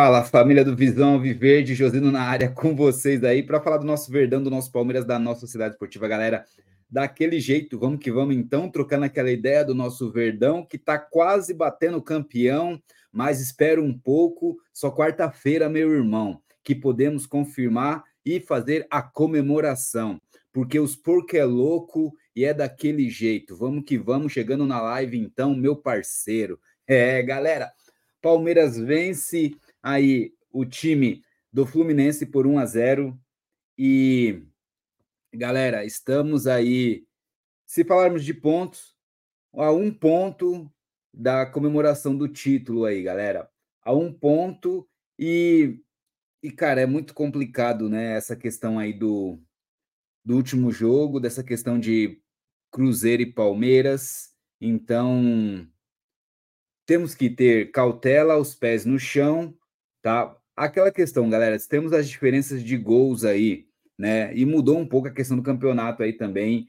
Fala, família do Visão Viverde, Josino na área com vocês aí para falar do nosso Verdão, do nosso Palmeiras, da nossa cidade esportiva, galera. Daquele jeito, vamos que vamos então, trocando aquela ideia do nosso Verdão, que está quase batendo campeão, mas espero um pouco, só quarta-feira, meu irmão, que podemos confirmar e fazer a comemoração, porque os porco é louco e é daquele jeito. Vamos que vamos, chegando na live então, meu parceiro. É, galera, Palmeiras vence aí o time do Fluminense por 1 a 0 e galera, estamos aí se falarmos de pontos, a um ponto da comemoração do título aí, galera. A um ponto e e cara, é muito complicado, né, essa questão aí do do último jogo, dessa questão de Cruzeiro e Palmeiras. Então, temos que ter cautela, os pés no chão tá? Aquela questão, galera, temos as diferenças de gols aí, né? E mudou um pouco a questão do campeonato aí também.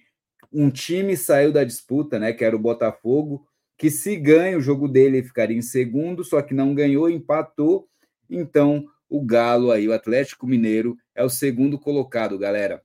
Um time saiu da disputa, né? Que era o Botafogo, que se ganha o jogo dele ficaria em segundo, só que não ganhou, empatou. Então, o Galo aí, o Atlético Mineiro, é o segundo colocado, galera.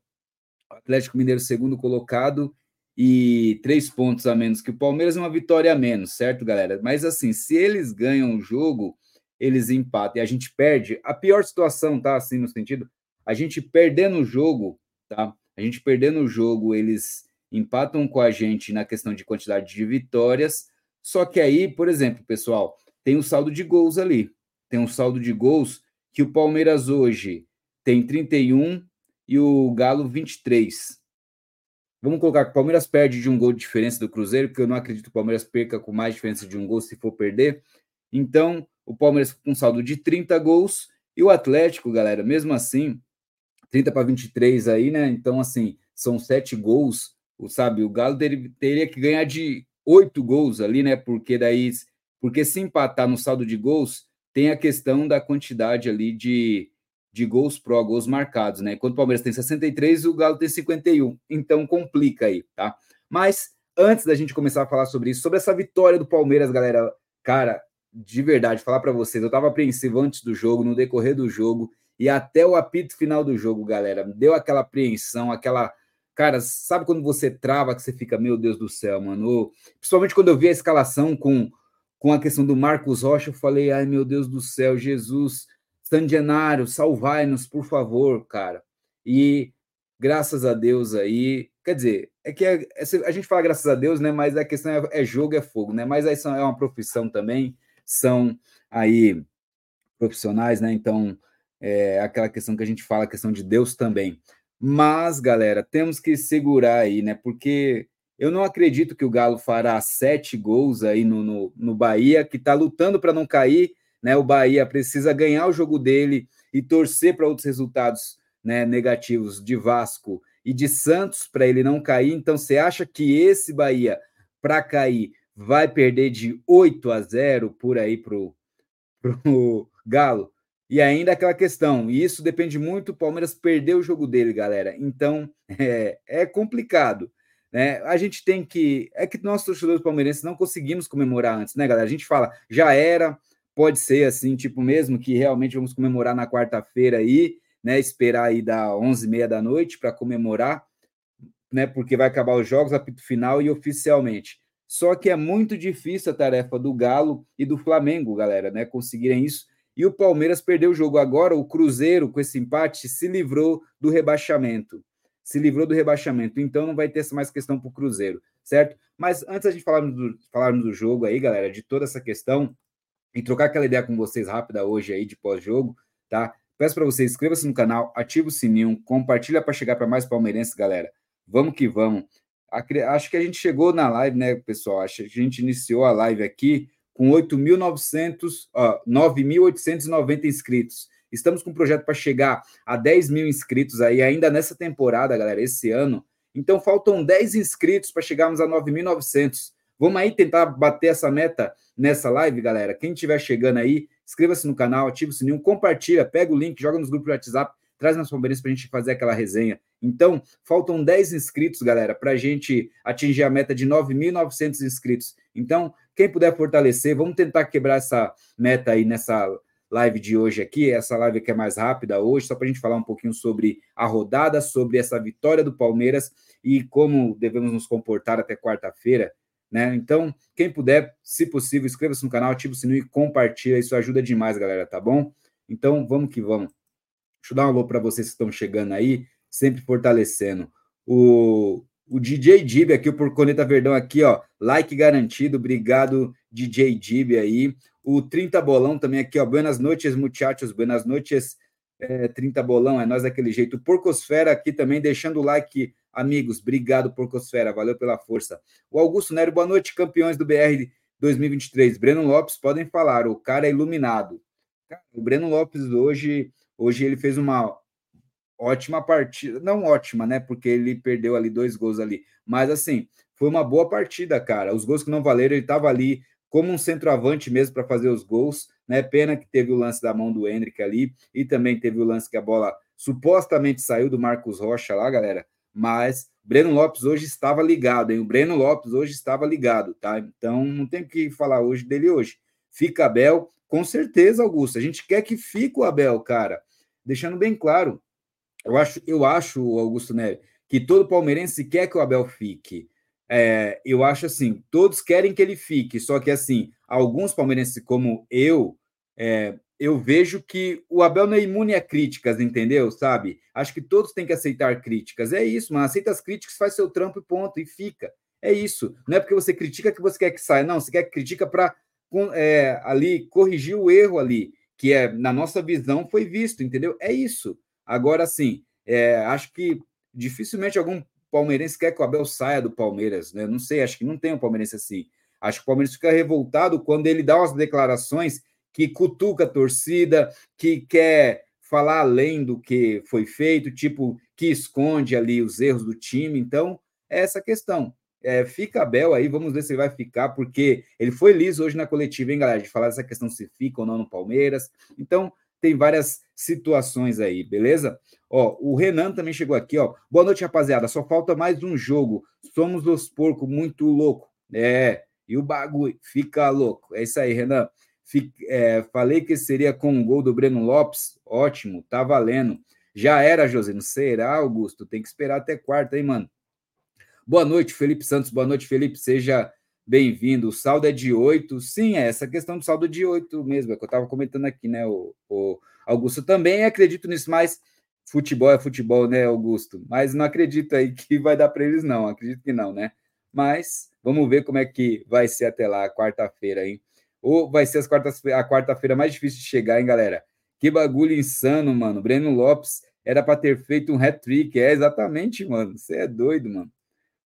Atlético Mineiro, segundo colocado, e três pontos a menos que o Palmeiras, uma vitória a menos, certo, galera? Mas assim, se eles ganham o jogo, eles empatam e a gente perde, a pior situação, tá? Assim, no sentido, a gente perdendo o jogo, tá? A gente perdendo o jogo, eles empatam com a gente na questão de quantidade de vitórias. Só que aí, por exemplo, pessoal, tem um saldo de gols ali. Tem um saldo de gols que o Palmeiras hoje tem 31 e o Galo 23. Vamos colocar que o Palmeiras perde de um gol de diferença do Cruzeiro, porque eu não acredito que o Palmeiras perca com mais diferença de um gol se for perder. Então, o Palmeiras com saldo de 30 gols e o Atlético, galera, mesmo assim, 30 para 23 aí, né? Então, assim, são sete gols, sabe? O Galo teria, teria que ganhar de oito gols ali, né? Porque daí, porque se empatar no saldo de gols, tem a questão da quantidade ali de, de gols pró, gols marcados, né? Enquanto o Palmeiras tem 63, o Galo tem 51. Então complica aí, tá? Mas antes da gente começar a falar sobre isso, sobre essa vitória do Palmeiras, galera, cara, de verdade, falar para vocês, eu estava apreensivo antes do jogo, no decorrer do jogo e até o apito final do jogo, galera. Deu aquela apreensão, aquela. Cara, sabe quando você trava que você fica, meu Deus do céu, mano? Principalmente quando eu vi a escalação com, com a questão do Marcos Rocha, eu falei, ai meu Deus do céu, Jesus, Sandianário, salvai-nos, por favor, cara. E graças a Deus aí, quer dizer, é que é, é, a gente fala graças a Deus, né? Mas a questão é, é jogo, é fogo, né? Mas aí é uma profissão também são aí profissionais, né? Então, é aquela questão que a gente fala, a questão de Deus também. Mas, galera, temos que segurar aí, né? Porque eu não acredito que o Galo fará sete gols aí no, no, no Bahia, que está lutando para não cair, né? O Bahia precisa ganhar o jogo dele e torcer para outros resultados né, negativos de Vasco e de Santos para ele não cair. Então, você acha que esse Bahia, para cair, vai perder de 8 a 0 por aí para o Galo. E ainda aquela questão, e isso depende muito, o Palmeiras perdeu o jogo dele, galera. Então, é, é complicado. né? A gente tem que. É que nós, torcedores palmeirenses, não conseguimos comemorar antes, né, galera? A gente fala, já era, pode ser assim, tipo mesmo, que realmente vamos comemorar na quarta-feira aí, né? Esperar aí da 11h30 da noite para comemorar, né? Porque vai acabar os jogos, apito final e oficialmente. Só que é muito difícil a tarefa do Galo e do Flamengo, galera, né? Conseguirem isso. E o Palmeiras perdeu o jogo agora. O Cruzeiro, com esse empate, se livrou do rebaixamento. Se livrou do rebaixamento. Então não vai ter mais questão para o Cruzeiro, certo? Mas antes a gente falarmos do, falarmos do jogo aí, galera, de toda essa questão, e trocar aquela ideia com vocês rápida hoje aí de pós-jogo, tá? Peço para você inscreva-se no canal, ativa o sininho, compartilha para chegar para mais palmeirenses, galera. Vamos que vamos. Acho que a gente chegou na live, né, pessoal? Acho que a gente iniciou a live aqui com 8.900, 9.890 inscritos. Estamos com um projeto para chegar a 10 mil inscritos aí, ainda nessa temporada, galera, esse ano. Então, faltam 10 inscritos para chegarmos a 9.900. Vamos aí tentar bater essa meta nessa live, galera. Quem estiver chegando aí, inscreva-se no canal, ativa o sininho, compartilha, pega o link, joga nos grupos do WhatsApp, traz nas palmeiras para a gente fazer aquela resenha. Então, faltam 10 inscritos, galera, para a gente atingir a meta de 9.900 inscritos. Então, quem puder fortalecer, vamos tentar quebrar essa meta aí nessa live de hoje aqui, essa live que é mais rápida hoje, só para a gente falar um pouquinho sobre a rodada, sobre essa vitória do Palmeiras e como devemos nos comportar até quarta-feira, né? Então, quem puder, se possível, inscreva-se no canal, ativa o sininho e compartilha, isso ajuda demais, galera, tá bom? Então, vamos que vamos. Deixa eu dar um alô para vocês que estão chegando aí sempre fortalecendo. O, o DJ Dib aqui, o Porconeta Verdão aqui, ó, like garantido, obrigado DJ Dib aí. O 30 Bolão também aqui, ó, buenas noites, muchachos, buenas noites, é, 30 Bolão, é nós daquele jeito. O Porcosfera aqui também, deixando o like, amigos, obrigado Porcosfera, valeu pela força. O Augusto Nero, boa noite, campeões do BR 2023. Breno Lopes, podem falar, o cara é iluminado. O Breno Lopes hoje, hoje ele fez uma ótima partida, não ótima, né? Porque ele perdeu ali dois gols ali, mas assim, foi uma boa partida, cara. Os gols que não valeram, ele estava ali como um centroavante mesmo para fazer os gols, né? Pena que teve o lance da mão do Hendrick ali e também teve o lance que a bola supostamente saiu do Marcos Rocha lá, galera. Mas Breno Lopes hoje estava ligado, hein? O Breno Lopes hoje estava ligado, tá? Então não tem o que falar hoje dele hoje. Fica Abel, com certeza, Augusto. A gente quer que fique o Abel, cara. Deixando bem claro, eu acho, eu acho, Augusto Nery, que todo palmeirense quer que o Abel fique. É, eu acho assim, todos querem que ele fique, só que assim, alguns palmeirenses como eu, é, eu vejo que o Abel não é imune a críticas, entendeu? Sabe? Acho que todos têm que aceitar críticas. É isso, mano. Aceita as críticas, faz seu trampo e ponto, e fica. É isso. Não é porque você critica que você quer que saia, não. Você quer que critica para é, ali corrigir o erro ali, que é na nossa visão foi visto, entendeu? É isso. Agora, sim, é, acho que dificilmente algum palmeirense quer que o Abel saia do Palmeiras, né? Não sei, acho que não tem um palmeirense assim. Acho que o Palmeiras fica revoltado quando ele dá umas declarações que cutuca a torcida, que quer falar além do que foi feito, tipo, que esconde ali os erros do time. Então, é essa questão. É, fica Abel aí, vamos ver se vai ficar, porque ele foi liso hoje na coletiva, hein, galera? De falar dessa questão se fica ou não no Palmeiras. Então, tem várias situações aí, beleza? Ó, o Renan também chegou aqui, ó. Boa noite, rapaziada. Só falta mais um jogo. Somos os porcos muito louco. É, e o bagulho fica louco. É isso aí, Renan. Fique, é, falei que seria com o gol do Breno Lopes. Ótimo, tá valendo. Já era, José. Não será, Augusto? Tem que esperar até quarta, hein, mano? Boa noite, Felipe Santos. Boa noite, Felipe. Seja bem-vindo. O saldo é de 8. Sim, é essa questão do saldo de 8 mesmo, é que eu estava comentando aqui, né, o, o, Augusto. Também acredito nisso, mas futebol é futebol, né, Augusto? Mas não acredito aí que vai dar para eles, não. Acredito que não, né? Mas vamos ver como é que vai ser até lá, quarta-feira, hein? Ou vai ser as quartas, a quarta-feira mais difícil de chegar, hein, galera? Que bagulho insano, mano. Breno Lopes era para ter feito um hat-trick. É, exatamente, mano. Você é doido, mano.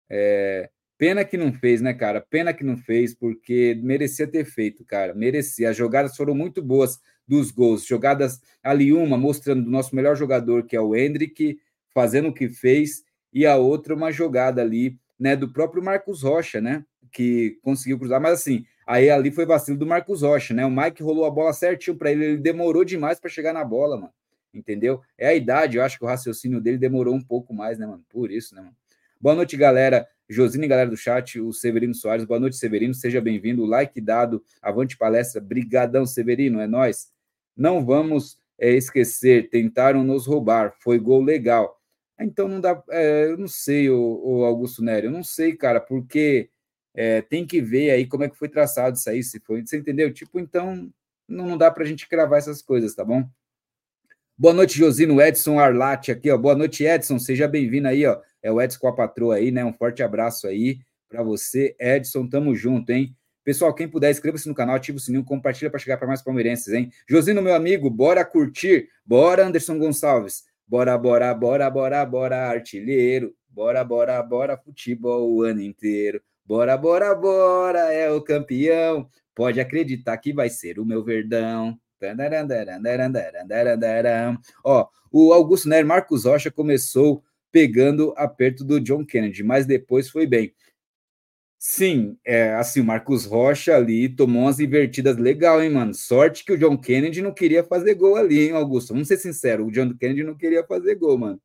É, Pena que não fez, né, cara? Pena que não fez, porque merecia ter feito, cara. Merecia. As jogadas foram muito boas dos gols. Jogadas ali, uma mostrando o nosso melhor jogador, que é o Hendrick, fazendo o que fez, e a outra, uma jogada ali, né, do próprio Marcos Rocha, né? Que conseguiu cruzar. Mas assim, aí ali foi vacilo do Marcos Rocha, né? O Mike rolou a bola certinho para ele, ele demorou demais para chegar na bola, mano. Entendeu? É a idade, eu acho que o raciocínio dele demorou um pouco mais, né, mano? Por isso, né, mano? Boa noite, galera. Josine, galera do chat, o Severino Soares. Boa noite, Severino. Seja bem-vindo. Like dado, avante palestra. Brigadão, Severino, é nós. Não vamos é, esquecer, tentaram nos roubar. Foi gol legal. Então não dá. É, eu não sei, o, Augusto Nery, eu não sei, cara, porque é, tem que ver aí como é que foi traçado isso aí, se foi. Você entendeu? Tipo, então não, não dá para a gente cravar essas coisas, tá bom? Boa noite, Josino Edson Arlate aqui, ó. Boa noite, Edson. Seja bem-vindo aí, ó. É o Edson com a patroa aí, né? Um forte abraço aí para você, Edson. Tamo junto, hein? Pessoal, quem puder, inscreva-se no canal, ativa o sininho, compartilha para chegar para mais palmeirenses, hein? Josino, meu amigo, bora curtir. Bora, Anderson Gonçalves. Bora, bora, bora, bora, bora, artilheiro. Bora, bora, bora, futebol o ano inteiro. Bora, bora, bora, é o campeão. Pode acreditar que vai ser o meu verdão. Ó, o Augusto Nery Marcos Rocha começou pegando aperto do John Kennedy, mas depois foi bem. Sim, é, assim, o Marcos Rocha ali tomou umas invertidas legal, hein, mano? Sorte que o John Kennedy não queria fazer gol ali, hein, Augusto? Vamos ser sinceros, o John Kennedy não queria fazer gol, mano.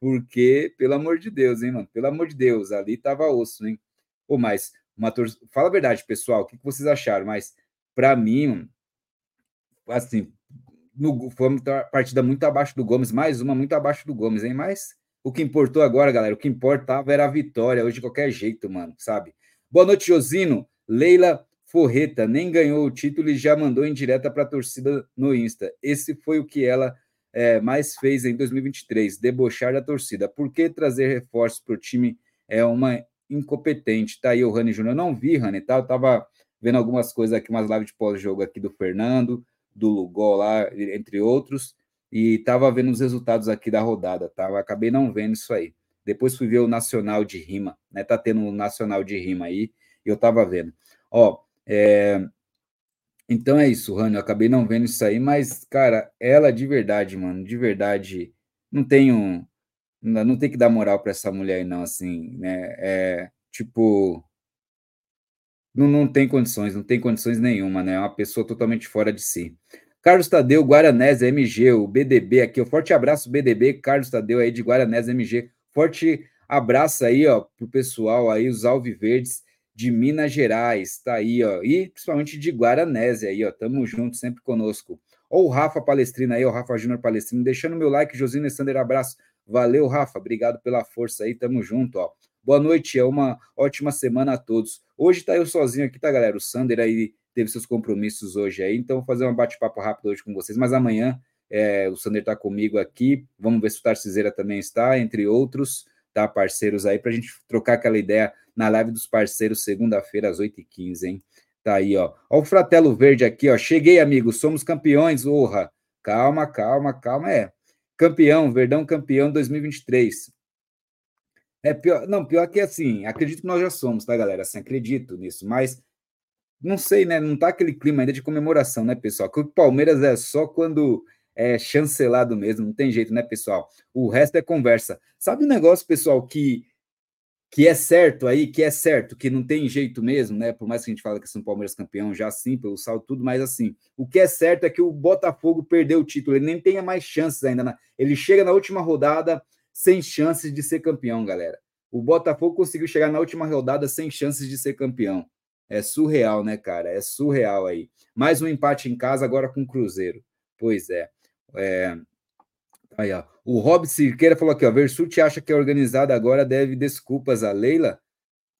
Porque, pelo amor de Deus, hein, mano? Pelo amor de Deus, ali tava osso, hein? Pô, mas, uma tor... fala a verdade, pessoal, o que vocês acharam? Mas, para mim, assim, no, foi uma partida muito abaixo do Gomes, mais uma muito abaixo do Gomes, hein? Mas o que importou agora, galera, o que importava era a vitória, hoje de qualquer jeito, mano, sabe? Boa noite, Josino. Leila Forreta nem ganhou o título e já mandou em direta para a torcida no Insta. Esse foi o que ela é, mais fez em 2023, debochar da torcida. Por que trazer reforços para o time é uma incompetente? Tá aí o Rani Júnior. Não vi, Rani, tá? Eu tava vendo algumas coisas aqui, umas lives de pós-jogo aqui do Fernando, do Lugol lá, entre outros, e estava vendo os resultados aqui da rodada, tá? Eu acabei não vendo isso aí. Depois fui ver o Nacional de Rima, né? Tá tendo um Nacional de Rima aí, e eu tava vendo. Ó, é... então é isso, Rani, eu acabei não vendo isso aí, mas, cara, ela de verdade, mano, de verdade, não tenho. Não tem que dar moral para essa mulher aí, não, assim, né? É, tipo, não, não tem condições, não tem condições nenhuma, né? É uma pessoa totalmente fora de si. Carlos Tadeu, Guaranese, MG, o BDB aqui, um forte abraço, BDB, Carlos Tadeu aí de Guaranese, MG. Forte abraço aí, ó, pro pessoal aí, os Alviverdes de Minas Gerais, tá aí, ó, e principalmente de Guaranese aí, ó, tamo junto, sempre conosco. Ó, o Rafa Palestrina aí, o Rafa Júnior Palestrino, deixando meu like, Josino Sander, abraço. Valeu, Rafa, obrigado pela força aí, tamo junto, ó. Boa noite, é uma ótima semana a todos. Hoje tá eu sozinho aqui, tá, galera? O Sander aí teve seus compromissos hoje aí, então vou fazer um bate-papo rápido hoje com vocês, mas amanhã é, o Sander tá comigo aqui, vamos ver se o Tarciseira também está, entre outros, tá, parceiros aí, para a gente trocar aquela ideia na live dos parceiros, segunda-feira, às 8h15, hein? Tá aí, ó. Ó o Fratelo Verde aqui, ó. Cheguei, amigo, somos campeões, honra. Calma, calma, calma, é. Campeão, Verdão campeão 2023. É pior, não, pior que assim, acredito que nós já somos, tá, galera? Assim, acredito nisso, mas não sei, né? Não tá aquele clima ainda de comemoração, né, pessoal? Que o Palmeiras é só quando é chancelado mesmo, não tem jeito, né, pessoal? O resto é conversa. Sabe um negócio, pessoal, que que é certo aí, que é certo, que não tem jeito mesmo, né? Por mais que a gente fale que São Palmeiras campeão, já sim, pelo salto, tudo, mas assim, o que é certo é que o Botafogo perdeu o título, ele nem tenha mais chances ainda. Na... Ele chega na última rodada, sem chances de ser campeão, galera. O Botafogo conseguiu chegar na última rodada sem chances de ser campeão. É surreal, né, cara? É surreal aí. Mais um empate em casa agora com o Cruzeiro. Pois é. é... Aí, ó. O Rob Cirqueira falou aqui, ó. Versuti acha que a organizada agora deve desculpas a Leila.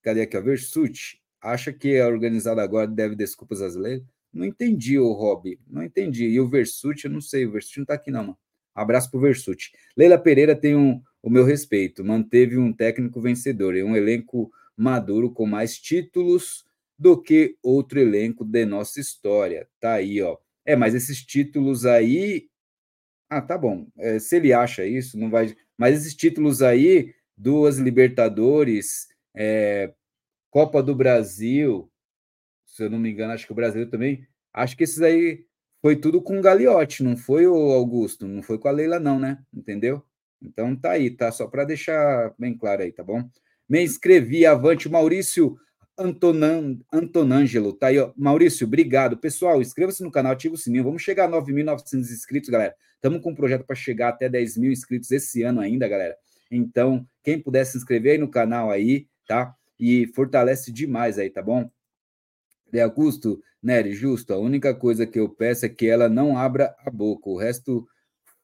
Cadê aqui, ó? Versuti acha que a organizada agora deve desculpas a Leila. Não entendi, o Rob. Não entendi. E o Versuti, eu não sei. O Versuti não tá aqui, não, mano. Abraço para o Versuti. Leila Pereira tem um, o meu respeito. Manteve um técnico vencedor e um elenco maduro com mais títulos do que outro elenco de nossa história. Tá aí, ó. É, mas esses títulos aí. Ah, tá bom. É, se ele acha isso, não vai. Mas esses títulos aí, duas Libertadores, é, Copa do Brasil, se eu não me engano, acho que o Brasil também. Acho que esses aí foi tudo com o Gagliotti, não foi o Augusto, não foi com a Leila, não, né? Entendeu? Então tá aí, tá? Só para deixar bem claro aí, tá bom? Me inscrevi, avante, Maurício Antonan, Antonângelo, tá aí, ó. Maurício, obrigado. Pessoal, inscreva-se no canal, ativa o sininho. Vamos chegar a 9.900 inscritos, galera. Estamos com um projeto para chegar até 10 mil inscritos esse ano ainda, galera. Então, quem puder se inscrever aí no canal aí, tá? E fortalece demais aí, tá bom? De Augusto, Nery, justo, a única coisa que eu peço é que ela não abra a boca, o resto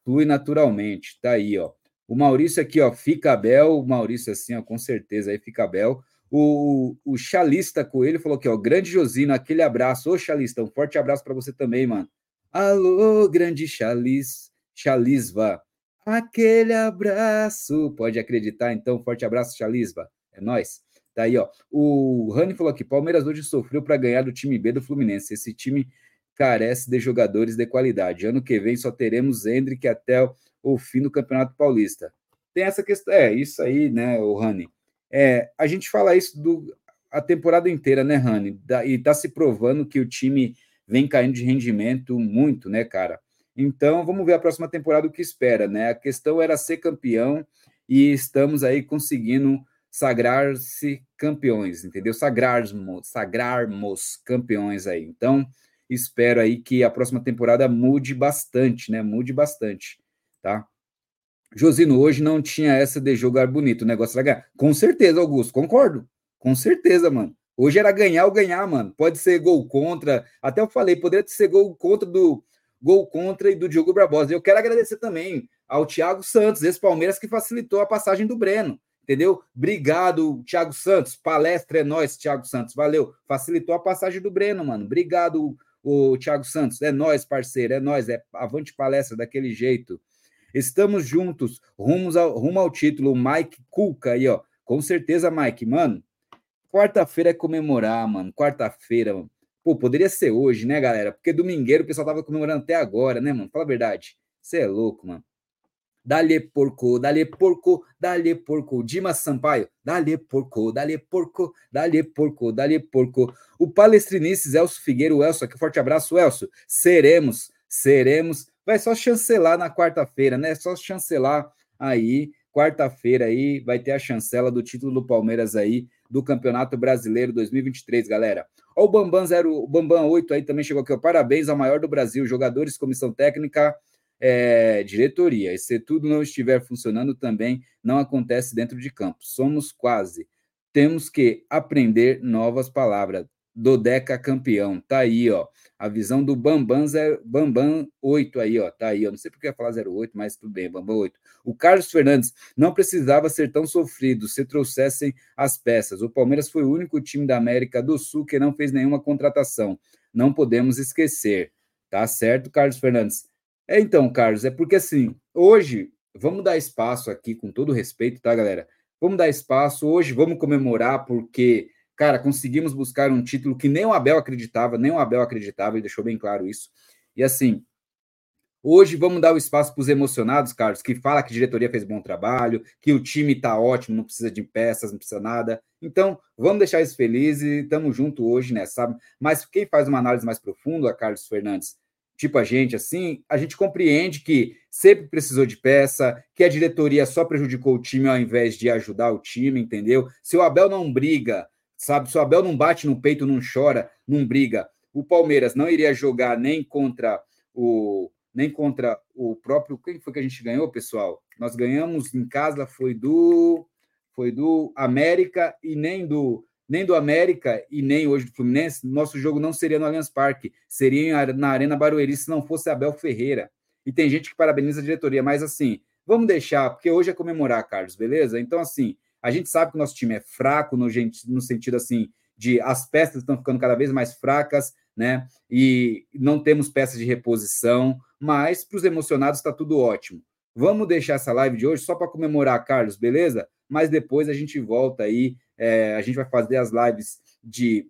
flui naturalmente, tá aí, ó. O Maurício aqui, ó, fica bel, o Maurício assim, ó, com certeza aí fica bel. O, o Chalista Coelho falou aqui, ó, grande Josino, aquele abraço. Ô, Chalista, um forte abraço para você também, mano. Alô, grande Chalis, Chalisva. Aquele abraço. Pode acreditar, então, forte abraço, Chalisva. É nós. Tá aí, ó. O Rani falou aqui: Palmeiras hoje sofreu para ganhar do time B do Fluminense. Esse time carece de jogadores de qualidade. Ano que vem só teremos Hendrick até o fim do Campeonato Paulista. Tem essa questão, é isso aí, né, o Rani? É, a gente fala isso do, a temporada inteira, né, Rani? Da, e tá se provando que o time vem caindo de rendimento muito, né, cara? Então, vamos ver a próxima temporada o que espera, né? A questão era ser campeão e estamos aí conseguindo sagrar-se campeões, entendeu? Sagrarmos, sagrarmos campeões aí. Então, espero aí que a próxima temporada mude bastante, né? Mude bastante, tá? Josino, hoje não tinha essa de jogar bonito, o negócio era ganhar. Com certeza, Augusto, concordo. Com certeza, mano. Hoje era ganhar ou ganhar, mano. Pode ser gol contra. Até eu falei, poderia ser gol contra do gol contra e do Diogo Barbosa. Eu quero agradecer também ao Thiago Santos, esse Palmeiras que facilitou a passagem do Breno entendeu? Obrigado, Thiago Santos. Palestra é nós, Thiago Santos. Valeu. Facilitou a passagem do Breno, mano. Obrigado, o Thiago Santos. É nós, parceiro. É nós. É avante palestra daquele jeito. Estamos juntos, rumos ao, rumo ao título. Mike Cuca aí, ó. Com certeza, Mike. Mano, quarta-feira é comemorar, mano. Quarta-feira, mano. Pô, poderia ser hoje, né, galera? Porque domingueiro o pessoal tava comemorando até agora, né, mano? Fala a verdade. Você é louco, mano. Dale porco, dale porco, dale porco. Dimas Sampaio, dale porco, dale porco, dale porco, dale porco. O palestrinices Elcio Figueiro, Elcio, aqui forte abraço, Elcio. Seremos, seremos. Vai só chancelar na quarta-feira, né? Só chancelar aí. Quarta-feira aí vai ter a chancela do título do Palmeiras aí do Campeonato Brasileiro 2023, galera. Ó, o Bambam 0, o Bambam 8 aí também chegou aqui, ó. Parabéns ao maior do Brasil, jogadores, comissão técnica, é, diretoria. E se tudo não estiver funcionando, também não acontece dentro de campo. Somos quase. Temos que aprender novas palavras. Dodeca campeão, tá aí, ó. A visão do Bambam, zero, Bambam 8 aí, ó. Tá aí, ó. Não sei porque ia falar 08, mas tudo bem, Bambam 8. O Carlos Fernandes não precisava ser tão sofrido se trouxessem as peças. O Palmeiras foi o único time da América do Sul que não fez nenhuma contratação. Não podemos esquecer. Tá certo, Carlos Fernandes? É, então, Carlos, é porque assim, hoje, vamos dar espaço aqui, com todo respeito, tá, galera? Vamos dar espaço, hoje vamos comemorar, porque, cara, conseguimos buscar um título que nem o Abel acreditava, nem o Abel acreditava, ele deixou bem claro isso. E assim, Hoje vamos dar o espaço para os emocionados, Carlos, que fala que a diretoria fez bom trabalho, que o time está ótimo, não precisa de peças, não precisa nada. Então, vamos deixar eles felizes e estamos juntos hoje, né? Sabe? Mas quem faz uma análise mais profunda, Carlos Fernandes, tipo a gente, assim, a gente compreende que sempre precisou de peça, que a diretoria só prejudicou o time ao invés de ajudar o time, entendeu? Se o Abel não briga, sabe? Se o Abel não bate no peito, não chora, não briga, o Palmeiras não iria jogar nem contra o nem contra o próprio quem foi que a gente ganhou, pessoal? Nós ganhamos em casa foi do foi do América e nem do nem do América e nem hoje do Fluminense, nosso jogo não seria no Allianz Parque, seria na Arena Barueri se não fosse Abel Ferreira. E tem gente que parabeniza a diretoria, mas assim, vamos deixar, porque hoje é comemorar, Carlos, beleza? Então, assim, a gente sabe que o nosso time é fraco no, no sentido assim de as peças estão ficando cada vez mais fracas, né? E não temos peças de reposição, mas para os emocionados está tudo ótimo. Vamos deixar essa live de hoje só para comemorar, Carlos, beleza? Mas depois a gente volta aí é, a gente vai fazer as lives de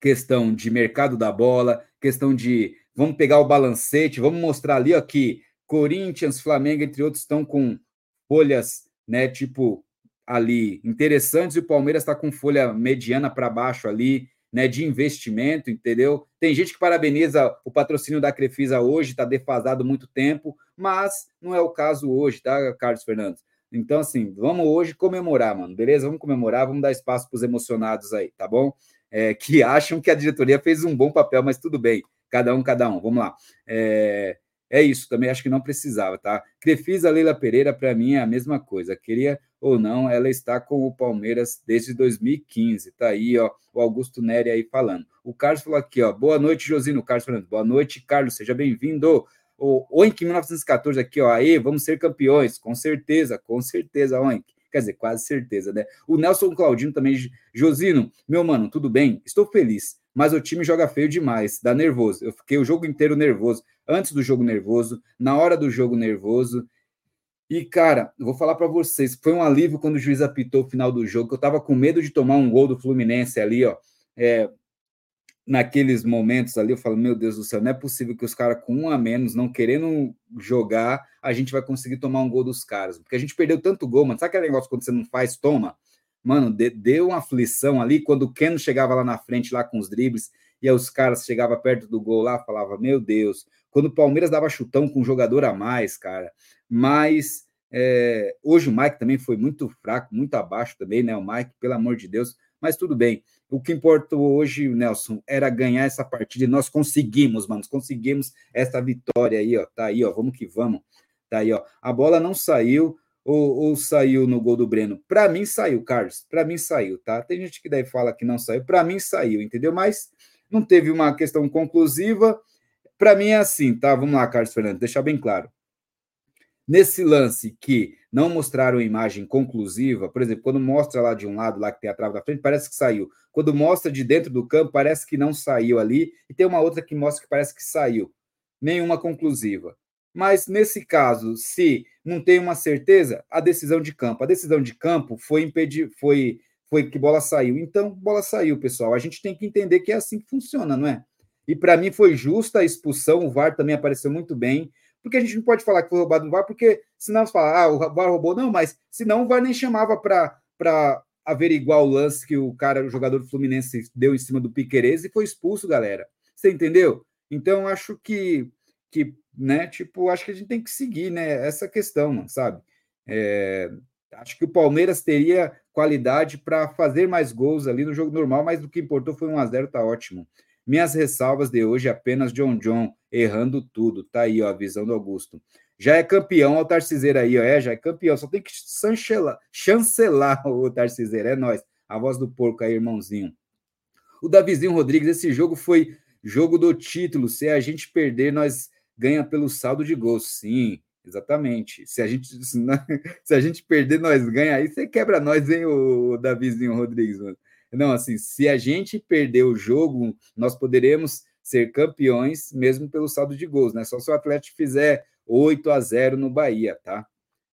questão de mercado da bola, questão de vamos pegar o balancete, vamos mostrar ali ó, que Corinthians, Flamengo, entre outros, estão com folhas, né, tipo ali interessantes e o Palmeiras está com folha mediana para baixo ali, né, de investimento, entendeu? Tem gente que parabeniza o patrocínio da Crefisa hoje, está defasado muito tempo, mas não é o caso hoje, tá, Carlos Fernandes? Então, assim, vamos hoje comemorar, mano, beleza? Vamos comemorar, vamos dar espaço para os emocionados aí, tá bom? É, que acham que a diretoria fez um bom papel, mas tudo bem, cada um, cada um, vamos lá. É, É isso, também acho que não precisava, tá? Crefisa Leila Pereira, para mim, é a mesma coisa. Queria ou não, ela está com o Palmeiras desde 2015. Tá aí, ó, o Augusto Neri aí falando. O Carlos falou aqui, ó. Boa noite, Josino. Carlos falando. Boa noite, Carlos. Seja bem-vindo. O Oink 1914 aqui, ó. Aí, vamos ser campeões. Com certeza, com certeza, Oink. Quer dizer, quase certeza, né? O Nelson Claudino também. Josino, meu mano, tudo bem? Estou feliz, mas o time joga feio demais, dá nervoso. Eu fiquei o jogo inteiro nervoso antes do jogo nervoso, na hora do jogo nervoso. E, cara, vou falar para vocês, foi um alívio quando o juiz apitou o final do jogo, que eu tava com medo de tomar um gol do Fluminense ali, ó. É, naqueles momentos ali, eu falo, meu Deus do céu, não é possível que os caras com um a menos, não querendo jogar, a gente vai conseguir tomar um gol dos caras. Porque a gente perdeu tanto gol, mano. Sabe aquele negócio quando você não faz, toma? Mano, deu uma aflição ali, quando o Keno chegava lá na frente, lá com os dribles, e aí os caras chegavam perto do gol lá, falava, meu Deus, quando o Palmeiras dava chutão com um jogador a mais, cara. Mas é, hoje o Mike também foi muito fraco, muito abaixo também, né? O Mike, pelo amor de Deus. Mas tudo bem. O que importou hoje, Nelson, era ganhar essa partida e nós conseguimos, mano. Conseguimos essa vitória aí, ó. Tá aí, ó. Vamos que vamos. Tá aí, ó. A bola não saiu ou, ou saiu no gol do Breno? Para mim saiu, Carlos. Para mim saiu, tá? Tem gente que daí fala que não saiu. Para mim saiu, entendeu? Mas não teve uma questão conclusiva para mim é assim, tá? Vamos lá, Carlos Fernando, deixar bem claro. Nesse lance que não mostraram imagem conclusiva, por exemplo, quando mostra lá de um lado, lá que tem a trave da frente, parece que saiu. Quando mostra de dentro do campo, parece que não saiu ali. E tem uma outra que mostra que parece que saiu. Nenhuma conclusiva. Mas nesse caso, se não tem uma certeza, a decisão de campo. A decisão de campo foi impedir, foi, foi que bola saiu. Então, bola saiu, pessoal. A gente tem que entender que é assim que funciona, não é? E para mim foi justa a expulsão, o VAR também apareceu muito bem, porque a gente não pode falar que foi roubado o VAR, porque senão você fala, ah, o VAR roubou, não, mas senão o VAR nem chamava para averiguar o lance que o cara, o jogador do Fluminense deu em cima do Piquerez e foi expulso, galera. Você entendeu? Então acho que que, né, tipo, acho que a gente tem que seguir, né, essa questão, sabe? É, acho que o Palmeiras teria qualidade para fazer mais gols ali no jogo normal, mas o que importou foi 1 a 0 tá ótimo. Minhas ressalvas de hoje apenas John John, errando tudo. Tá aí, ó, a visão do Augusto. Já é campeão, ó, o Tarciseiro aí, ó. É, já é campeão. Só tem que chancelar, chancelar o Tarciseiro. É nós. A voz do porco aí, irmãozinho. O Davizinho Rodrigues, esse jogo foi jogo do título. Se a gente perder, nós ganha pelo saldo de gols. Sim, exatamente. Se a gente, se a gente perder, nós ganha. Aí você quebra nós, hein, o Davizinho Rodrigues, mano. Não, assim, se a gente perder o jogo, nós poderemos ser campeões mesmo pelo saldo de gols, né? Só se o Atlético fizer 8 a 0 no Bahia, tá?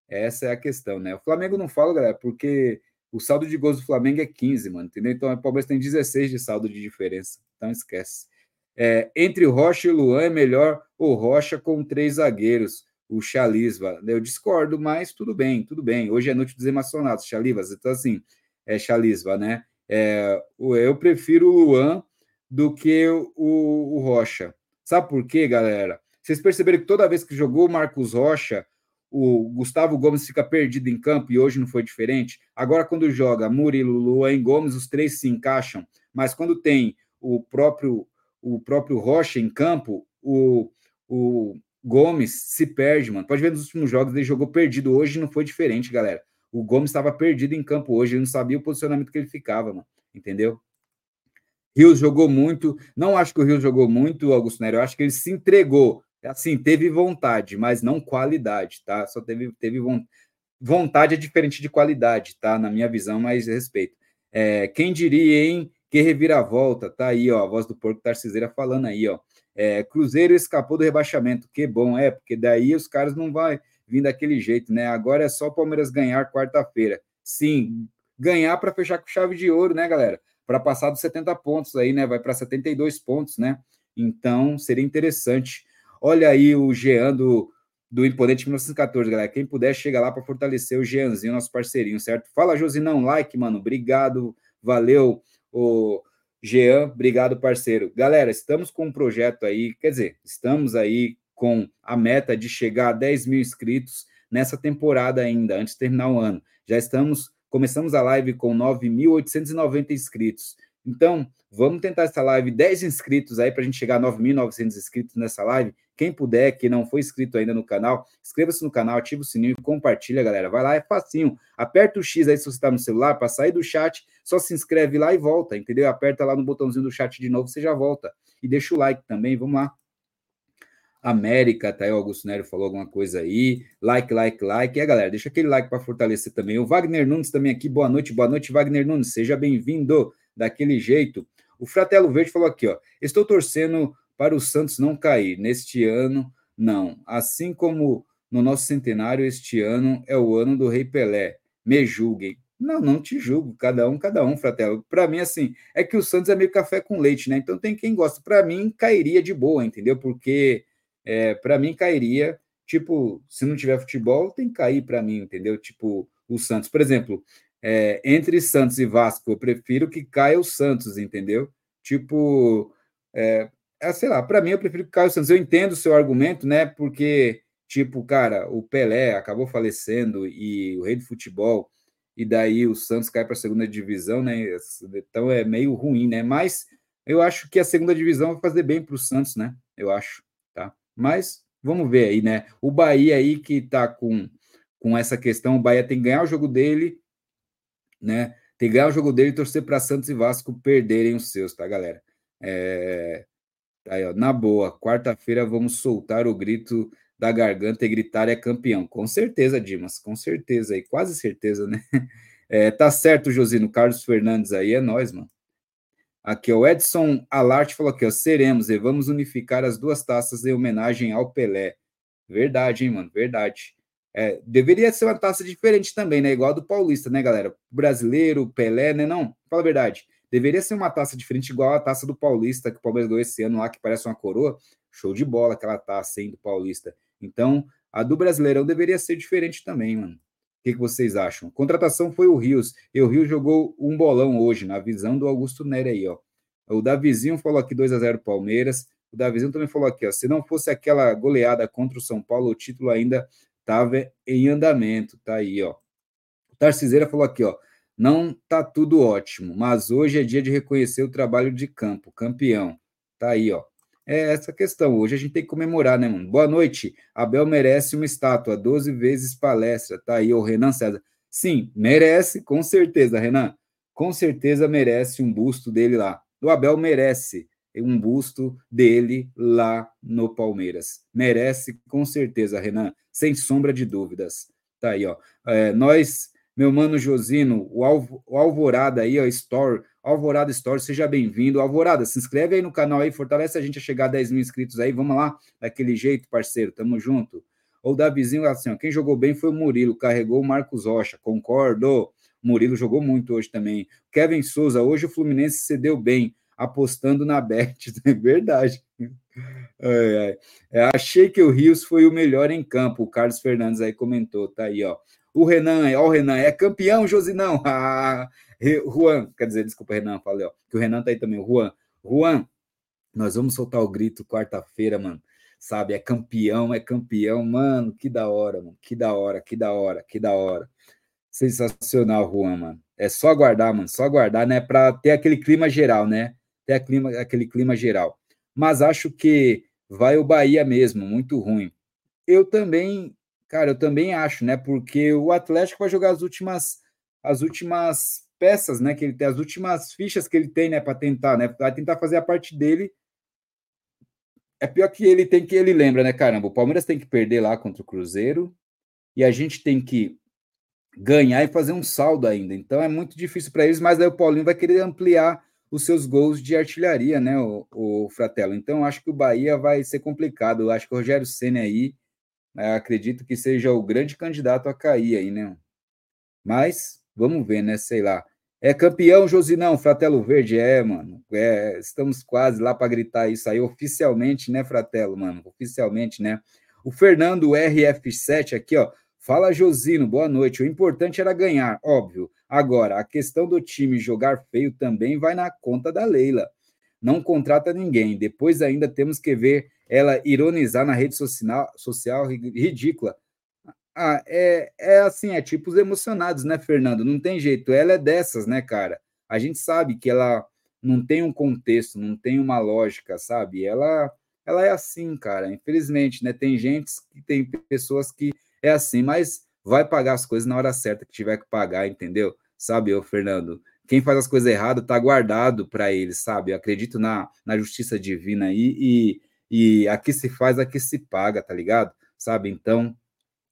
Essa é a questão, né? O Flamengo não fala, galera, porque o saldo de gols do Flamengo é 15, mano, entendeu? Então o Palmeiras tem 16 de saldo de diferença, então esquece. É, entre Rocha e Luan é melhor o Rocha com três zagueiros, o Chalisva. Eu discordo, mas tudo bem, tudo bem. Hoje é noite dos emocionados, Chalivas. Então, assim, é Chalisva, né? É, eu prefiro o Luan do que o, o, Rocha. Sabe por quê, galera? Vocês perceberam que toda vez que jogou o Marcos Rocha, o Gustavo Gomes fica perdido em campo e hoje não foi diferente. Agora, quando joga Murilo, Luan e Gomes, os três se encaixam, mas quando tem o próprio o próprio Rocha em campo, o, o Gomes se perde, mano. Pode ver nos últimos jogos, ele jogou perdido. Hoje não foi diferente, galera. O Gomes estava perdido em campo hoje, ele não sabia o posicionamento que ele ficava, mano, entendeu? Rios jogou muito, não acho que o Rios jogou muito, Augusto Nery, eu acho que ele se entregou, assim, teve vontade, mas não qualidade, tá? Só teve, teve vontade é diferente de qualidade, tá? Na minha visão, mas respeito. É, quem diria, hein? Que reviravolta, tá aí, ó, a voz do porco Tarciseira falando aí, ó. É, Cruzeiro escapou do rebaixamento, que bom, é, porque daí os caras não vai vir daquele jeito, né? Agora é só o Palmeiras ganhar quarta-feira. Sim, ganhar para fechar com chave de ouro, né, galera? Para passar dos 70 pontos aí, né? Vai para 72 pontos, né? Então, seria interessante. Olha aí o Jean do, do Imponente 1914, galera. Quem puder, chega lá para fortalecer o Jeanzinho, nosso parceirinho, certo? Fala, Josinão, like, mano. Obrigado, valeu, o Jean, obrigado, parceiro. Galera, estamos com um projeto aí, quer dizer, estamos aí com a meta de chegar a 10 mil inscritos nessa temporada ainda, antes de terminar o ano. Já estamos, começamos a live com 9.890 inscritos. Então, vamos tentar essa live, 10 inscritos aí para a gente chegar a 9.900 inscritos nessa live. Quem puder, que não foi inscrito ainda no canal, inscreva-se no canal, ativa o sininho e compartilha, galera. Vai lá, é facinho. Aperta o X aí se você está no celular, para sair do chat, só se inscreve lá e volta, entendeu? Aperta lá no botãozinho do chat de novo, você já volta. E deixa o like também, vamos lá. América, tá aí o falou alguma coisa aí. Like, like, like. E galera, deixa aquele like para fortalecer também. O Wagner Nunes também aqui. Boa noite, boa noite, Wagner Nunes. Seja bem-vindo daquele jeito. O Fratelo Verde falou aqui, ó. Estou torcendo para o Santos não cair neste ano, não. Assim como no nosso centenário, este ano é o ano do Rei Pelé. Me julguem. Não, não te julgo, cada um, cada um, Fratelo. Para mim, assim, é que o Santos é meio café com leite, né? Então tem quem gosta. Para mim, cairia de boa, entendeu? Porque é, para mim cairia, tipo, se não tiver futebol, tem que cair para mim, entendeu? Tipo, o Santos, por exemplo, é, entre Santos e Vasco, eu prefiro que caia o Santos, entendeu? Tipo, é, é sei lá, para mim eu prefiro que caia o Santos. Eu entendo o seu argumento, né? Porque, tipo, cara, o Pelé acabou falecendo e o rei do futebol, e daí o Santos cai para a segunda divisão, né? Então é meio ruim, né? Mas eu acho que a segunda divisão vai fazer bem para o Santos, né? Eu acho. Mas vamos ver aí, né? O Bahia aí que tá com, com essa questão, o Bahia tem que ganhar o jogo dele, né? Tem que ganhar o jogo dele e torcer para Santos e Vasco perderem os seus, tá, galera? É... Aí, ó, na boa, quarta-feira vamos soltar o grito da garganta e gritar é campeão. Com certeza, Dimas, com certeza aí, quase certeza, né? É, tá certo, Josino, Carlos Fernandes aí, é nós, mano. Aqui, o Edson Alart falou aqui, ó, seremos e vamos unificar as duas taças em homenagem ao Pelé. Verdade, hein, mano, verdade. É, deveria ser uma taça diferente também, né? Igual a do Paulista, né, galera? Brasileiro, Pelé, né? Não, fala a verdade. Deveria ser uma taça diferente, igual a taça do Paulista, que o Palmeiras ganhou esse ano lá, que parece uma coroa. Show de bola aquela taça, hein, do Paulista. Então, a do Brasileirão deveria ser diferente também, mano que, que vocês acham? Contratação foi o Rios, e o Rios jogou um bolão hoje, na visão do Augusto Nery aí, ó. O Davizinho falou aqui 2 a 0 Palmeiras. O Davizinho também falou aqui, ó, se não fosse aquela goleada contra o São Paulo, o título ainda estava em andamento, tá aí, ó. O Tarciseira falou aqui, ó, não tá tudo ótimo, mas hoje é dia de reconhecer o trabalho de campo, campeão. Tá aí, ó é essa questão. Hoje a gente tem que comemorar, né, mano? Boa noite. Abel merece uma estátua, 12 vezes palestra. Tá aí o Renan César. Sim, merece, com certeza, Renan. Com certeza merece um busto dele lá. O Abel merece um busto dele lá no Palmeiras. Merece, com certeza, Renan, sem sombra de dúvidas. Tá aí, ó. É, nós, meu mano Josino, o, o Alvorada aí, ó, Store, Alvorada Story, seja bem-vindo. Alvorada, se inscreve aí no canal aí, fortalece a gente a chegar a 10 mil inscritos aí. Vamos lá, daquele jeito, parceiro, tamo junto. Ou da vizinho assim, ó, quem jogou bem foi o Murilo, carregou o Marcos Rocha, concordo. Murilo jogou muito hoje também. Kevin Souza, hoje o Fluminense cedeu bem, apostando na Bet, é verdade. É, é, achei que o Rios foi o melhor em campo, o Carlos Fernandes aí comentou, tá aí, ó. O Renan, ó, o Renan, é campeão, Josinão. Ah, Juan, quer dizer, desculpa, Renan, falei, ó, que o Renan tá aí também, o Juan. Juan, nós vamos soltar o grito quarta-feira, mano. Sabe, é campeão, é campeão, mano. Que da hora, mano. Que da hora, que da hora, que da hora. Sensacional, Juan, mano. É só aguardar, mano. Só aguardar, né? Para ter aquele clima geral, né? Ter clima, aquele clima geral. Mas acho que vai o Bahia mesmo, muito ruim. Eu também, cara, eu também acho, né? Porque o Atlético vai jogar as últimas, as últimas peças, né, que ele tem, as últimas fichas que ele tem, né, para tentar, né, vai tentar fazer a parte dele. É pior que ele tem que ele lembra, né, caramba, o Palmeiras tem que perder lá contra o Cruzeiro e a gente tem que ganhar e fazer um saldo ainda. Então é muito difícil para eles, mas aí o Paulinho vai querer ampliar os seus gols de artilharia, né, o, o Fratello. Então acho que o Bahia vai ser complicado. Eu acho que o Rogério Senna aí, acredito que seja o grande candidato a cair aí, né? Mas Vamos ver, né? Sei lá. É campeão, Josinão, Fratelo Verde. É, mano. É, estamos quase lá para gritar isso aí oficialmente, né, Fratelo, mano? Oficialmente, né? O Fernando RF7 aqui, ó. Fala, Josino, boa noite. O importante era ganhar, óbvio. Agora, a questão do time jogar feio também vai na conta da Leila. Não contrata ninguém. Depois ainda temos que ver ela ironizar na rede social, social ridícula. Ah, é, é assim, é tipos emocionados, né, Fernando? Não tem jeito. Ela é dessas, né, cara? A gente sabe que ela não tem um contexto, não tem uma lógica, sabe? Ela, ela é assim, cara. Infelizmente, né? Tem gente que tem pessoas que é assim, mas vai pagar as coisas na hora certa que tiver que pagar, entendeu? Sabe, ô Fernando? Quem faz as coisas erradas tá guardado para eles, sabe? Eu acredito na, na justiça divina aí e, e aqui se faz, aqui se paga, tá ligado? Sabe? Então,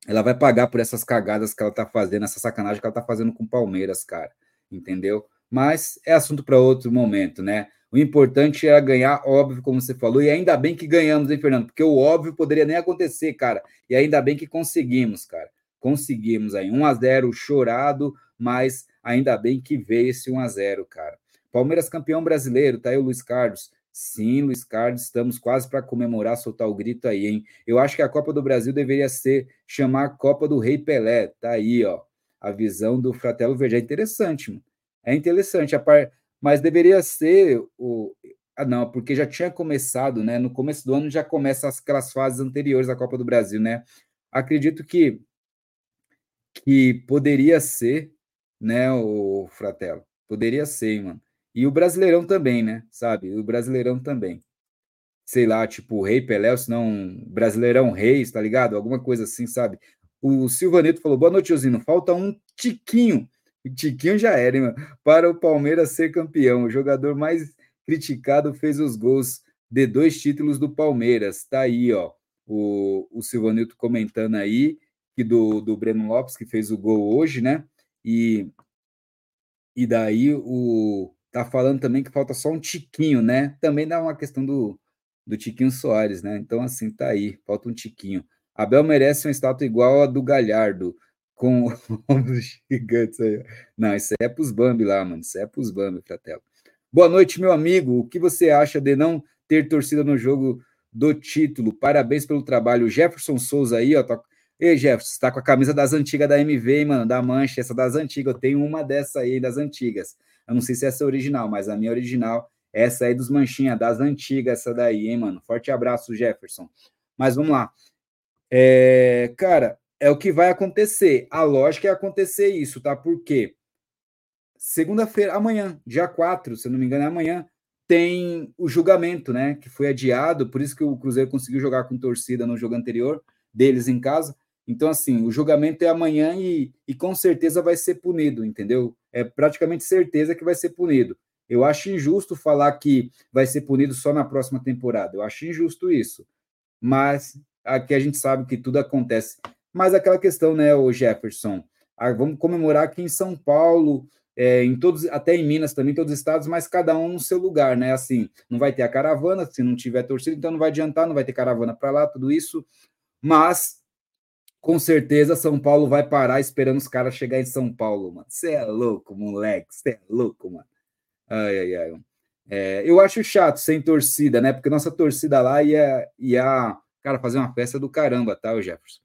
ela vai pagar por essas cagadas que ela tá fazendo, essa sacanagem que ela tá fazendo com o Palmeiras, cara. Entendeu? Mas é assunto para outro momento, né? O importante era ganhar, óbvio, como você falou, e ainda bem que ganhamos, hein, Fernando? Porque o óbvio poderia nem acontecer, cara. E ainda bem que conseguimos, cara. Conseguimos aí. 1 a 0 chorado, mas ainda bem que veio esse 1 a 0 cara. Palmeiras campeão brasileiro, tá aí o Luiz Carlos. Sim, Luiz Carlos, estamos quase para comemorar, soltar o grito aí, hein? Eu acho que a Copa do Brasil deveria ser chamar Copa do Rei Pelé. Tá aí, ó. A visão do Fratelo Verde é interessante, mano. É interessante, par... mas deveria ser o. Ah, não, porque já tinha começado, né? No começo do ano já começa aquelas fases anteriores à Copa do Brasil, né? Acredito que que poderia ser, né, o Fratelo. Poderia ser, mano. E o Brasileirão também, né? Sabe? O Brasileirão também. Sei lá, tipo Rei Pelé, ou senão Brasileirão Reis, tá ligado? Alguma coisa assim, sabe? O Silvaneto falou: boa noite, Osino. Falta um tiquinho. O Tiquinho já era, hein, mano? Para o Palmeiras ser campeão. O jogador mais criticado fez os gols de dois títulos do Palmeiras. Tá aí, ó. O, o Silvanilto comentando aí que do, do Breno Lopes, que fez o gol hoje, né? E, e daí o tá falando também que falta só um tiquinho, né? Também dá uma questão do, do Tiquinho Soares, né? Então, assim, tá aí, falta um tiquinho. Abel merece uma estátua igual a do Galhardo, com os gigantes aí. Não, isso é pros Bambi lá, mano. Isso é pros Bambi, Fratelo. Boa noite, meu amigo. O que você acha de não ter torcida no jogo do título? Parabéns pelo trabalho. Jefferson Souza aí, ó, tá Ei, Jefferson, você tá com a camisa das antigas da MV, hein, mano, da Mancha, essa das antigas. Eu tenho uma dessa aí, das antigas. Eu não sei se essa é original, mas a minha original, essa aí dos Manchinha, das antigas, essa daí, hein, mano. Forte abraço, Jefferson. Mas vamos lá. É, cara, é o que vai acontecer. A lógica é acontecer isso, tá? Por quê? Segunda-feira, amanhã, dia 4, se eu não me engano, é amanhã, tem o julgamento, né? Que foi adiado, por isso que o Cruzeiro conseguiu jogar com torcida no jogo anterior, deles em casa. Então, assim, o julgamento é amanhã e, e com certeza vai ser punido, entendeu? É praticamente certeza que vai ser punido. Eu acho injusto falar que vai ser punido só na próxima temporada. Eu acho injusto isso. Mas aqui a gente sabe que tudo acontece. Mas aquela questão, né, o Jefferson? Ah, vamos comemorar aqui em São Paulo, é, em todos, até em Minas também, todos os estados, mas cada um no seu lugar, né? Assim, não vai ter a caravana, se não tiver torcida, então não vai adiantar, não vai ter caravana para lá, tudo isso. Mas com certeza São Paulo vai parar esperando os caras chegar em São Paulo, mano. Você é louco, moleque. Você é louco, mano. Ai, ai, ai. É, eu acho chato sem torcida, né? Porque nossa torcida lá ia, ia cara, fazer uma festa do caramba, tá, o Jefferson?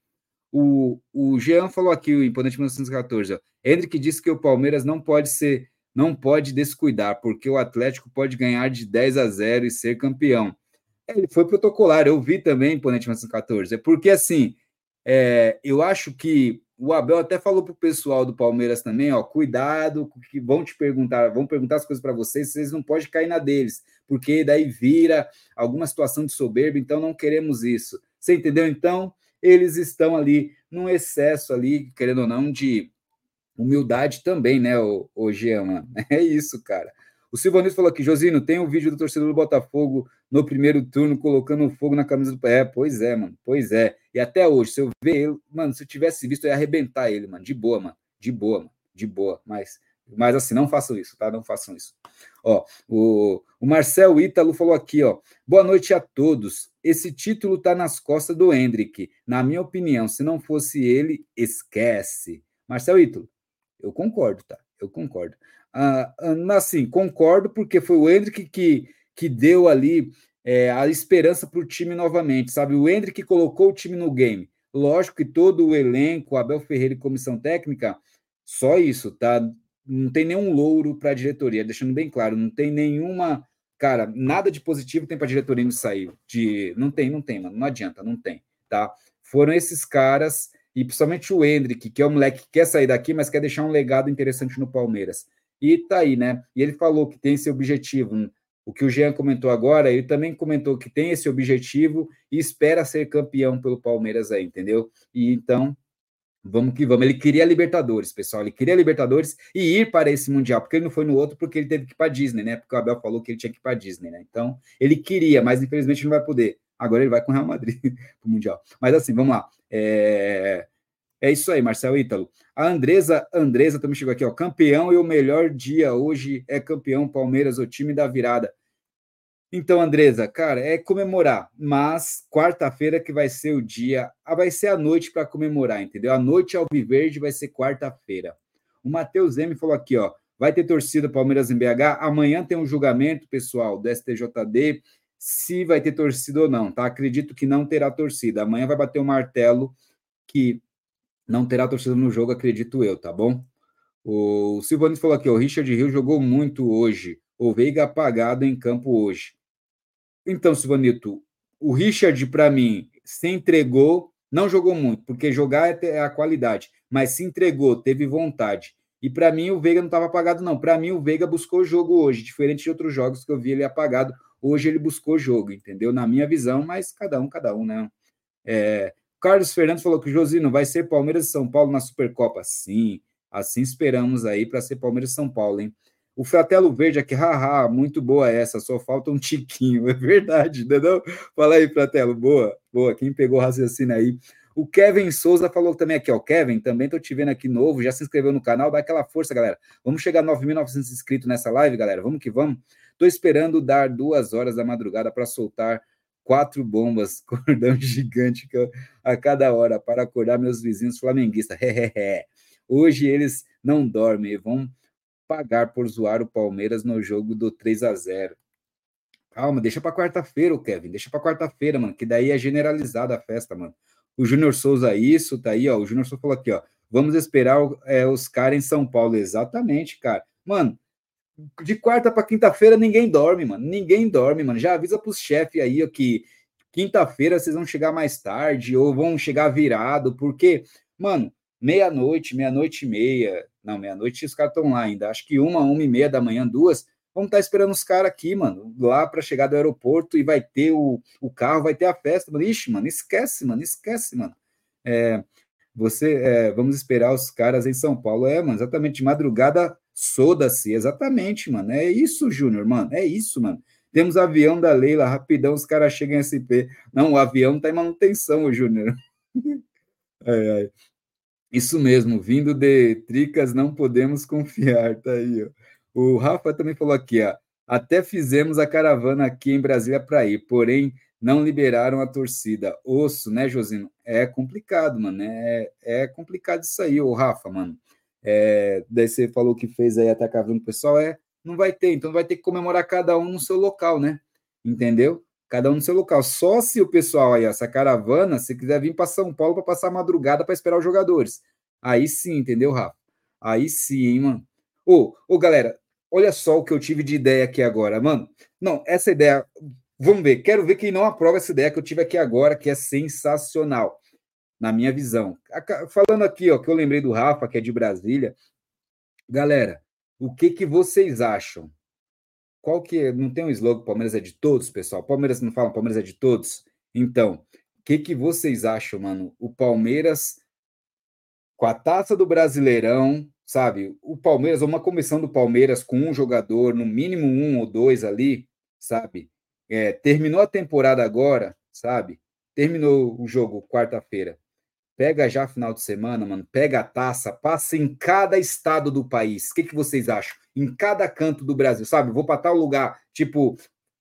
O, o Jean falou aqui, o Imponente 1914, ó. Hendrick disse que o Palmeiras não pode ser, não pode descuidar, porque o Atlético pode ganhar de 10 a 0 e ser campeão. É, ele foi protocolar, eu vi também, Imponente 1914. É porque assim, é, eu acho que o Abel até falou para o pessoal do Palmeiras também, ó, cuidado, que vão te perguntar, vão perguntar as coisas para vocês, vocês não podem cair na deles, porque daí vira alguma situação de soberba, então não queremos isso. Você entendeu? Então, eles estão ali num excesso ali, querendo ou não, de humildade também, né, o, o Jean? É isso, cara. O Silvanito falou aqui, Josino, tem um vídeo do torcedor do Botafogo no primeiro turno colocando fogo na camisa do. É, pois é, mano, pois é. E até hoje, se eu ver ele, mano, se eu tivesse visto, eu ia arrebentar ele, mano, de boa, mano, de boa, mano, de boa. Mas, mas assim, não façam isso, tá? Não façam isso. Ó, o, o Marcel Ítalo falou aqui, ó, boa noite a todos. Esse título tá nas costas do Hendrick. Na minha opinião, se não fosse ele, esquece. Marcel Ítalo, eu concordo, tá? Eu concordo. Ah, assim, concordo, porque foi o Hendrick que, que deu ali é, a esperança para o time novamente, sabe? O Hendrick colocou o time no game. Lógico que todo o elenco, Abel Ferreira e comissão técnica, só isso, tá? Não tem nenhum louro para a diretoria, deixando bem claro, não tem nenhuma. Cara, nada de positivo tem para a diretoria não sair. De, não tem, não tem, mano, não adianta, não tem, tá? Foram esses caras, e principalmente o Hendrick, que é um moleque que quer sair daqui, mas quer deixar um legado interessante no Palmeiras E tá aí, né? E ele falou que tem esse objetivo. O que o Jean comentou agora, ele também comentou que tem esse objetivo e espera ser campeão pelo Palmeiras aí, entendeu? E então, vamos que vamos. Ele queria Libertadores, pessoal. Ele queria Libertadores e ir para esse Mundial, porque ele não foi no outro, porque ele teve que ir para Disney, né? Porque o Abel falou que ele tinha que ir para Disney, né? Então, ele queria, mas infelizmente não vai poder. Agora ele vai com o Real Madrid para o Mundial. Mas assim, vamos lá. É... É isso aí, Marcelo Ítalo. A Andresa, Andresa também chegou aqui, ó. Campeão e o melhor dia hoje é campeão Palmeiras, o time da virada. Então, Andresa, cara, é comemorar, mas quarta-feira que vai ser o dia, ah, vai ser a noite para comemorar, entendeu? A noite ao Viverde vai ser quarta-feira. O Matheus M falou aqui, ó, vai ter torcida Palmeiras em BH. Amanhã tem um julgamento, pessoal, do STJD, se vai ter torcida ou não, tá? Acredito que não terá torcida. Amanhã vai bater o martelo que não terá torcida no jogo, acredito eu, tá bom? O Silvano falou aqui, o Richard Rio jogou muito hoje. O Veiga apagado em campo hoje. Então, Silvanito, o Richard, para mim, se entregou, não jogou muito, porque jogar é a qualidade, mas se entregou, teve vontade. E para mim, o Veiga não estava apagado, não. Para mim, o Veiga buscou jogo hoje, diferente de outros jogos que eu vi ele apagado. Hoje ele buscou jogo, entendeu? Na minha visão, mas cada um, cada um, né? É, Carlos Fernandes falou que Josino vai ser Palmeiras e São Paulo na Supercopa. Sim, assim esperamos aí para ser Palmeiras e São Paulo, hein? O Fratelo Verde aqui, haha, muito boa essa, só falta um tiquinho, é verdade, entendeu? Fala aí, Fratelo, boa, boa, quem pegou o raciocínio aí. O Kevin Souza falou também aqui, ó, Kevin, também tô te vendo aqui novo, já se inscreveu no canal, dá aquela força, galera. Vamos chegar a 9.900 inscritos nessa live, galera, vamos que vamos. Tô esperando dar duas horas da madrugada para soltar quatro bombas, cordão gigante a cada hora para acordar meus vizinhos flamenguistas. Hoje eles não dormem, vão pagar por zoar o Palmeiras no jogo do 3 a 0. Calma, deixa para quarta-feira, Kevin, deixa para quarta-feira, mano, que daí é generalizada a festa, mano. O Júnior Souza, isso, tá aí, ó. O Júnior Souza falou aqui, ó. Vamos esperar é, os caras em São Paulo. Exatamente, cara. Mano, de quarta para quinta-feira ninguém dorme, mano. Ninguém dorme, mano. Já avisa pros chefes aí ó, que quinta-feira vocês vão chegar mais tarde ou vão chegar virado, porque, mano, meia-noite, meia-noite e meia, não, meia-noite os caras estão lá ainda. Acho que uma, uma e meia da manhã, duas, vamos estar tá esperando os caras aqui, mano, lá para chegar do aeroporto e vai ter o, o carro, vai ter a festa. Mano. Ixi, mano, esquece, mano, esquece, mano. É, você, é, vamos esperar os caras em São Paulo. É, mano, exatamente, de madrugada Soda-se, exatamente, mano. É isso, Júnior, mano. É isso, mano. Temos avião da Leila, rapidão, os caras chegam em SP. Não, o avião tá em manutenção, Júnior. Isso mesmo, vindo de Tricas, não podemos confiar, tá aí, ó. O Rafa também falou aqui, ó. Até fizemos a caravana aqui em Brasília para ir, porém não liberaram a torcida. Osso, né, Josino? É complicado, mano. É, é complicado isso aí, o Rafa, mano. É, daí você falou que fez aí até cavando o pessoal, é, não vai ter, então vai ter que comemorar cada um no seu local, né? Entendeu? Cada um no seu local. Só se o pessoal aí, essa caravana, se quiser vir para São Paulo para passar a madrugada para esperar os jogadores. Aí sim, entendeu, Rafa? Aí sim, hein, mano. Ô, ô, galera, olha só o que eu tive de ideia aqui agora, mano. Não, essa ideia, vamos ver, quero ver quem não aprova essa ideia que eu tive aqui agora, que é sensacional na minha visão. Falando aqui, ó, que eu lembrei do Rafa, que é de Brasília. Galera, o que que vocês acham? Qual que é? Não tem um slogan Palmeiras é de todos, pessoal? Palmeiras não fala Palmeiras é de todos? Então, o que que vocês acham, mano? O Palmeiras com a taça do Brasileirão, sabe? O Palmeiras, uma comissão do Palmeiras com um jogador, no mínimo um ou dois ali, sabe? É, terminou a temporada agora, sabe? Terminou o jogo quarta-feira. Pega já final de semana, mano. Pega a taça, passa em cada estado do país. O que, que vocês acham? Em cada canto do Brasil, sabe? Vou para tal lugar, tipo,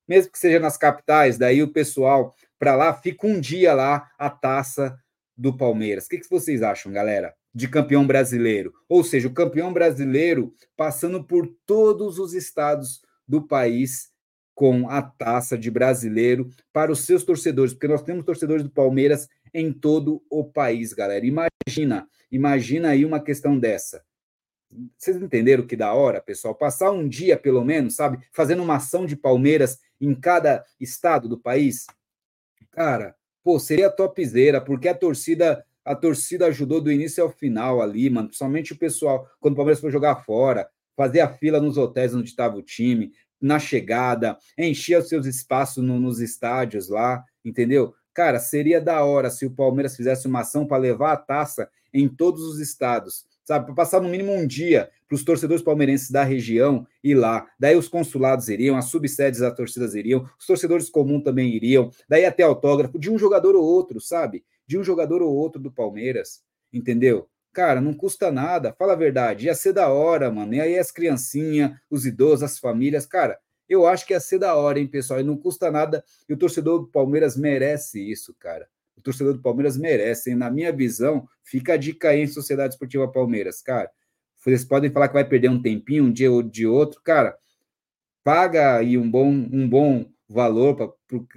mesmo que seja nas capitais, daí o pessoal para lá fica um dia lá a taça do Palmeiras. O que, que vocês acham, galera? De campeão brasileiro. Ou seja, o campeão brasileiro passando por todos os estados do país com a taça de brasileiro para os seus torcedores, porque nós temos torcedores do Palmeiras em todo o país, galera. Imagina, imagina aí uma questão dessa. Vocês entenderam que da hora, pessoal? Passar um dia, pelo menos, sabe? Fazendo uma ação de Palmeiras em cada estado do país. Cara, pô, seria topzera, porque a torcida a torcida ajudou do início ao final ali, mano. Principalmente o pessoal, quando o Palmeiras foi jogar fora, fazia fila nos hotéis onde estava o time, na chegada, enchia os seus espaços no, nos estádios lá, entendeu? Cara, seria da hora se o Palmeiras fizesse uma ação para levar a taça em todos os estados, sabe? Para passar no mínimo um dia para os torcedores palmeirenses da região ir lá. Daí os consulados iriam, as subsedes das torcidas iriam, os torcedores comuns também iriam. Daí até autógrafo de um jogador ou outro, sabe? De um jogador ou outro do Palmeiras, entendeu? Cara, não custa nada, fala a verdade, ia ser da hora, mano. E aí as criancinhas, os idosos, as famílias, cara, eu acho que ia ser da hora, hein, pessoal? E não custa nada. E o torcedor do Palmeiras merece isso, cara. O torcedor do Palmeiras merece. hein? Na minha visão, fica a dica aí em Sociedade Esportiva Palmeiras, cara. Vocês podem falar que vai perder um tempinho, um dia ou de outro, cara. Paga aí um bom, um bom valor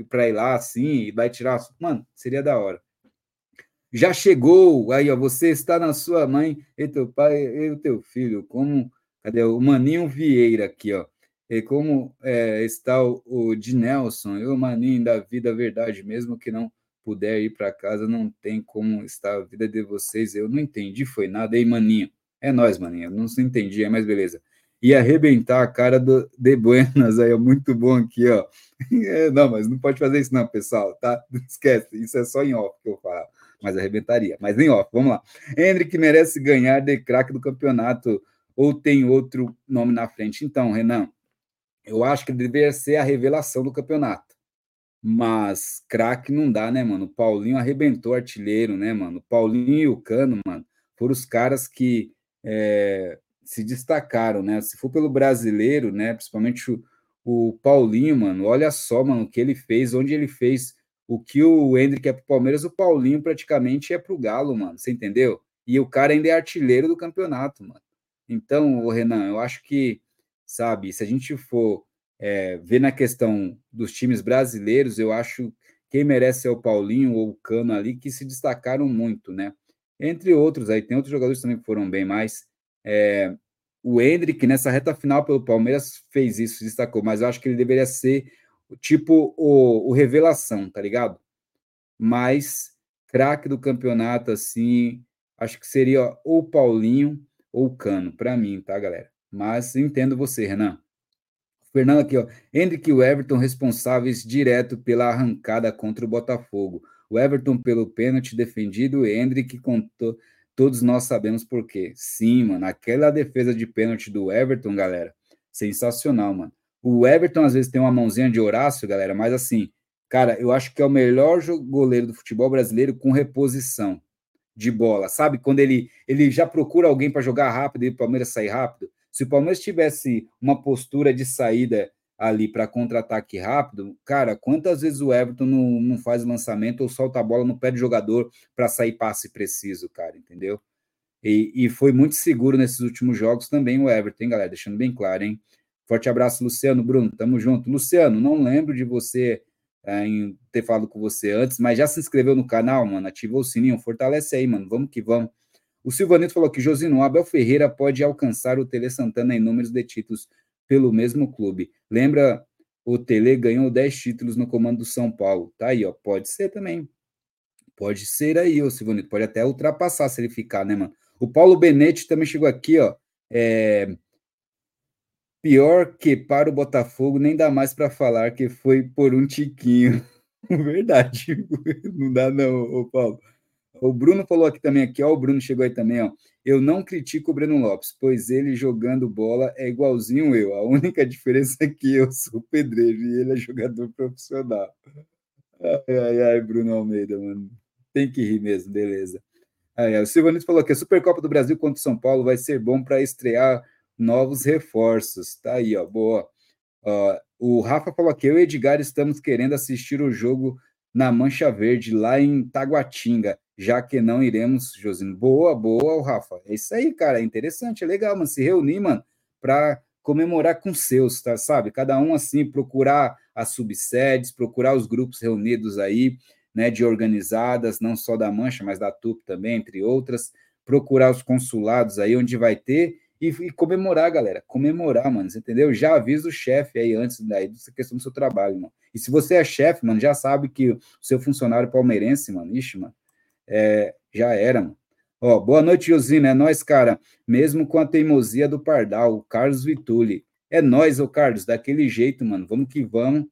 para ir lá assim e vai tirar. Mano, seria da hora. Já chegou, aí, ó, você está na sua mãe, e teu pai, e o teu filho, como, cadê o Maninho Vieira aqui, ó, e como é, está o, o de Nelson, eu, Maninho, da vida verdade, mesmo que não puder ir para casa, não tem como estar a vida de vocês, eu não entendi, foi nada, aí, Maninho, é nós, Maninho, não se entendi, é mas beleza. E arrebentar a cara do de Buenas, aí, ó, muito bom aqui, ó. É, não, mas não pode fazer isso não, pessoal, tá? Esquece, isso é só em off que eu falo mas arrebentaria. Mas nem off, vamos lá. Hendrick merece ganhar de craque do campeonato ou tem outro nome na frente? Então, Renan, eu acho que deveria ser a revelação do campeonato. Mas craque não dá, né, mano? O Paulinho arrebentou artilheiro, né, mano? O Paulinho e o Cano, mano, foram os caras que é, se destacaram, né? Se for pelo brasileiro, né, principalmente o, o Paulinho, mano, olha só, mano, o que ele fez, onde ele fez o que o Hendrick é pro Palmeiras, o Paulinho praticamente é pro Galo, mano. Você entendeu? E o cara ainda é artilheiro do campeonato, mano. Então, Renan, eu acho que, sabe, se a gente for é, ver na questão dos times brasileiros, eu acho quem merece é o Paulinho ou o Cano ali, que se destacaram muito, né? Entre outros, aí tem outros jogadores também que foram bem mais. É, o Hendrick, nessa reta final pelo Palmeiras, fez isso, se destacou, mas eu acho que ele deveria ser tipo o, o Revelação, tá ligado? Mas craque do campeonato, assim, acho que seria ou o Paulinho ou o Cano, para mim, tá, galera? Mas entendo você, Renan. Fernando aqui, ó. Hendrick e o Everton responsáveis direto pela arrancada contra o Botafogo. O Everton pelo pênalti defendido, o Hendrick contou. Todos nós sabemos por quê. Sim, mano, aquela defesa de pênalti do Everton, galera, sensacional, mano. O Everton às vezes tem uma mãozinha de Horácio, galera, mas assim, cara, eu acho que é o melhor goleiro do futebol brasileiro com reposição de bola, sabe? Quando ele, ele já procura alguém para jogar rápido e o Palmeiras sair rápido. Se o Palmeiras tivesse uma postura de saída ali para contra-ataque rápido, cara, quantas vezes o Everton não, não faz lançamento ou solta a bola no pé do jogador para sair passe preciso, cara, entendeu? E, e, foi muito seguro nesses últimos jogos também o Everton, hein, galera? Deixando bem claro, hein? Forte abraço, Luciano. Bruno, tamo junto. Luciano, não lembro de você é, ter falado com você antes, mas já se inscreveu no canal, mano? Ativou o sininho, fortalece aí, mano. Vamos que vamos. O Silvanito falou que Josino Abel Ferreira pode alcançar o Tele Santana em números de títulos pelo mesmo clube. Lembra, o Tele ganhou 10 títulos no comando do São Paulo. Tá aí, ó. Pode ser também. Pode ser aí, ô Silvanito. Pode até ultrapassar se ele ficar, né, mano? O Paulo Benetti também chegou aqui, ó. É, Pior que para o Botafogo, nem dá mais para falar que foi por um tiquinho. Verdade. Não dá não, ô Paulo. O Bruno falou aqui também, aqui, ó, o Bruno chegou aí também, ó. Eu não critico o Breno Lopes, pois ele jogando bola é igualzinho eu. A única diferença é que eu sou pedreiro e ele é jogador profissional. Ai, ai, ai, Bruno Almeida, mano. Tem que rir mesmo, beleza. Aí, o Silvanito falou que a Supercopa do Brasil contra o São Paulo vai ser bom para estrear novos reforços. Tá aí, ó, boa. Uh, o Rafa falou aqui, eu e Edgar estamos querendo assistir o jogo na Mancha Verde, lá em Taguatinga, já que não iremos, Josino. Boa, boa, Rafa. É isso aí, cara, é interessante, é legal, mano, se reunir, mano, para comemorar com seus, tá, sabe? Cada um, assim, procurar as subsedes, procurar os grupos reunidos aí, né, de organizadas, não só da Mancha, mas da TUP também, entre outras, procurar os consulados aí, onde vai ter, e, e, comemorar, galera. Comemorar, mano. Entendeu? Já avisa o chefe aí antes daí dessa questão do seu trabalho, mano. E se você é chefe, mano, já sabe que o seu funcionário palmeirense, mano, ixi, mano, é, já era. Ó, boa noite, Josina. É nós, cara. Mesmo com a teimosia do Pardal, o Carlos Vituli. É nós, ô Carlos, daquele jeito, mano. Vamos que vamos.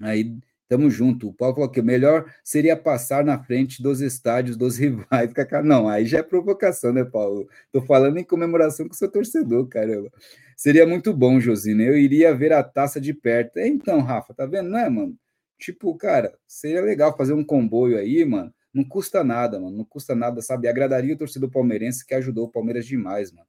Aí Tamo junto. O Paulo falou que o melhor seria passar na frente dos estádios dos rivais. Não, aí já é provocação, né, Paulo? Tô falando em comemoração com o seu torcedor, caramba. Seria muito bom, Josina. Eu iria ver a taça de perto. Então, Rafa, tá vendo, né, mano? Tipo, cara, seria legal fazer um comboio aí, mano. Não custa nada, mano. Não custa nada, sabe? Agradaria o torcedor palmeirense que ajudou o Palmeiras demais, mano.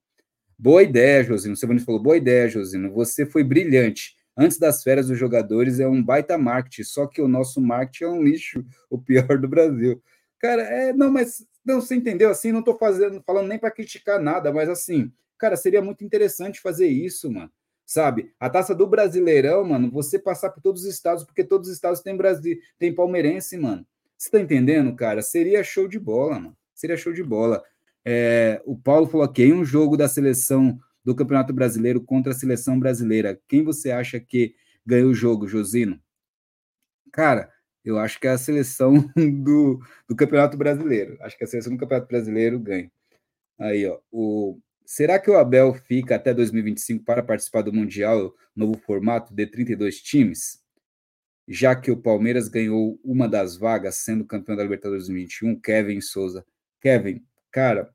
Boa ideia, Josino. Você falou, boa ideia, Josino. Você foi brilhante antes das férias dos jogadores é um baita marketing, só que o nosso marketing é um lixo, o pior do Brasil. Cara, é, não, mas não, você entendeu assim, não tô fazendo, falando nem para criticar nada, mas assim, cara, seria muito interessante fazer isso, mano. Sabe? A taça do Brasileirão, mano, você passar por todos os estados, porque todos os estados têm Brasil, tem palmeirense, mano. Você tá entendendo, cara? Seria show de bola, mano. Seria show de bola. É, o Paulo falou aqui, um jogo da seleção do Campeonato Brasileiro contra a seleção brasileira. Quem você acha que ganhou o jogo, Josino? Cara, eu acho que é a seleção do, do Campeonato Brasileiro. Acho que a seleção do Campeonato Brasileiro ganha. Aí, ó. O, será que o Abel fica até 2025 para participar do Mundial, novo formato de 32 times? Já que o Palmeiras ganhou uma das vagas, sendo campeão da Libertadores 2021, Kevin Souza. Kevin, cara,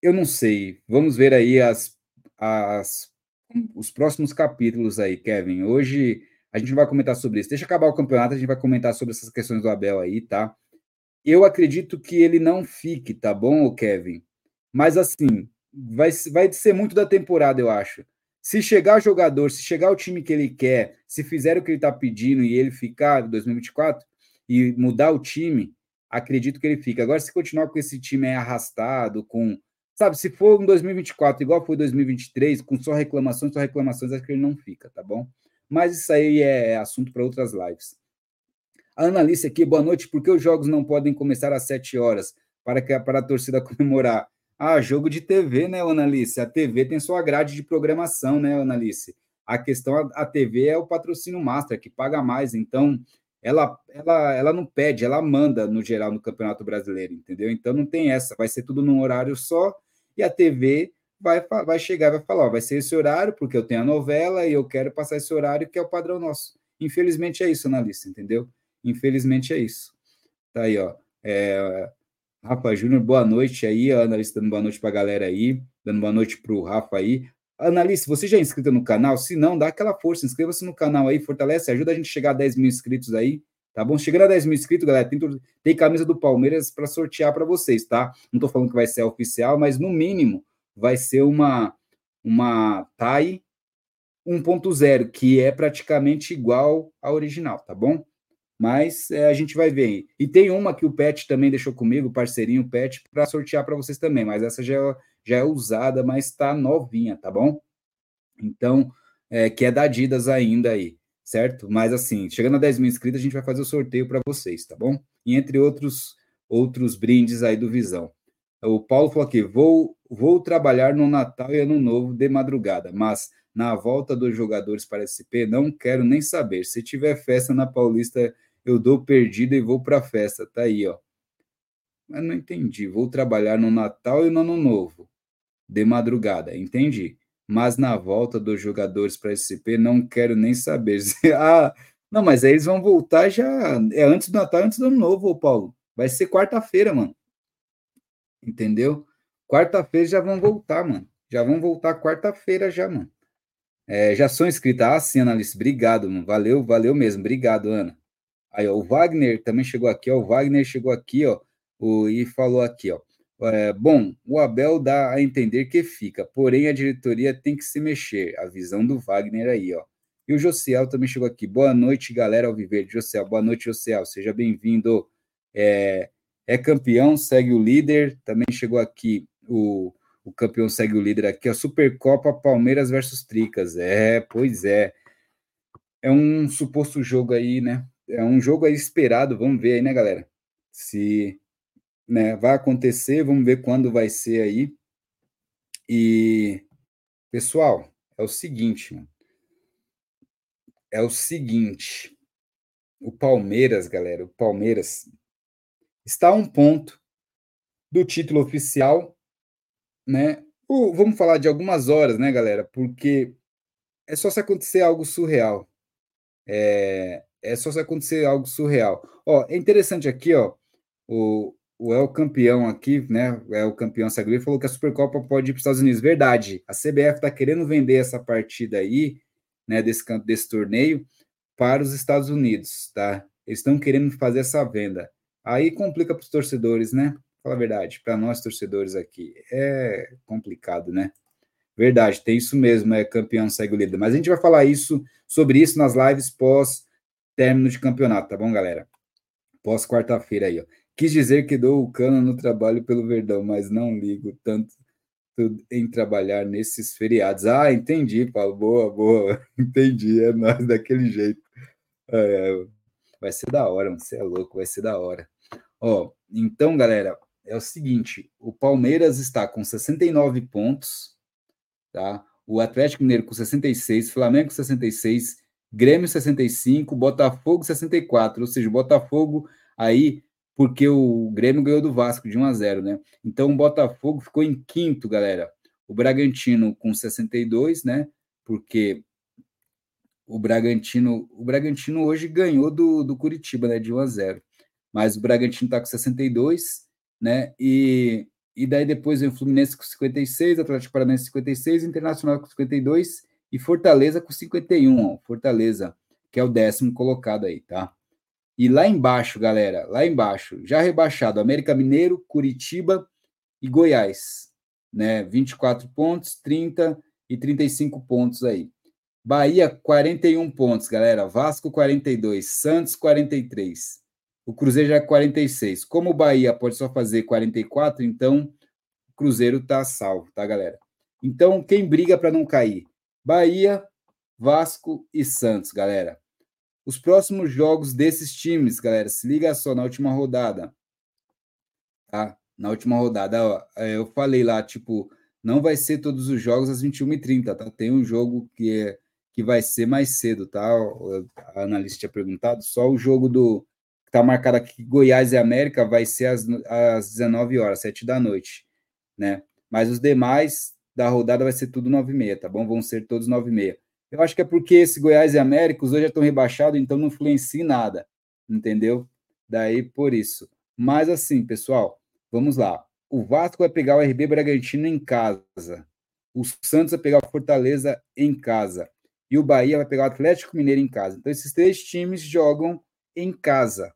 eu não sei. Vamos ver aí as, as, os próximos capítulos aí, Kevin. Hoje a gente vai comentar sobre isso. Deixa acabar o campeonato, a gente vai comentar sobre essas questões do Abel aí, tá? Eu acredito que ele não fique, tá bom, Kevin? Mas assim, vai, vai ser muito da temporada, eu acho. Se chegar jogador, se chegar o time que ele quer, se fizer o que ele está pedindo e ele ficar em 2024 e mudar o time, acredito que ele fica. Agora, se continuar com esse time arrastado, com Sabe, se for em 2024, igual foi 2023, com só reclamações, só reclamações, acho que ele não fica, tá bom? Mas isso aí é assunto para outras lives. A Analice aqui, boa noite. Por que os jogos não podem começar às 7 horas para, que, para a torcida comemorar? Ah, jogo de TV, né, Analice? A TV tem sua grade de programação, né, Analice? A questão, a, TV é o patrocínio master, que paga mais, então ela, ela, ela não pede, ela manda no geral no Campeonato Brasileiro, entendeu? Então não tem essa, vai ser tudo num horário só e a TV vai, vai chegar vai falar, ó, vai ser esse horário, porque eu tenho a novela e eu quero passar esse horário que é o padrão nosso. Infelizmente é isso, analista, entendeu? Infelizmente é isso. Tá aí, ó. É, Rafa Júnior, boa noite aí, a analista dando boa noite para a galera aí, dando boa noite para o Rafa aí. Analista, você já é inscrito no canal? Se não, dá aquela força, inscreva-se no canal aí, fortalece, ajuda a gente a chegar a 10 mil inscritos aí, tá bom? Chegando a 10 mil inscritos, galera, tem, tem camisa do Palmeiras para sortear para vocês, tá? Não estou falando que vai ser oficial, mas no mínimo vai ser uma, uma TAI 1.0, que é praticamente igual à original, tá bom? Mas é, a gente vai ver. E tem uma que o Pet também deixou comigo, parceirinho Pet, para sortear para vocês também, mas essa já é, já é usada, mas está novinha, tá bom? Então, é, que é da Adidas ainda aí certo? Mas assim, chegando a 10 mil inscritos, a gente vai fazer o sorteio para vocês, tá bom? E entre outros outros brindes aí do Visão. O Paulo falou aqui: vou, vou trabalhar no Natal e Ano Novo de madrugada, mas na volta dos jogadores para SP, não quero nem saber. Se tiver festa na Paulista, eu dou perdida e vou para a festa. Tá aí, ó. Mas não entendi. Vou trabalhar no Natal e no Ano Novo de madrugada. Entendi mas na volta dos jogadores para SP não quero nem saber. ah, não, mas aí eles vão voltar já. É antes do Natal, antes do Ano Novo, Paulo. Vai ser quarta-feira, mano. Entendeu? Quarta-feira já vão voltar, mano. Já vão voltar quarta-feira já, mano. É, já sou inscrita. Ah, sim, Analice. Obrigado, mano. Valeu, valeu mesmo. Obrigado, Ana. Aí, ó, o Wagner também chegou aqui, ó. O Wagner chegou aqui, ó. O, e falou aqui, ó. É, bom, o Abel dá a entender que fica, porém a diretoria tem que se mexer. A visão do Wagner aí, ó. E o Josiel também chegou aqui. Boa noite, galera Alviverde. Josiel, boa noite, Josiel. Seja bem-vindo. É, é, campeão, segue o líder. Também chegou aqui o, o campeão segue o líder aqui, a Supercopa Palmeiras versus Tricas. É, pois é. É um suposto jogo aí, né? É um jogo aí esperado. Vamos ver aí, né, galera? Se né? Vai acontecer, vamos ver quando vai ser aí. E, pessoal, é o seguinte, mano. É o seguinte. O Palmeiras, galera, o Palmeiras está a um ponto do título oficial, né? Vamos falar de algumas horas, né, galera? Porque é só se acontecer algo surreal. É, é só se acontecer algo surreal. Ó, é interessante aqui, ó, o, o El Campeão aqui, né? O El Campeão Sagre falou que a Supercopa pode ir para os Estados Unidos. Verdade. A CBF está querendo vender essa partida aí, né? Desse, desse torneio para os Estados Unidos, tá? Eles estão querendo fazer essa venda. Aí complica para os torcedores, né? Fala a verdade, para nós torcedores aqui é complicado, né? Verdade, tem isso mesmo, é campeão segue o líder. Mas a gente vai falar isso sobre isso nas lives pós término de campeonato, tá bom, galera? Pós quarta-feira aí, ó. Quis dizer que dou o cano no trabalho pelo Verdão, mas não ligo tanto em trabalhar nesses feriados. Ah, entendi, Paulo. Boa, boa. Entendi. É nós daquele jeito. É, vai ser da hora, você é louco, vai ser da hora. Ó, então, galera, é o seguinte: o Palmeiras está com 69 pontos, tá? O Atlético Mineiro com 66, Flamengo com 66, Grêmio 65, Botafogo 64, ou seja, o Botafogo aí porque o Grêmio ganhou do Vasco de 1 a 0, né? Então o Botafogo ficou em quinto, galera. O Bragantino com 62, né? Porque o Bragantino, o Bragantino hoje ganhou do, do Curitiba, né, de 1 a 0. Mas o Bragantino tá com 62, né? E e daí depois vem o Fluminense com 56, Atlético Paranaense 56, Internacional com 52 e Fortaleza com 51, ó, Fortaleza, que é o décimo colocado aí, tá? E lá embaixo, galera, lá embaixo, já rebaixado, América Mineiro, Curitiba e Goiás, né? 24 pontos, 30 e 35 pontos aí. Bahia, 41 pontos, galera. Vasco, 42. Santos, 43. O Cruzeiro já é 46. Como o Bahia pode só fazer 44, então o Cruzeiro tá salvo, tá, galera? Então, quem briga para não cair? Bahia, Vasco e Santos, galera. Os próximos jogos desses times, galera, se liga só na última rodada. Tá? Na última rodada, ó, é, eu falei lá, tipo, não vai ser todos os jogos às 21h30, tá? Tem um jogo que, é, que vai ser mais cedo, tá? A analista tinha perguntado, só o jogo do que tá marcado aqui, Goiás e América, vai ser às, às 19 horas, 7 da noite, né? Mas os demais da rodada vai ser tudo 9h30, tá bom? Vão ser todos 9h30. Eu acho que é porque esse Goiás e América, os dois já estão rebaixados, então não influencia em nada, entendeu? Daí por isso. Mas assim, pessoal, vamos lá. O Vasco vai pegar o RB Bragantino em casa. O Santos vai pegar o Fortaleza em casa. E o Bahia vai pegar o Atlético Mineiro em casa. Então, esses três times jogam em casa.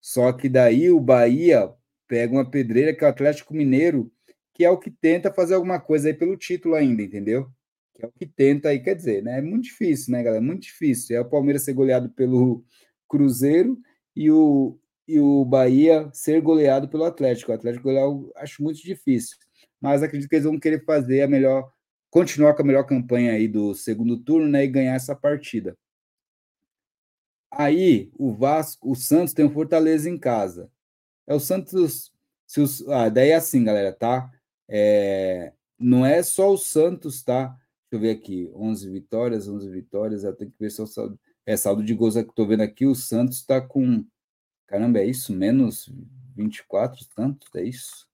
Só que daí o Bahia pega uma pedreira que é o Atlético Mineiro, que é o que tenta fazer alguma coisa aí pelo título ainda, entendeu? que é o que tenta aí, quer dizer, né? É muito difícil, né, galera? Muito difícil. É o Palmeiras ser goleado pelo Cruzeiro e o, e o Bahia ser goleado pelo Atlético. O Atlético eu acho muito difícil. Mas acredito que eles vão querer fazer a melhor, continuar com a melhor campanha aí do segundo turno, né? E ganhar essa partida. Aí o Vasco, o Santos tem o Fortaleza em casa. É o Santos. Se os, ah, daí é assim, galera, tá? É, não é só o Santos, tá? eu ver aqui, 11 vitórias, 11 vitórias, eu tenho que ver se o saldo, é saldo de gols que estou vendo aqui, o Santos está com, caramba, é isso? Menos 24, tanto, é isso?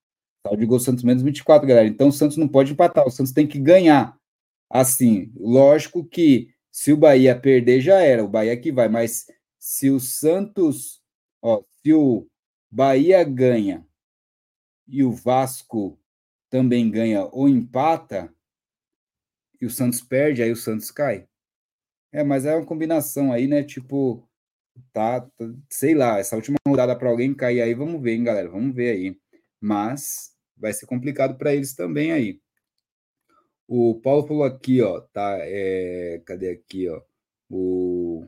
Saldo de gols Santos menos 24, galera, então o Santos não pode empatar, o Santos tem que ganhar, assim, lógico que se o Bahia perder, já era, o Bahia que vai, mas se o Santos, ó, se o Bahia ganha e o Vasco também ganha ou empata, e o Santos perde, aí o Santos cai. É, mas é uma combinação aí, né? Tipo, tá, tá sei lá, essa última rodada para alguém cair aí, vamos ver, hein, galera? Vamos ver aí. Mas vai ser complicado para eles também aí. O Paulo falou aqui, ó, tá? É, cadê aqui, ó? O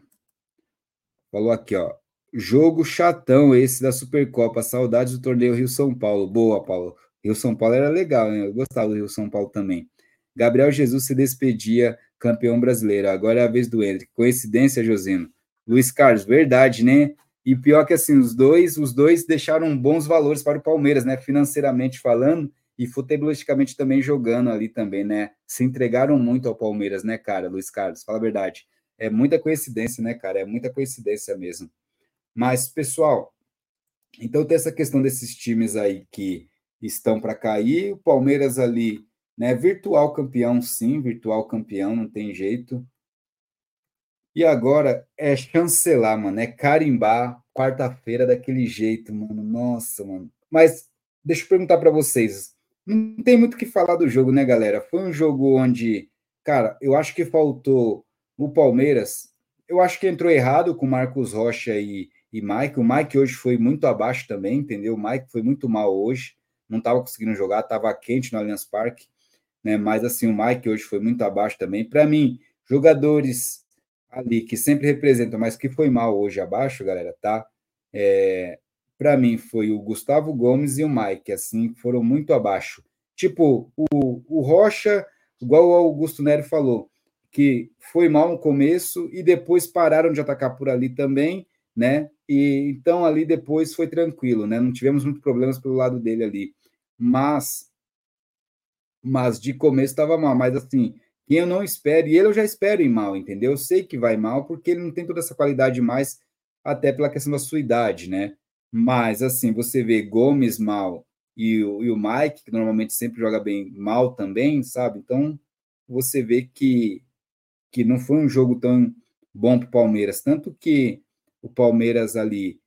falou aqui, ó. Jogo chatão esse da Supercopa. Saudades do torneio Rio São Paulo. Boa, Paulo. Rio São Paulo era legal, né? Eu gostava do Rio São Paulo também. Gabriel Jesus se despedia campeão brasileiro. Agora é a vez do Hendrick. Coincidência, Josino? Luiz Carlos, verdade, né? E pior que assim, os dois, os dois deixaram bons valores para o Palmeiras, né? Financeiramente falando e futebolisticamente também jogando ali também, né? Se entregaram muito ao Palmeiras, né, cara, Luiz Carlos? Fala a verdade. É muita coincidência, né, cara? É muita coincidência mesmo. Mas, pessoal, então tem essa questão desses times aí que estão para cair. O Palmeiras ali, né? Virtual campeão, sim, virtual campeão, não tem jeito. E agora é chancelar, mano, é carimbar quarta-feira daquele jeito, mano. Nossa, mano. Mas deixa eu perguntar para vocês. Não tem muito o que falar do jogo, né, galera? Foi um jogo onde, cara, eu acho que faltou o Palmeiras. Eu acho que entrou errado com Marcos Rocha e, e Mike. O Mike hoje foi muito abaixo também, entendeu? O Mike foi muito mal hoje. Não estava conseguindo jogar, estava quente no Allianz Parque, né? Mas assim, o Mike hoje foi muito abaixo também. Para mim, jogadores ali que sempre representa, mas que foi mal hoje abaixo, galera, tá? É, para mim foi o Gustavo Gomes e o Mike, assim, foram muito abaixo. Tipo, o, o Rocha, igual o Augusto Nery falou, que foi mal no começo e depois pararam de atacar por ali também, né? E então ali depois foi tranquilo, né? Não tivemos muitos problemas pelo lado dele ali. Mas mas de começo estava mal, mas assim, quem eu não espero, e ele eu já espero ir mal, entendeu? Eu sei que vai mal, porque ele não tem toda essa qualidade mais, até pela questão da sua idade, né? Mas, assim, você vê Gomes mal e o, e o Mike, que normalmente sempre joga bem mal também, sabe? Então, você vê que, que não foi um jogo tão bom para o Palmeiras. Tanto que o Palmeiras ali,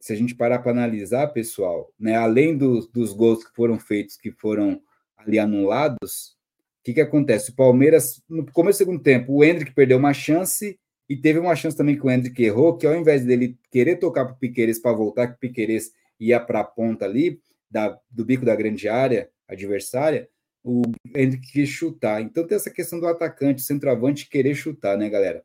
se a gente parar para analisar, pessoal, né, além dos, dos gols que foram feitos, que foram ali anulados, o que, que acontece? O Palmeiras, no começo do segundo tempo, o Hendrick perdeu uma chance e teve uma chance também que o Hendrick errou, que ao invés dele querer tocar para o Piqueires para voltar, que o Piqueires ia para a ponta ali, da, do bico da grande área adversária, o Hendrick quis chutar. Então tem essa questão do atacante, centroavante, querer chutar, né, galera?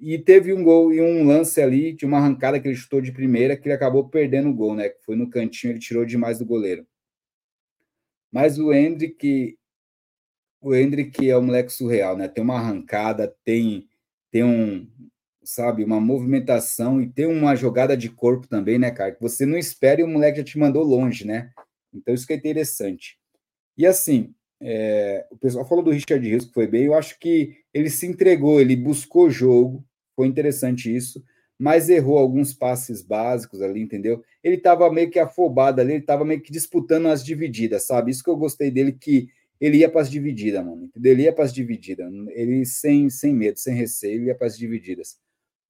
E teve um gol e um lance ali, de uma arrancada que ele chutou de primeira, que ele acabou perdendo o gol, né? Foi no cantinho, ele tirou demais do goleiro. Mas o Hendrick, o Hendrick é um moleque surreal, né? Tem uma arrancada, tem, tem um, sabe, uma movimentação e tem uma jogada de corpo também, né, cara? Que você não espera e o moleque já te mandou longe, né? Então isso que é interessante. E assim, é, o pessoal falou do Richard Rios, que foi bem, eu acho que ele se entregou, ele buscou jogo, foi interessante isso, mas errou alguns passes básicos ali, entendeu? Ele estava meio que afobado ali, ele estava meio que disputando as divididas, sabe? Isso que eu gostei dele, que ele ia para as divididas, mano. Entendeu? Ele ia para as divididas. Ele sem, sem medo, sem receio, ele ia para as divididas.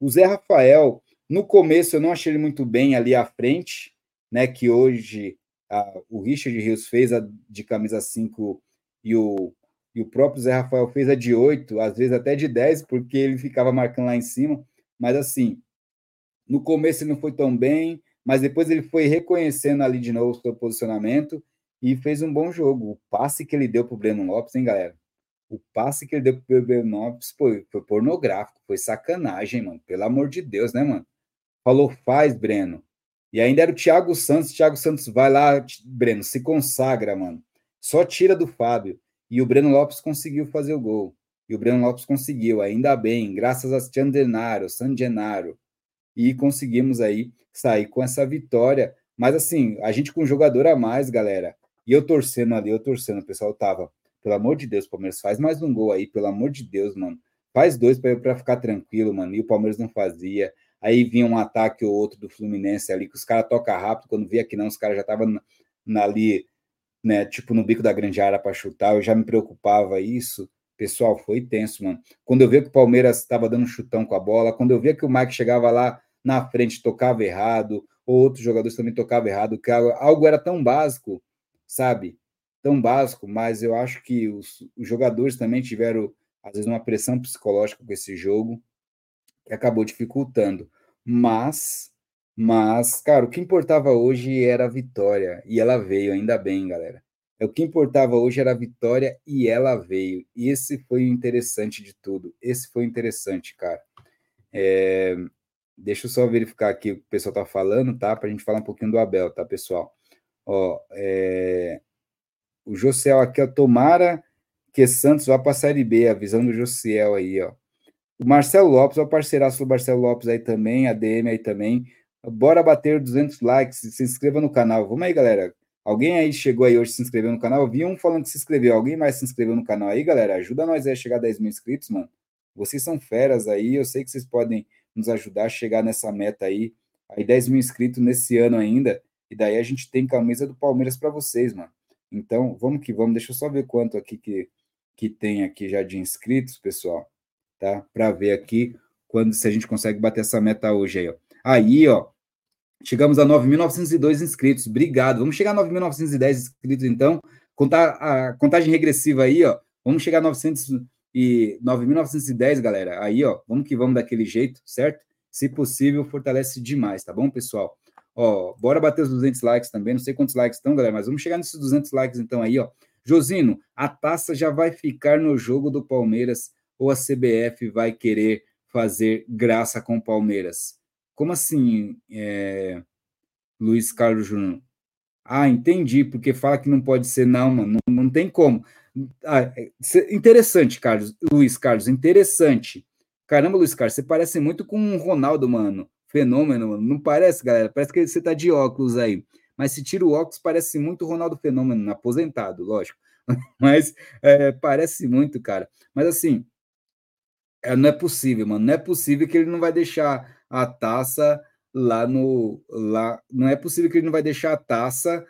O Zé Rafael, no começo eu não achei ele muito bem ali à frente, né? Que hoje a, o Richard Rios fez a de camisa 5 e o, e o próprio Zé Rafael fez a de 8, às vezes até de 10, porque ele ficava marcando lá em cima. Mas assim, no começo ele não foi tão bem, mas depois ele foi reconhecendo ali de novo o seu posicionamento e fez um bom jogo. O passe que ele deu para o Breno Lopes, hein, galera? O passe que ele deu para o Breno Lopes foi, foi pornográfico, foi sacanagem, mano. Pelo amor de Deus, né, mano? Falou, faz, Breno. E ainda era o Thiago Santos. Thiago Santos vai lá, Breno, se consagra, mano. Só tira do Fábio. E o Breno Lopes conseguiu fazer o gol. E o Breno Lopes conseguiu, ainda bem, graças a San Genaro. E conseguimos aí sair com essa vitória. Mas assim, a gente com um jogador a mais, galera, e eu torcendo ali, eu torcendo, o pessoal tava, pelo amor de Deus, Palmeiras, faz mais um gol aí, pelo amor de Deus, mano. Faz dois para ficar tranquilo, mano. E o Palmeiras não fazia. Aí vinha um ataque ou outro do Fluminense ali, que os caras tocam rápido, quando via que não, os caras já estavam ali, né, tipo no bico da grande área para chutar. Eu já me preocupava isso. Pessoal, foi tenso, mano. Quando eu via que o Palmeiras estava dando chutão com a bola, quando eu via que o Mike chegava lá na frente, tocava errado, ou outros jogadores também tocavam errado, que algo era tão básico sabe? Tão básico, mas eu acho que os, os jogadores também tiveram, às vezes, uma pressão psicológica com esse jogo que acabou dificultando. Mas, mas, cara, o que importava hoje era a vitória e ela veio, ainda bem, galera. É o que importava hoje era a vitória e ela veio. E esse foi o interessante de tudo. Esse foi interessante, cara. É, deixa eu só verificar aqui o que o pessoal tá falando, tá? Para a gente falar um pouquinho do Abel, tá, pessoal? Ó, é, o Josiel aqui, ó, tomara que Santos vá para a Série B, a visão do Josiel aí, ó. O Marcelo Lopes, o parceiraço do Marcelo Lopes aí também, a DM aí também. Bora bater 200 likes, se inscreva no canal. Vamos aí, galera. Alguém aí chegou aí hoje se inscreveu no canal? Vi um falando que se inscreveu. Alguém mais se inscreveu no canal aí, galera? Ajuda nós aí a chegar a 10 mil inscritos, mano. Vocês são feras aí, eu sei que vocês podem nos ajudar a chegar nessa meta aí. Aí 10 mil inscritos nesse ano ainda E daí a gente tem camisa do Palmeiras para vocês, mano. Então, vamos que vamos. Deixa eu só ver quanto aqui que, que tem aqui já de inscritos, pessoal, tá? Para ver aqui quando se a gente consegue bater essa meta hoje aí, ó. Aí, ó, chegamos a 9.902 inscritos. Obrigado. Vamos chegar a 9.910 inscritos, então. Contar a contagem regressiva aí, ó. Vamos chegar a 900 e 9.910, galera. Aí, ó, vamos que vamos daquele jeito, certo? Se possível, fortalece demais, tá bom, pessoal? Ó, bora bater os 200 likes também. Não sei quantos likes estão, galera, mas vamos chegar nesses 200 likes então aí, ó. Josino, a taça já vai ficar no jogo do Palmeiras ou a CBF vai querer fazer graça com o Palmeiras? Como assim, é... Luiz Carlos Júnior? Ah, entendi, porque fala que não pode ser, não, mano, não, não tem como. Ah, é, interessante, Carlos, Luiz Carlos, interessante. Caramba, Luiz Carlos, você parece muito com o Ronaldo, mano fenômeno, não parece, galera? Parece que você tá de óculos aí. Mas se tira o óculos, parece muito Ronaldo Fenômeno, aposentado, lógico. Mas é, parece muito, cara. Mas assim, é, não é possível, mano. Não é possível que ele não vai deixar a taça lá no. Lá, não é possível que ele não vai deixar a taça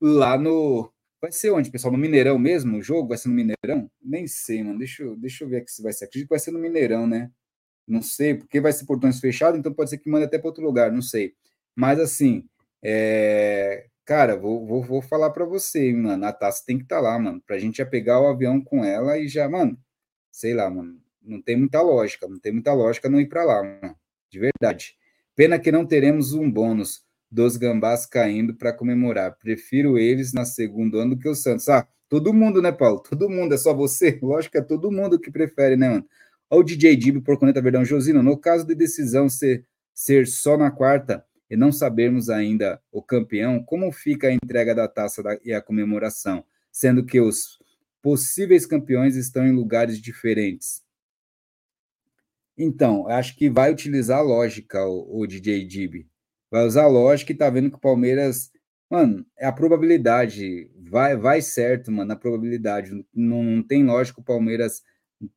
lá no. Vai ser onde, pessoal? No Mineirão mesmo? O jogo vai ser no Mineirão? Nem sei, mano. Deixa eu, deixa eu ver aqui se vai ser. Acredito que vai ser no Mineirão, né? não sei, porque vai ser portões fechados, então pode ser que mande até para outro lugar, não sei. Mas assim, é... cara, vou, vou, vou falar para você, mano, a taça tem que estar tá lá, mano, para a gente já pegar o avião com ela e já, mano, sei lá, mano, não tem muita lógica, não tem muita lógica não ir para lá, mano, de verdade. Pena que não teremos um bônus dos gambás caindo para comemorar. Prefiro eles na segunda ano do que o Santos. Ah, todo mundo, né, Paulo? Todo mundo, é só você? Lógico que é todo mundo que prefere, né, mano? Ou DJ Dib por Coneta Verdão Josino, no caso de decisão ser, ser só na quarta e não sabermos ainda o campeão, como fica a entrega da taça da, e a comemoração, sendo que os possíveis campeões estão em lugares diferentes? Então, acho que vai utilizar a lógica o, o DJ Dib. Vai usar a lógica e tá vendo que o Palmeiras, mano, é a probabilidade, vai vai certo, mano, a probabilidade. Não, não tem lógica o Palmeiras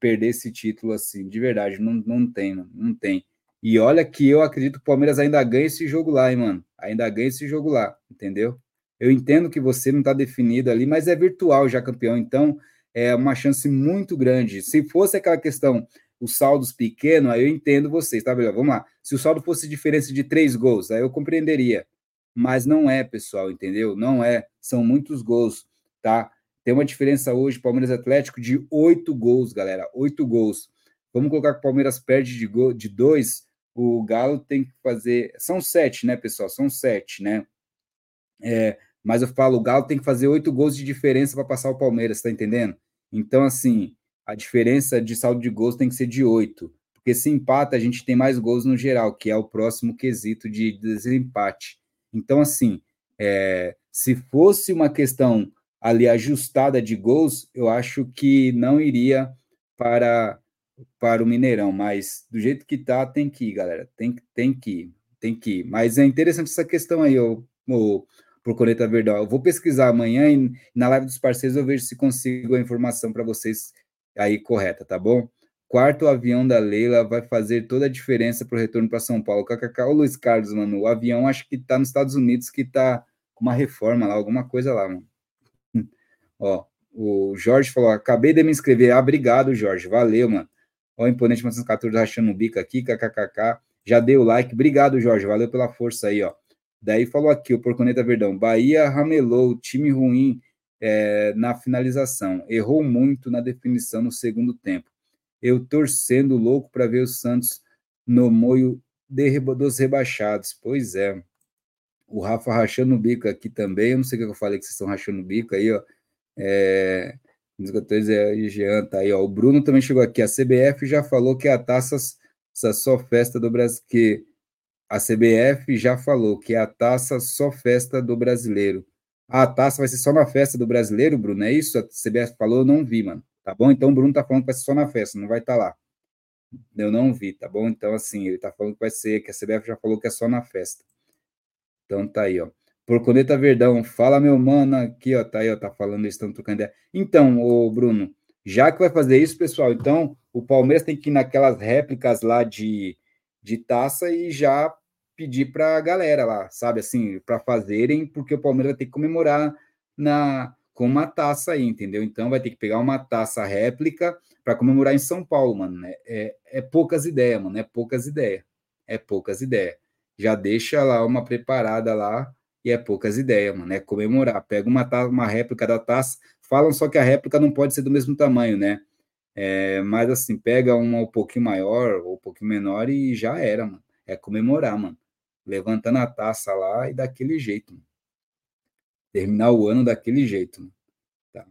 perder esse título assim, de verdade, não, não tem, não tem. E olha que eu acredito que o Palmeiras ainda ganha esse jogo lá, hein, mano? Ainda ganha esse jogo lá, entendeu? Eu entendo que você não está definido ali, mas é virtual já campeão, então é uma chance muito grande. Se fosse aquela questão, os saldos pequenos, aí eu entendo vocês, tá? Vamos lá. Se o saldo fosse diferença de três gols, aí eu compreenderia. Mas não é, pessoal, entendeu? Não é. São muitos gols, tá? Tem uma diferença hoje, Palmeiras Atlético, de oito gols, galera. Oito gols. Vamos colocar que o Palmeiras perde de, gol, de dois, o Galo tem que fazer. São sete, né, pessoal? São sete, né? É, mas eu falo, o Galo tem que fazer oito gols de diferença para passar o Palmeiras, tá entendendo? Então, assim, a diferença de saldo de gols tem que ser de oito. Porque se empata, a gente tem mais gols no geral, que é o próximo quesito de desempate. Então, assim, é, se fosse uma questão ali ajustada de gols, eu acho que não iria para para o Mineirão, mas do jeito que tá, tem que ir, galera. Tem, tem que ir, tem que ir. Mas é interessante essa questão aí, o, o pro Coneta Verdão. Eu vou pesquisar amanhã e na live dos parceiros eu vejo se consigo a informação para vocês aí correta, tá bom? Quarto avião da Leila vai fazer toda a diferença para o retorno para São Paulo. KKK, o Luiz Carlos, mano, o avião acho que tá nos Estados Unidos, que tá com uma reforma lá, alguma coisa lá, mano. Ó, o Jorge falou: acabei de me inscrever. Ah, obrigado, Jorge. Valeu, mano. Ó, o Imponente 1914 rachando o bico aqui, kkkk. Já deu o like. Obrigado, Jorge. Valeu pela força aí, ó. Daí falou aqui, o Porconeta Verdão. Bahia ramelou, time ruim é, na finalização. Errou muito na definição no segundo tempo. Eu torcendo louco para ver o Santos no moio de, dos rebaixados. Pois é. O Rafa rachando o bico aqui também. Eu não sei o que eu falei que vocês estão rachando o bico aí, ó. É, é Jean, tá aí, ó. O Bruno também chegou aqui. A CBF já falou que a taça só festa do Brasil. Que a CBF já falou que a taça só festa do brasileiro. A taça vai ser só na festa do brasileiro, Bruno? É isso? A CBF falou, eu não vi, mano. Tá bom? Então o Bruno tá falando que vai ser só na festa, não vai estar tá lá. Eu não vi, tá bom? Então, assim, ele tá falando que vai ser, que a CBF já falou que é só na festa. Então tá aí, ó. Porconeta Verdão, fala meu mano aqui, ó, tá aí, ó, tá falando, eles estão trocando ideia. Então, o Bruno, já que vai fazer isso, pessoal, então o Palmeiras tem que ir naquelas réplicas lá de, de taça e já pedir para a galera lá, sabe, assim, para fazerem, porque o Palmeiras vai ter que comemorar na com uma taça aí, entendeu? Então vai ter que pegar uma taça réplica para comemorar em São Paulo, mano. Né? É, é poucas ideias, mano. É poucas ideias. É poucas ideias. Já deixa lá uma preparada lá e é poucas ideias, mano. É comemorar. Pega uma, taça, uma réplica da taça. Falam só que a réplica não pode ser do mesmo tamanho, né? É, mas assim, pega uma um pouquinho maior ou um pouquinho menor e já era, mano. É comemorar, mano. Levantando a taça lá e daquele jeito. Terminar o ano daquele jeito. Tá.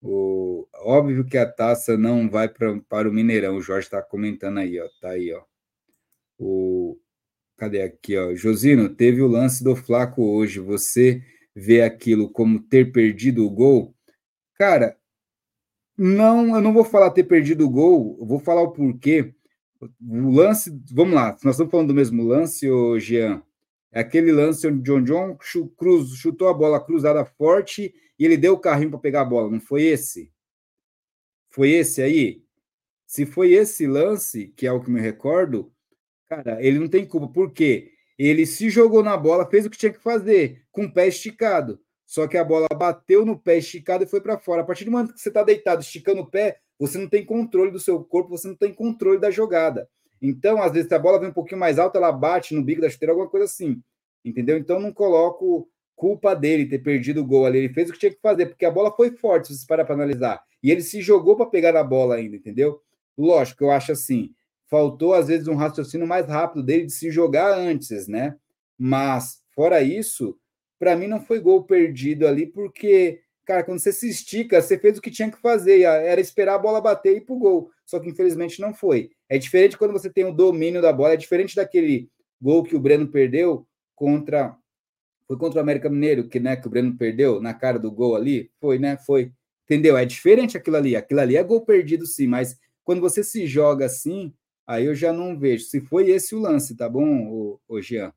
O, óbvio que a taça não vai pra, para o Mineirão. O Jorge está comentando aí, ó. Tá aí, ó. O, cadê aqui, ó? Josino, teve o lance do Flaco hoje. Você vê aquilo como ter perdido o gol? Cara, não, eu não vou falar ter perdido o gol, eu vou falar o porquê. O lance, vamos lá, nós estamos falando do mesmo lance, ô Jean. É aquele lance onde John John cruz, chutou a bola cruzada forte e ele deu o carrinho para pegar a bola, não foi esse? Foi esse aí? Se foi esse lance, que é o que me recordo, cara, ele não tem culpa. Por quê? Ele se jogou na bola, fez o que tinha que fazer, com o pé esticado. Só que a bola bateu no pé esticado e foi para fora. A partir do momento que você está deitado, esticando o pé, você não tem controle do seu corpo, você não tem controle da jogada. Então, às vezes, se a bola vem um pouquinho mais alta, ela bate no bico da chuteira, alguma coisa assim. Entendeu? Então, não coloco culpa dele ter perdido o gol ali. Ele fez o que tinha que fazer, porque a bola foi forte, se você parar para analisar. E ele se jogou para pegar na bola ainda, entendeu? Lógico, eu acho assim. Faltou, às vezes, um raciocínio mais rápido dele de se jogar antes, né? Mas, fora isso, para mim não foi gol perdido ali, porque, cara, quando você se estica, você fez o que tinha que fazer, era esperar a bola bater e ir pro gol. Só que infelizmente não foi. É diferente quando você tem o domínio da bola, é diferente daquele gol que o Breno perdeu contra foi contra o América Mineiro, que, né, que o Breno perdeu na cara do gol ali, foi, né? Foi. Entendeu? É diferente aquilo ali. Aquilo ali é gol perdido, sim, mas quando você se joga assim, aí eu já não vejo. Se foi esse o lance, tá bom, ô, Jean?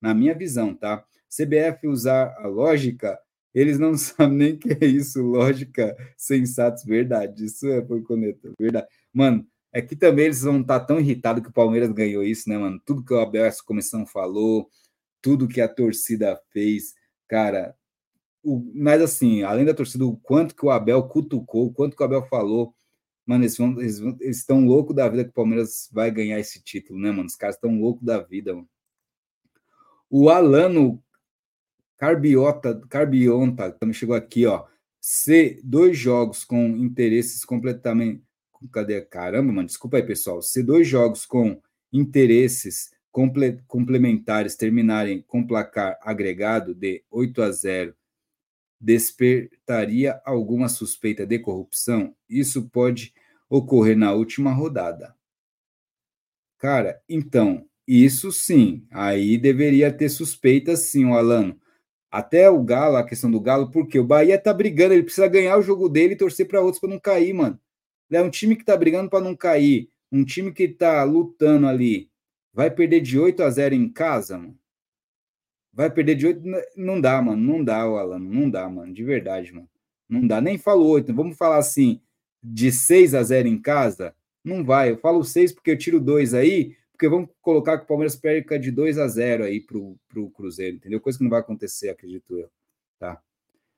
Na minha visão, tá? CBF usar a lógica, eles não sabem nem que é isso, lógica sensatos, verdade. Isso é por coneta, verdade. Mano, é que também eles vão estar tá tão irritados que o Palmeiras ganhou isso, né, mano? Tudo que o Abel, essa comissão falou, tudo que a torcida fez, cara. O, mas assim, além da torcida, o quanto que o Abel cutucou, o quanto que o Abel falou, mano, eles, eles estão loucos da vida que o Palmeiras vai ganhar esse título, né, mano? Os caras estão loucos da vida, mano. O Alano Carbiota, Carbionta, também chegou aqui, ó. C, dois jogos com interesses completamente. Cadê? Caramba, mano, desculpa aí, pessoal. Se dois jogos com interesses comple, complementares terminarem com placar agregado de 8 a 0, despertaria alguma suspeita de corrupção? Isso pode ocorrer na última rodada. Cara, então, isso sim, aí deveria ter suspeita sim, o Alano. Até o Galo, a questão do Galo, porque o Bahia tá brigando, ele precisa ganhar o jogo dele e torcer para outros para não cair, mano. É um time que tá brigando para não cair, um time que tá lutando ali, vai perder de 8 a 0 em casa, mano. Vai perder de 8, não dá, mano, não dá, Alan, não dá, mano, de verdade, mano. Não dá, nem falo 8, vamos falar assim, de 6 a 0 em casa, não vai. Eu falo 6 porque eu tiro 2 aí, porque vamos colocar que o Palmeiras perca de 2 a 0 aí para o Cruzeiro, entendeu? Coisa que não vai acontecer, acredito eu. Tá?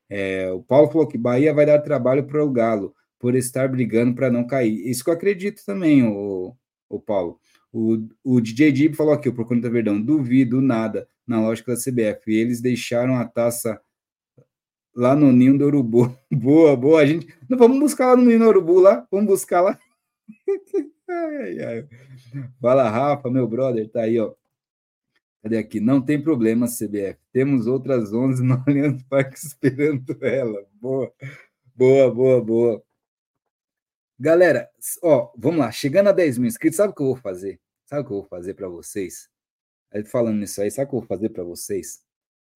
É, o Paulo falou que Bahia vai dar trabalho para o Galo, por estar brigando para não cair. Isso que eu acredito também, o, o Paulo. O, o DJ Dib falou aqui, o Procurando Verdão, duvido nada na lógica da CBF. Eles deixaram a taça lá no Ninho do Urubu. boa, boa. Gente. Não, vamos buscar lá no Ninho do Urubu lá. Vamos buscar lá. ai, ai. Fala, Rafa, meu brother, tá aí, ó. Cadê aqui? Não tem problema, CBF. Temos outras 11 no Allianz Parque esperando ela. Boa, boa, boa, boa. Galera, ó, vamos lá. Chegando a 10 mil inscritos, sabe o que eu vou fazer? Sabe o que eu vou fazer para vocês? Falando nisso aí, sabe o que eu vou fazer para vocês?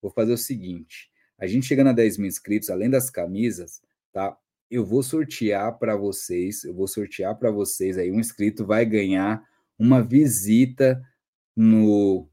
Vou fazer o seguinte: a gente chegando a 10 mil inscritos, além das camisas, tá? Eu vou sortear para vocês, eu vou sortear para vocês aí, um inscrito vai ganhar uma visita no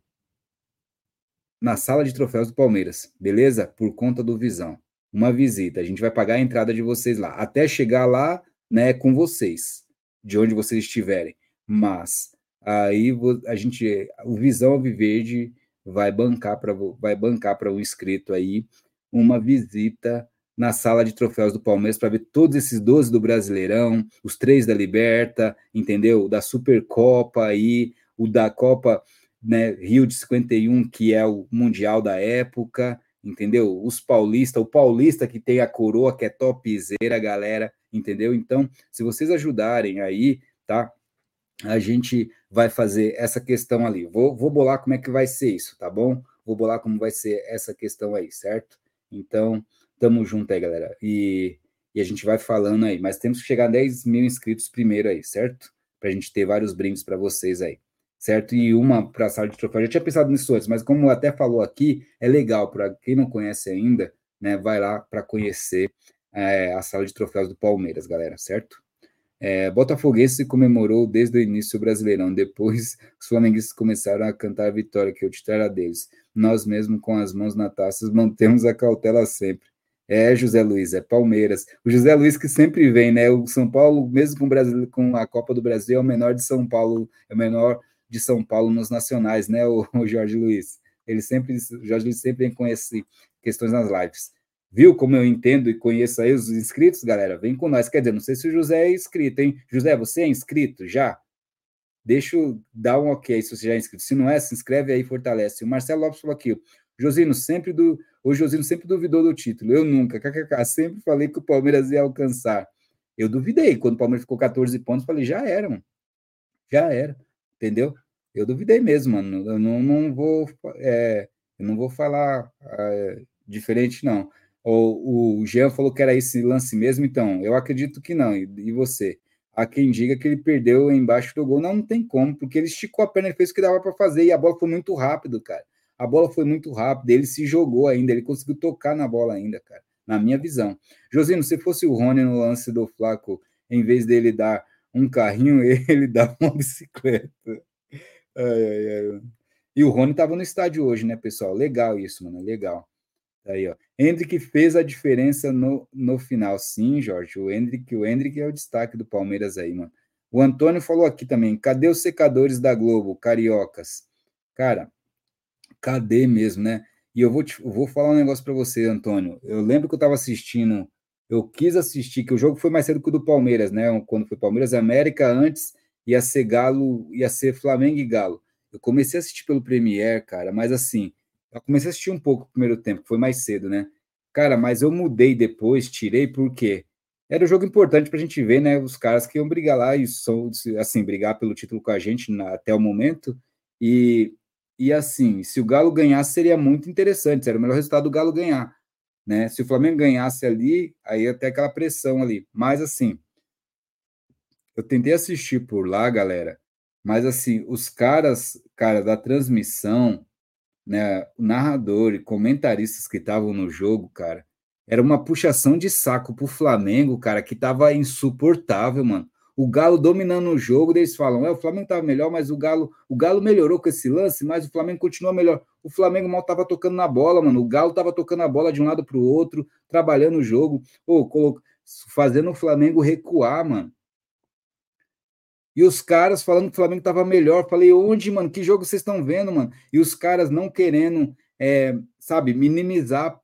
na sala de troféus do Palmeiras, beleza? Por conta do Visão. Uma visita, a gente vai pagar a entrada de vocês lá, até chegar lá, né, com vocês, de onde vocês estiverem. Mas aí a gente, o Visão Alviverde vai bancar para vai bancar para o inscrito aí uma visita na sala de troféus do Palmeiras para ver todos esses 12 do Brasileirão, os três da Liberta, entendeu? Da Supercopa aí, o da Copa né, Rio de 51, que é o Mundial da época, entendeu? Os paulistas, o paulista que tem a coroa, que é topzera, galera, entendeu? Então, se vocês ajudarem aí, tá? A gente vai fazer essa questão ali. Vou, vou bolar como é que vai ser isso, tá bom? Vou bolar como vai ser essa questão aí, certo? Então, Tamo junto aí, galera. E, e a gente vai falando aí. Mas temos que chegar a 10 mil inscritos primeiro aí, certo? Para a gente ter vários brindes para vocês aí, certo? E uma para a sala de troféu. Já tinha pensado nisso antes, mas como até falou aqui, é legal para quem não conhece ainda, né? Vai lá para conhecer é, a sala de troféus do Palmeiras, galera, certo? É, Botafoguense comemorou desde o início o Brasileirão. Depois, os flamenguistas começaram a cantar a vitória, que eu te trará deles. Nós mesmo, com as mãos na taça, mantemos a cautela sempre. É, José Luiz, é Palmeiras. O José Luiz que sempre vem, né? O São Paulo, mesmo com, o Brasil, com a Copa do Brasil, é o menor de São Paulo, é o menor de São Paulo nos nacionais, né? O, o Jorge Luiz. Ele sempre, o Jorge Luiz sempre vem com essas questões nas lives. Viu como eu entendo e conheço aí os inscritos, galera? Vem com nós. Quer dizer, não sei se o José é inscrito, hein? José, você é inscrito já? Deixa eu dar um ok se você já é inscrito. Se não é, se inscreve aí, fortalece. O Marcelo Lopes falou aqui, Josino, sempre do. O Josino sempre duvidou do título. Eu nunca. KKK, sempre falei que o Palmeiras ia alcançar. Eu duvidei. Quando o Palmeiras ficou 14 pontos, falei, já era, mano. Já era. Entendeu? Eu duvidei mesmo, mano. Eu não, não vou. É, eu não vou falar é, diferente, não. O, o Jean falou que era esse lance mesmo, então. Eu acredito que não. E, e você? Há quem diga que ele perdeu embaixo do gol. Não, não tem como, porque ele esticou a perna e fez o que dava para fazer. E a bola foi muito rápido, cara a bola foi muito rápida, ele se jogou ainda, ele conseguiu tocar na bola ainda, cara, na minha visão. Josino, se fosse o Rony no lance do Flaco, em vez dele dar um carrinho, ele dá uma bicicleta. Ai, ai, ai. E o Rony estava no estádio hoje, né, pessoal? Legal isso, mano, legal. Tá aí, ó. Hendrick fez a diferença no, no final. Sim, Jorge, o Hendrick, o Hendrick é o destaque do Palmeiras aí, mano. O Antônio falou aqui também, cadê os secadores da Globo, cariocas? Cara, cadê mesmo, né? E eu vou, te, eu vou falar um negócio para você, Antônio. Eu lembro que eu estava assistindo, eu quis assistir, que o jogo foi mais cedo que o do Palmeiras, né? Quando foi Palmeiras América, antes ia ser Galo, ia ser Flamengo e Galo. Eu comecei a assistir pelo Premier, cara, mas assim, eu comecei a assistir um pouco no primeiro tempo, foi mais cedo, né? Cara, mas eu mudei depois, tirei porque era um jogo importante para a gente ver, né? Os caras que iam brigar lá e são, assim, brigar pelo título com a gente na, até o momento. E e assim, se o Galo ganhasse, seria muito interessante, seria o melhor resultado do Galo ganhar. Né? Se o Flamengo ganhasse ali, aí ia ter aquela pressão ali. Mas assim, eu tentei assistir por lá, galera, mas assim, os caras, cara, da transmissão, né, o narrador e comentaristas que estavam no jogo, cara, era uma puxação de saco pro Flamengo, cara, que tava insuportável, mano o Galo dominando o jogo, eles falam, é, o Flamengo estava melhor, mas o Galo, o Galo melhorou com esse lance, mas o Flamengo continua melhor. O Flamengo mal estava tocando na bola, mano. O Galo estava tocando a bola de um lado para o outro, trabalhando o jogo, ou fazendo o Flamengo recuar, mano. E os caras falando que o Flamengo estava melhor. Falei, onde, mano? Que jogo vocês estão vendo, mano? E os caras não querendo, é, sabe, minimizar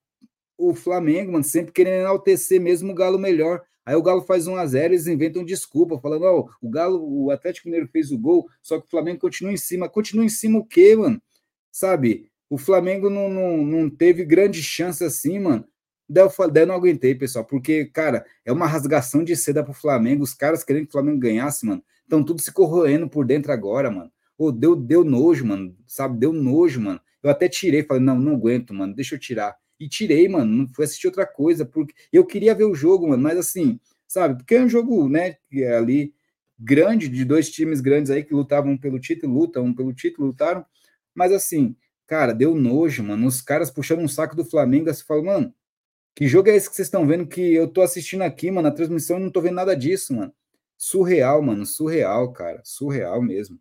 o Flamengo, mano, sempre querendo enaltecer mesmo o Galo melhor. Aí o Galo faz 1 a 0 eles inventam desculpa, falando: ó, o Galo, o Atlético Mineiro fez o gol, só que o Flamengo continua em cima. Continua em cima o quê, mano? Sabe? O Flamengo não, não, não teve grande chance assim, mano. Daí eu, daí eu não aguentei, pessoal, porque, cara, é uma rasgação de seda pro Flamengo. Os caras querendo que o Flamengo ganhasse, mano. Estão tudo se corroendo por dentro agora, mano. Ô, deu, deu nojo, mano. Sabe? Deu nojo, mano. Eu até tirei, falei, não, não aguento, mano. Deixa eu tirar e tirei, mano. Não fui assistir outra coisa, porque eu queria ver o jogo, mano, mas assim, sabe? Porque é um jogo, né, é ali grande, de dois times grandes aí que lutavam pelo título, lutam pelo título, lutaram, mas assim, cara, deu nojo, mano. Os caras puxando um saco do Flamengo, você fala, mano, que jogo é esse que vocês estão vendo que eu tô assistindo aqui, mano, na transmissão eu não tô vendo nada disso, mano. Surreal, mano, surreal, cara, surreal mesmo.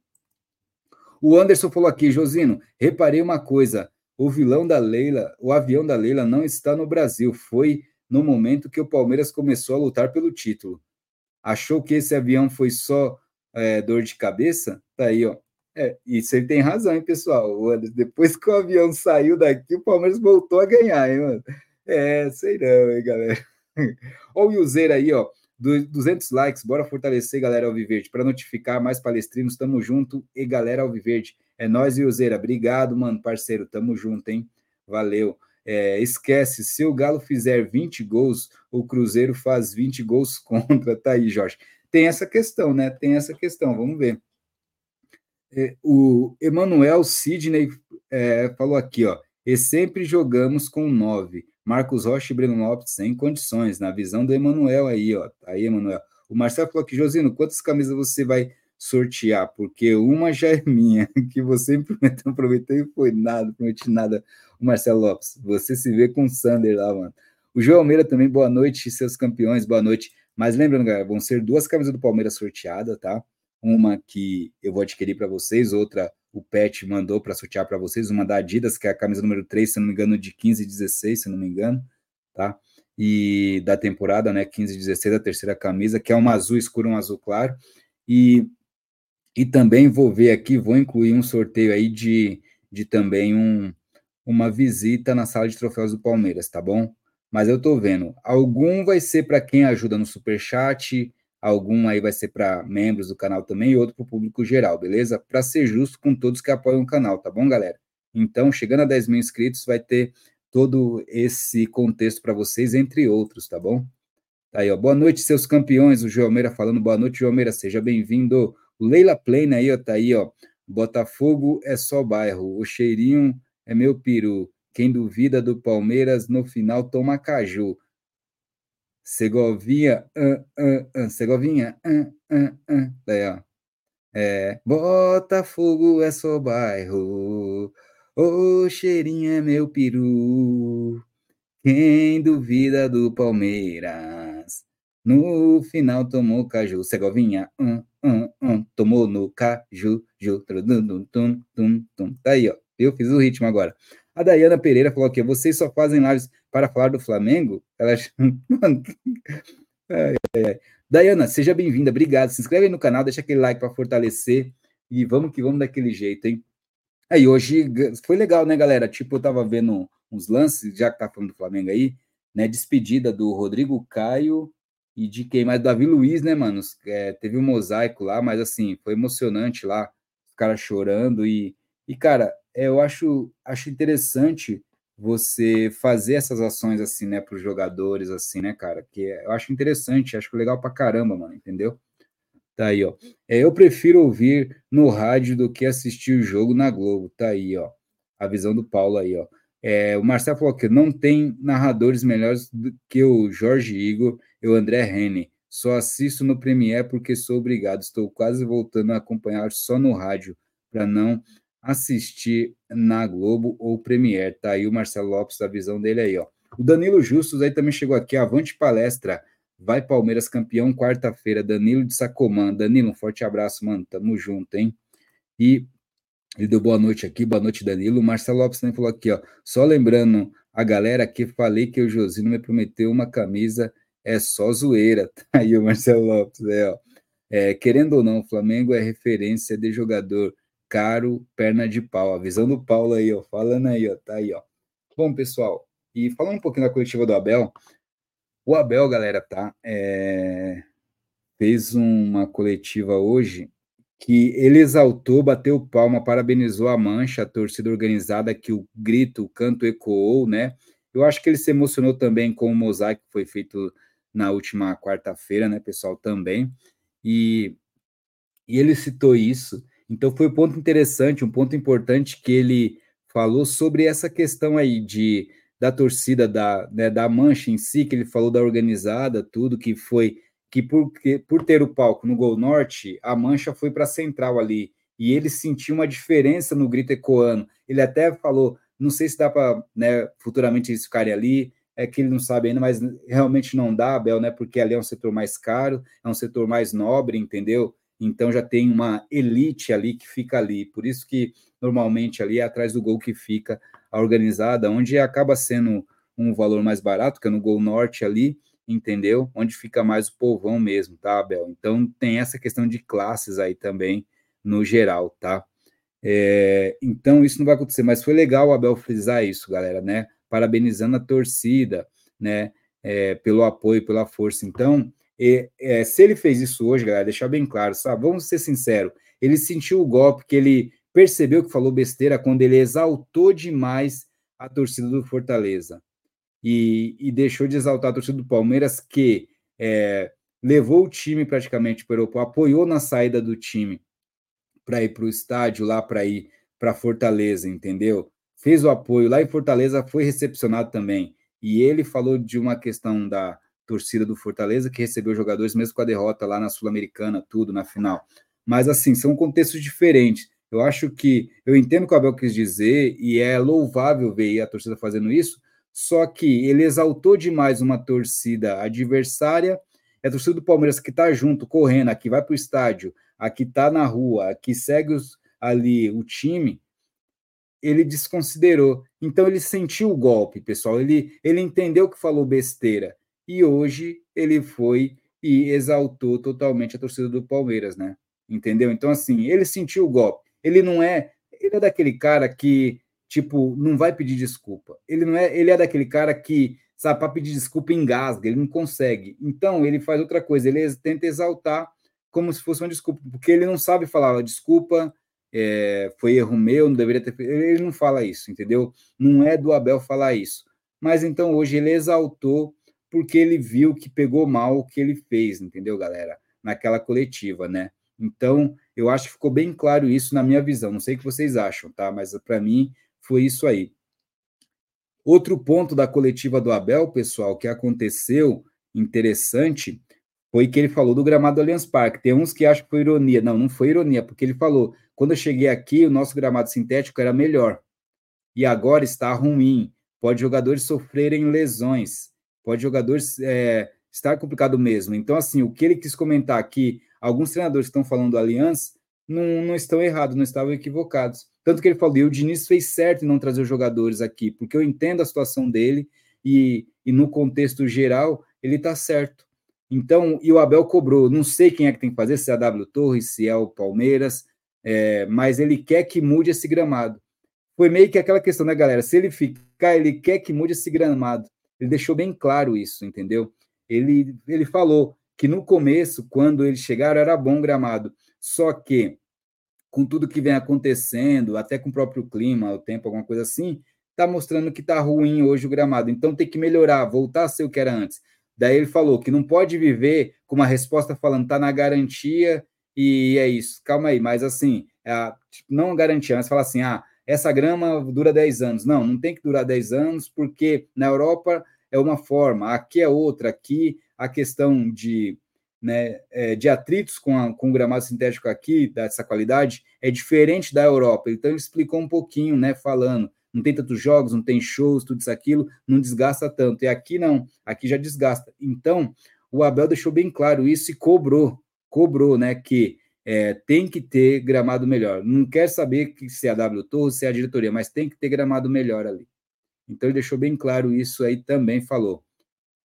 O Anderson falou aqui, Josino, reparei uma coisa, o vilão da Leila, o avião da Leila não está no Brasil. Foi no momento que o Palmeiras começou a lutar pelo título. Achou que esse avião foi só é, dor de cabeça? Tá aí, ó. É, isso ele tem razão, hein, pessoal? Depois que o avião saiu daqui, o Palmeiras voltou a ganhar, hein, mano? É, sei não, hein, galera. Olha o Yuzeira aí, ó. 200 likes, bora fortalecer, galera Alviverde, para notificar mais palestrinos, tamo junto. E galera Alviverde, é nós, Yuzeira, obrigado, mano, parceiro, tamo junto, hein? Valeu. É, esquece, se o Galo fizer 20 gols, o Cruzeiro faz 20 gols contra. Tá aí, Jorge. Tem essa questão, né? Tem essa questão, vamos ver. É, o Emanuel Sidney é, falou aqui, ó. E sempre jogamos com nove. Marcos Rocha e Breno Lopes sem condições, na visão do Emanuel aí, ó. Aí, Emanuel. O Marcelo falou aqui, Josino, quantas camisas você vai sortear? Porque uma já é minha, que você me prometeu, prometeu e foi nada, prometi nada. O Marcelo Lopes, você se vê com o Sander lá, mano. O João Almeida também, boa noite, seus campeões, boa noite. Mas lembrando, galera, vão ser duas camisas do Palmeiras sorteadas, tá? Uma que eu vou adquirir para vocês, outra o Pet mandou para sortear para vocês, uma da Adidas, que é a camisa número 3, se não me engano, de 15 e 16, se não me engano, tá? E da temporada, né, 15 e 16, a terceira camisa, que é uma azul escuro, um azul claro. E, e também vou ver aqui, vou incluir um sorteio aí de, de também um, uma visita na sala de troféus do Palmeiras, tá bom? Mas eu tô vendo, algum vai ser para quem ajuda no super chat, algum aí vai ser para membros do canal também e outro para o público geral, beleza? Para ser justo com todos que apoiam o canal, tá bom, galera? Então, chegando a 10 mil inscritos, vai ter todo esse contexto para vocês, entre outros, tá bom? Tá aí, ó. Boa noite, seus campeões. O Joelmeira falando, boa noite, Joelmeira, seja bem-vindo. Leila Plane aí, ó, tá aí, ó. Botafogo é só bairro, o cheirinho é meu peru. Quem duvida do Palmeiras no final toma caju. Segovinha, uh, uh, uh, Segovinha, uh, uh, uh. Daí, ó. É, Botafogo é só bairro, o cheirinho é meu peru. Quem duvida do Palmeiras, no final tomou caju. Segovinha, um, um, um, tomou no caju, ju, tum. Tá aí, ó. Eu fiz o ritmo agora. A Dayana Pereira falou aqui: vocês só fazem lives para falar do Flamengo? Ela. ai. Dayana, seja bem-vinda, obrigado. Se inscreve aí no canal, deixa aquele like para fortalecer e vamos que vamos daquele jeito, hein? Aí hoje foi legal, né, galera? Tipo, eu tava vendo uns lances, já que tá falando do Flamengo aí, né? Despedida do Rodrigo Caio e de quem mais? Davi Luiz, né, mano? É, teve um mosaico lá, mas assim, foi emocionante lá, os caras chorando e, e cara, é, eu acho, acho interessante você fazer essas ações assim, né, para os jogadores, assim, né, cara? Que eu acho interessante, acho legal pra caramba, mano, entendeu? Tá aí, ó. É, eu prefiro ouvir no rádio do que assistir o jogo na Globo. Tá aí, ó. A visão do Paulo aí, ó. É, o Marcelo falou que não tem narradores melhores do que o Jorge Igor e o André Rene. Só assisto no Premiere porque sou obrigado. Estou quase voltando a acompanhar só no rádio para não assistir na Globo ou Premiere. Tá aí o Marcelo Lopes, a visão dele aí, ó. O Danilo Justus aí também chegou aqui, avante palestra. Vai Palmeiras campeão quarta-feira, Danilo de Sacomã. Danilo, um forte abraço, mano. Tamo junto, hein? E ele deu boa noite aqui, boa noite, Danilo. O Marcelo Lopes também falou aqui, ó. Só lembrando a galera que falei que o Josino me prometeu uma camisa, é só zoeira. Tá aí o Marcelo Lopes, é, ó. É, querendo ou não, o Flamengo é referência de jogador caro, perna de pau. A visão do Paulo aí, ó, falando aí, ó, tá aí, ó. Bom, pessoal, e falando um pouquinho da coletiva do Abel, o Abel, galera, tá, é, fez uma coletiva hoje que ele exaltou, bateu palma, parabenizou a mancha, a torcida organizada, que o grito, o canto ecoou, né? Eu acho que ele se emocionou também com o mosaico que foi feito na última quarta-feira, né, pessoal, também. E, e ele citou isso, então foi um ponto interessante, um ponto importante que ele falou sobre essa questão aí de da torcida da, né, da mancha em si, que ele falou da organizada, tudo que foi que por, que por ter o palco no Gol Norte, a mancha foi para a central ali e ele sentiu uma diferença no grito ecoando. Ele até falou, não sei se dá para né, futuramente eles ficarem ali, é que ele não sabe ainda, mas realmente não dá, Bel, né? Porque ali é um setor mais caro, é um setor mais nobre, entendeu? então já tem uma elite ali que fica ali. Por isso que normalmente ali é atrás do gol que fica a organizada, onde acaba sendo um valor mais barato, que é no gol norte ali, entendeu? Onde fica mais o povão mesmo, tá, Abel? Então tem essa questão de classes aí também no geral, tá? É, então isso não vai acontecer, mas foi legal o Abel frisar isso, galera, né? Parabenizando a torcida, né? É, pelo apoio, pela força. Então, é, se ele fez isso hoje, galera, deixar bem claro, sabe? Vamos ser sinceros, ele sentiu o golpe, que ele percebeu que falou besteira quando ele exaltou demais a torcida do Fortaleza e, e deixou de exaltar a torcida do Palmeiras, que é, levou o time praticamente para o Europa, apoiou na saída do time para ir para o estádio, lá para ir para Fortaleza, entendeu? Fez o apoio lá em Fortaleza, foi recepcionado também. E ele falou de uma questão da torcida do Fortaleza, que recebeu jogadores mesmo com a derrota lá na Sul-Americana, tudo na final. Mas assim, são contextos diferentes. Eu acho que eu entendo o que o Abel quis dizer e é louvável ver a torcida fazendo isso, só que ele exaltou demais uma torcida adversária, é a torcida do Palmeiras que está junto, correndo, aqui vai para o estádio, aqui está na rua, aqui segue os, ali o time, ele desconsiderou. Então ele sentiu o golpe, pessoal. Ele, ele entendeu que falou besteira. E hoje ele foi e exaltou totalmente a torcida do Palmeiras, né? Entendeu? Então, assim, ele sentiu o golpe. Ele não é. Ele é daquele cara que tipo, não vai pedir desculpa. Ele não é, ele é daquele cara que, sabe, para pedir desculpa engasga, ele não consegue. Então, ele faz outra coisa, ele tenta exaltar como se fosse uma desculpa, porque ele não sabe falar, desculpa, é, foi erro meu, não deveria ter Ele não fala isso, entendeu? Não é do Abel falar isso. Mas então hoje ele exaltou porque ele viu que pegou mal o que ele fez, entendeu, galera? Naquela coletiva, né? Então, eu acho que ficou bem claro isso na minha visão. Não sei o que vocês acham, tá? Mas para mim foi isso aí. Outro ponto da coletiva do Abel, pessoal, que aconteceu interessante, foi que ele falou do gramado do Allianz Parque. Tem uns que acham que foi ironia. Não, não foi ironia, porque ele falou: quando eu cheguei aqui, o nosso gramado sintético era melhor. E agora está ruim. Pode jogadores sofrerem lesões. Pode jogadores é, estar complicado mesmo. Então, assim, o que ele quis comentar aqui, alguns treinadores que estão falando do Allianz não, não estão errados, não estavam equivocados. Tanto que ele falou, e o Diniz fez certo em não trazer os jogadores aqui, porque eu entendo a situação dele e, e no contexto geral ele está certo. Então, e o Abel cobrou, não sei quem é que tem que fazer, se é a W Torres, se é o Palmeiras, é, mas ele quer que mude esse gramado. Foi meio que aquela questão, né, galera? Se ele ficar, ele quer que mude esse gramado. Ele deixou bem claro isso, entendeu? Ele, ele falou que no começo, quando eles chegaram, era bom gramado. Só que, com tudo que vem acontecendo, até com o próprio clima, o tempo, alguma coisa assim, está mostrando que está ruim hoje o gramado. Então tem que melhorar, voltar a ser o que era antes. Daí ele falou que não pode viver com uma resposta falando está na garantia e é isso. Calma aí, mas assim, é, tipo, não garantia, mas fala assim, ah, essa grama dura 10 anos. Não, não tem que durar 10 anos, porque na Europa é uma forma, aqui é outra, aqui a questão de né, é, de atritos com, a, com o gramado sintético aqui, dessa qualidade, é diferente da Europa. Então, ele explicou um pouquinho, né, falando, não tem tantos jogos, não tem shows, tudo isso, aquilo, não desgasta tanto. E aqui não, aqui já desgasta. Então, o Abel deixou bem claro isso e cobrou, cobrou, né, que é, tem que ter gramado melhor. Não quer saber que se é a W Torres, se é a diretoria, mas tem que ter gramado melhor ali. Então, ele deixou bem claro isso aí também, falou.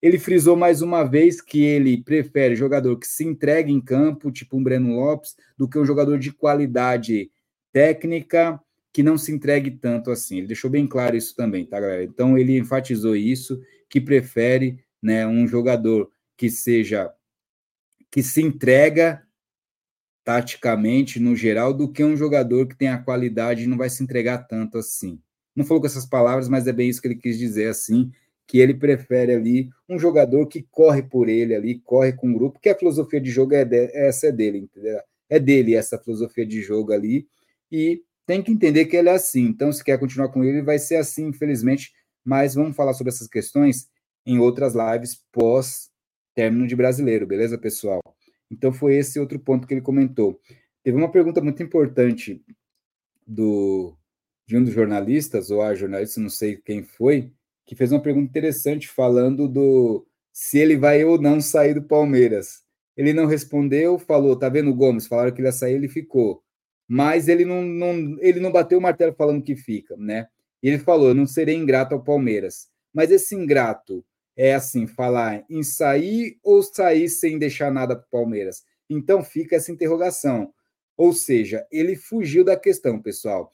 Ele frisou mais uma vez que ele prefere jogador que se entregue em campo, tipo um Breno Lopes, do que um jogador de qualidade técnica que não se entregue tanto assim. Ele deixou bem claro isso também, tá, galera? Então ele enfatizou isso, que prefere, né, um jogador que seja que se entrega taticamente no geral do que um jogador que tem a qualidade e não vai se entregar tanto assim. Não falou com essas palavras, mas é bem isso que ele quis dizer assim que ele prefere ali um jogador que corre por ele ali, corre com o grupo, que a filosofia de jogo é de, essa é dele, entendeu? É dele essa filosofia de jogo ali, e tem que entender que ele é assim. Então, se quer continuar com ele, vai ser assim, infelizmente. Mas vamos falar sobre essas questões em outras lives pós término de brasileiro, beleza, pessoal? Então, foi esse outro ponto que ele comentou. Teve uma pergunta muito importante do de um dos jornalistas, ou a jornalista, não sei quem foi, que fez uma pergunta interessante falando do se ele vai ou não sair do Palmeiras. Ele não respondeu, falou, tá vendo o Gomes? Falaram que ele ia sair, ele ficou. Mas ele não, não, ele não bateu o martelo falando que fica, né? E ele falou, não serei ingrato ao Palmeiras. Mas esse ingrato é assim, falar em sair ou sair sem deixar nada para o Palmeiras. Então fica essa interrogação. Ou seja, ele fugiu da questão, pessoal.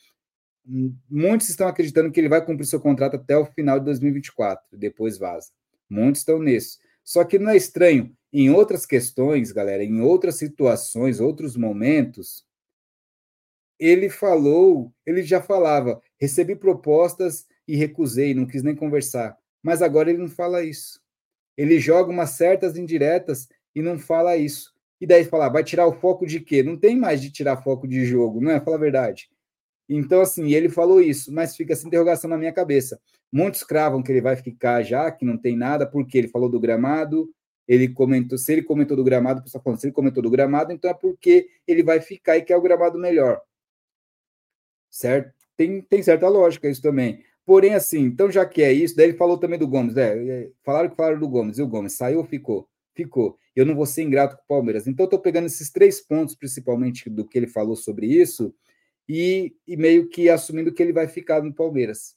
Muitos estão acreditando que ele vai cumprir seu contrato até o final de 2024, depois vaza. Muitos estão nisso. Só que não é estranho, em outras questões, galera, em outras situações, outros momentos, ele falou, ele já falava, recebi propostas e recusei, não quis nem conversar. Mas agora ele não fala isso. Ele joga umas certas indiretas e não fala isso. E daí falar, vai tirar o foco de quê? Não tem mais de tirar foco de jogo, não é? Fala a verdade. Então, assim, ele falou isso, mas fica essa interrogação na minha cabeça. Muitos cravam que ele vai ficar já, que não tem nada, porque ele falou do gramado, ele comentou, se ele comentou do gramado, o pessoal falando, se ele comentou do gramado, então é porque ele vai ficar e quer o gramado melhor. Certo? Tem, tem certa lógica isso também. Porém, assim, então já que é isso, daí ele falou também do Gomes, né? Falaram que falaram do Gomes, e o Gomes saiu ou ficou? Ficou. Eu não vou ser ingrato com o Palmeiras. Então, estou pegando esses três pontos, principalmente do que ele falou sobre isso, e, e meio que assumindo que ele vai ficar no Palmeiras.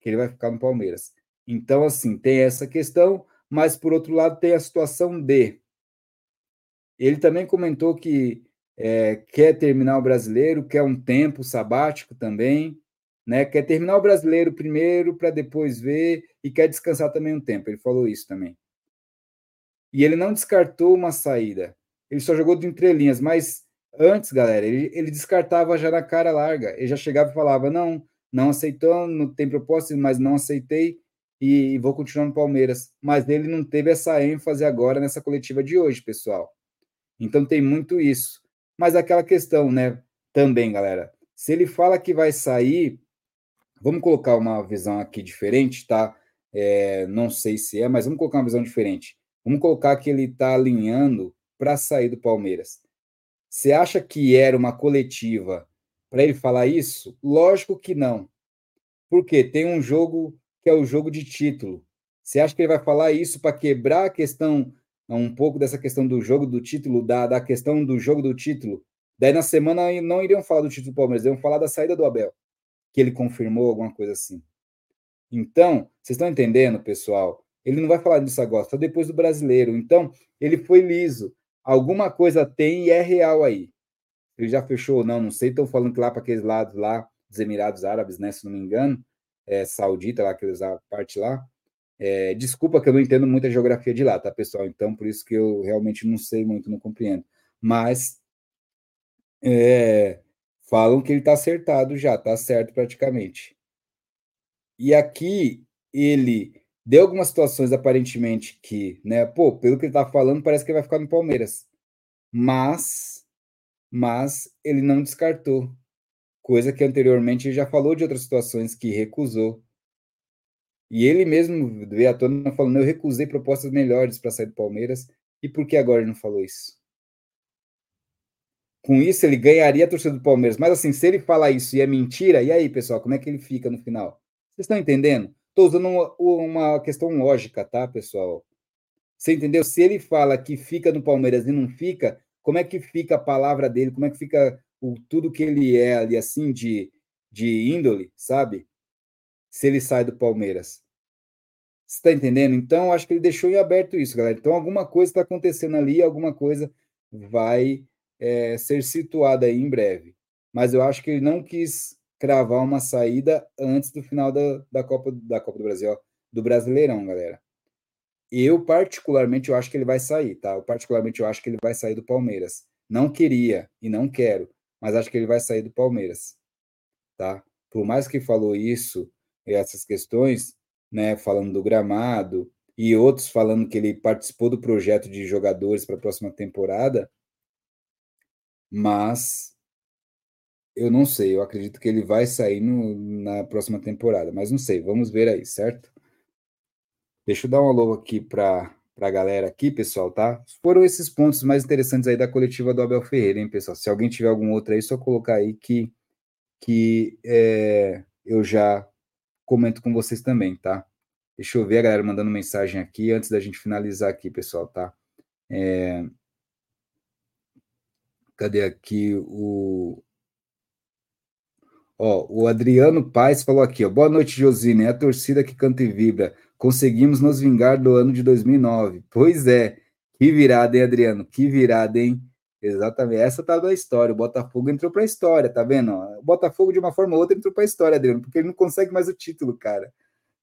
Que ele vai ficar no Palmeiras. Então, assim, tem essa questão, mas por outro lado, tem a situação de. Ele também comentou que é, quer terminar o brasileiro, quer um tempo sabático também, né? Quer terminar o brasileiro primeiro para depois ver e quer descansar também um tempo. Ele falou isso também. E ele não descartou uma saída. Ele só jogou de entrelinhas, mas Antes, galera, ele, ele descartava já na cara larga. Ele já chegava e falava: não, não aceitou, não tem proposta, mas não aceitei e, e vou continuar no Palmeiras. Mas ele não teve essa ênfase agora nessa coletiva de hoje, pessoal. Então tem muito isso. Mas aquela questão, né? Também, galera. Se ele fala que vai sair, vamos colocar uma visão aqui diferente, tá? É, não sei se é, mas vamos colocar uma visão diferente. Vamos colocar que ele está alinhando para sair do Palmeiras. Você acha que era uma coletiva para ele falar isso? Lógico que não. Porque tem um jogo que é o jogo de título. Você acha que ele vai falar isso para quebrar a questão, um pouco dessa questão do jogo do título, da, da questão do jogo do título? Daí na semana não iriam falar do título do Palmeiras, iriam falar da saída do Abel, que ele confirmou alguma coisa assim. Então, vocês estão entendendo, pessoal? Ele não vai falar disso agora, só depois do brasileiro. Então, ele foi liso alguma coisa tem e é real aí. Ele já fechou ou não, não sei. Estão falando que lá para aqueles lados lá, dos Emirados Árabes, né, se não me engano, é, Saudita, lá, aqueles a parte lá. É, desculpa que eu não entendo muita geografia de lá, tá, pessoal? Então, por isso que eu realmente não sei muito, não compreendo. Mas é, falam que ele está acertado já, está certo praticamente. E aqui ele Deu algumas situações aparentemente que, né, pô, pelo que ele tá falando, parece que ele vai ficar no Palmeiras. Mas, mas ele não descartou. Coisa que anteriormente ele já falou de outras situações que recusou. E ele mesmo veio à tona falando: eu recusei propostas melhores para sair do Palmeiras. E por que agora ele não falou isso? Com isso, ele ganharia a torcida do Palmeiras. Mas assim, se ele falar isso e é mentira, e aí, pessoal, como é que ele fica no final? Vocês estão entendendo? Estou usando uma, uma questão lógica, tá, pessoal? Você entendeu? Se ele fala que fica no Palmeiras e não fica, como é que fica a palavra dele? Como é que fica o, tudo que ele é ali, assim, de, de índole, sabe? Se ele sai do Palmeiras. Você está entendendo? Então, acho que ele deixou em aberto isso, galera. Então, alguma coisa está acontecendo ali, alguma coisa vai é, ser situada aí em breve. Mas eu acho que ele não quis cravar uma saída antes do final da, da, Copa, da Copa do Brasil, do Brasileirão, galera. Eu, particularmente, eu acho que ele vai sair, tá? Eu, particularmente, eu acho que ele vai sair do Palmeiras. Não queria e não quero, mas acho que ele vai sair do Palmeiras, tá? Por mais que falou isso, essas questões, né, falando do gramado, e outros falando que ele participou do projeto de jogadores para a próxima temporada, mas eu não sei, eu acredito que ele vai sair no, na próxima temporada, mas não sei, vamos ver aí, certo? Deixa eu dar um alô aqui para a galera aqui, pessoal, tá? Foram esses pontos mais interessantes aí da coletiva do Abel Ferreira, hein, pessoal? Se alguém tiver algum outro aí, só colocar aí que, que é, eu já comento com vocês também, tá? Deixa eu ver a galera mandando mensagem aqui antes da gente finalizar aqui, pessoal, tá? É... Cadê aqui o, Ó, o Adriano Paes falou aqui, ó, boa noite, Josine, é a torcida que canta e vibra. Conseguimos nos vingar do ano de 2009. Pois é, que virada, hein, Adriano? Que virada, hein? Exatamente. Essa tá da história. O Botafogo entrou para história, tá vendo? O Botafogo, de uma forma ou outra, entrou para história, Adriano, porque ele não consegue mais o título, cara.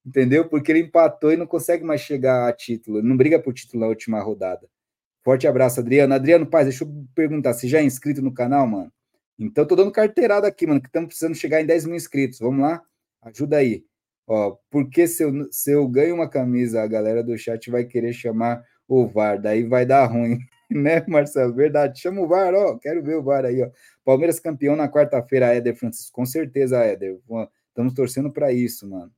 Entendeu? Porque ele empatou e não consegue mais chegar a título. Não briga por título na última rodada. Forte abraço, Adriano. Adriano Paz, deixa eu perguntar, você já é inscrito no canal, mano? Então, tô dando carteirada aqui, mano, que estamos precisando chegar em 10 mil inscritos. Vamos lá? Ajuda aí. Ó, porque se eu, se eu ganho uma camisa, a galera do chat vai querer chamar o VAR, daí vai dar ruim. né, Marcelo? Verdade. Chama o VAR, ó. Quero ver o VAR aí, ó. Palmeiras campeão na quarta-feira, Éder Francisco. Com certeza, Éder. Estamos torcendo para isso, mano.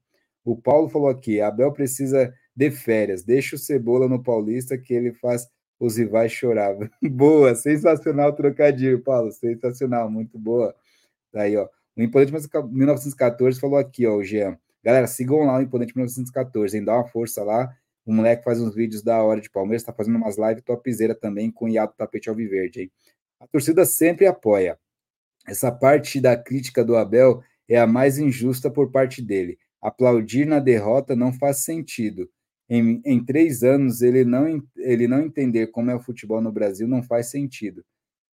O Paulo falou aqui: Abel precisa de férias. Deixa o Cebola no Paulista que ele faz os rivais chorar. boa, sensacional trocadilho, Paulo. Sensacional, muito boa. Tá aí, ó. O Imponente 1914 falou aqui, ó, o Jean. Galera, sigam lá o Imponente 1914, hein? Dá uma força lá. O moleque faz uns vídeos da hora de Palmeiras, tá fazendo umas lives topzera também com o Iato Tapete Alviverde, hein? A torcida sempre apoia. Essa parte da crítica do Abel é a mais injusta por parte dele. Aplaudir na derrota não faz sentido. Em, em três anos, ele não, ele não entender como é o futebol no Brasil não faz sentido.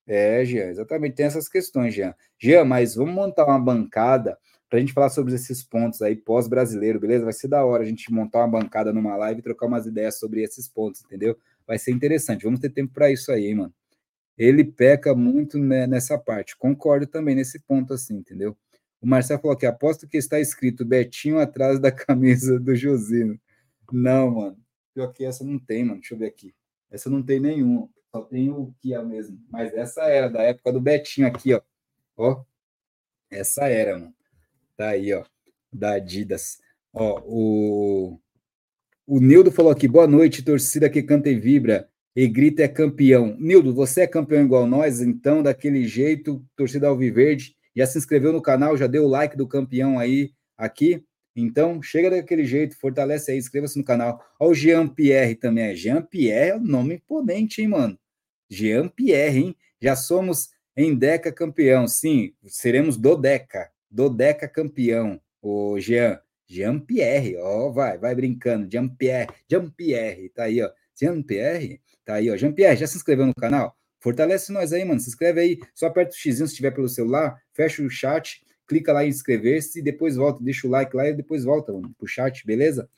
É, Jean, exatamente, tem essas questões, Jean. Jean, mas vamos montar uma bancada para a gente falar sobre esses pontos aí pós-brasileiro, beleza? Vai ser da hora a gente montar uma bancada numa live e trocar umas ideias sobre esses pontos, entendeu? Vai ser interessante. Vamos ter tempo para isso aí, hein, mano. Ele peca muito né, nessa parte. Concordo também nesse ponto, assim, entendeu? O Marcelo falou que aposto que está escrito Betinho atrás da camisa do Josino. Não, mano. Pior que essa não tem, mano. Deixa eu ver aqui. Essa não tem nenhum. Só tem o Kia mesmo. Mas essa era da época do Betinho aqui, ó. Ó. Essa era, mano. Tá aí, ó, da Adidas. Ó, o, o Nildo falou aqui, boa noite, torcida que canta e vibra e grita é campeão. Nildo, você é campeão igual nós, então, daquele jeito, torcida Alviverde, já se inscreveu no canal, já deu o like do campeão aí, aqui, então, chega daquele jeito, fortalece aí, inscreva-se no canal. Ó, o Jean Pierre também, é Jean Pierre é um nome imponente, hein, mano? Jean Pierre, hein? Já somos em Deca campeão, sim, seremos do Deca, Dodeca campeão, o Jean, Jean Pierre, ó, vai, vai brincando, Jean Pierre, Jean Pierre, tá aí, ó, Jean Pierre, tá aí, ó, Jean Pierre, já se inscreveu no canal? Fortalece nós aí, mano, se inscreve aí, só aperta o X se estiver pelo celular, fecha o chat, clica lá em inscrever-se e depois volta, deixa o like lá e depois volta, mano, pro chat, beleza?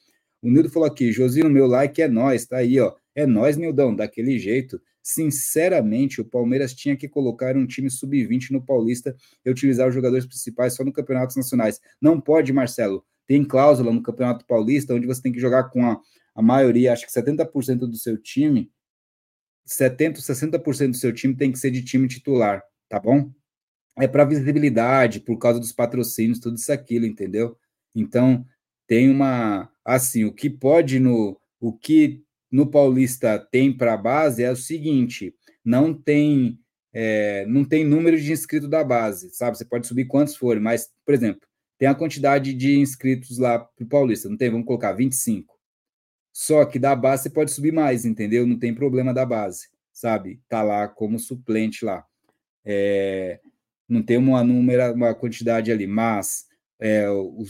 O Nildo falou aqui, Josino, meu like é nós, tá aí, ó, é nós, Nildão, daquele jeito, Sinceramente, o Palmeiras tinha que colocar um time sub-20 no Paulista e utilizar os jogadores principais só no campeonatos nacionais. Não pode, Marcelo. Tem cláusula no Campeonato Paulista onde você tem que jogar com a, a maioria, acho que 70% do seu time, 70%, 60% do seu time tem que ser de time titular, tá bom? É para visibilidade, por causa dos patrocínios, tudo isso aquilo, entendeu? Então, tem uma assim, o que pode no o que no Paulista tem para a base é o seguinte: não tem é, não tem número de inscritos da base, sabe? Você pode subir quantos forem, mas, por exemplo, tem a quantidade de inscritos lá para o Paulista, não tem? Vamos colocar 25. Só que da base você pode subir mais, entendeu? Não tem problema da base, sabe? Tá lá como suplente lá. É, não tem uma, número, uma quantidade ali, mas é, o,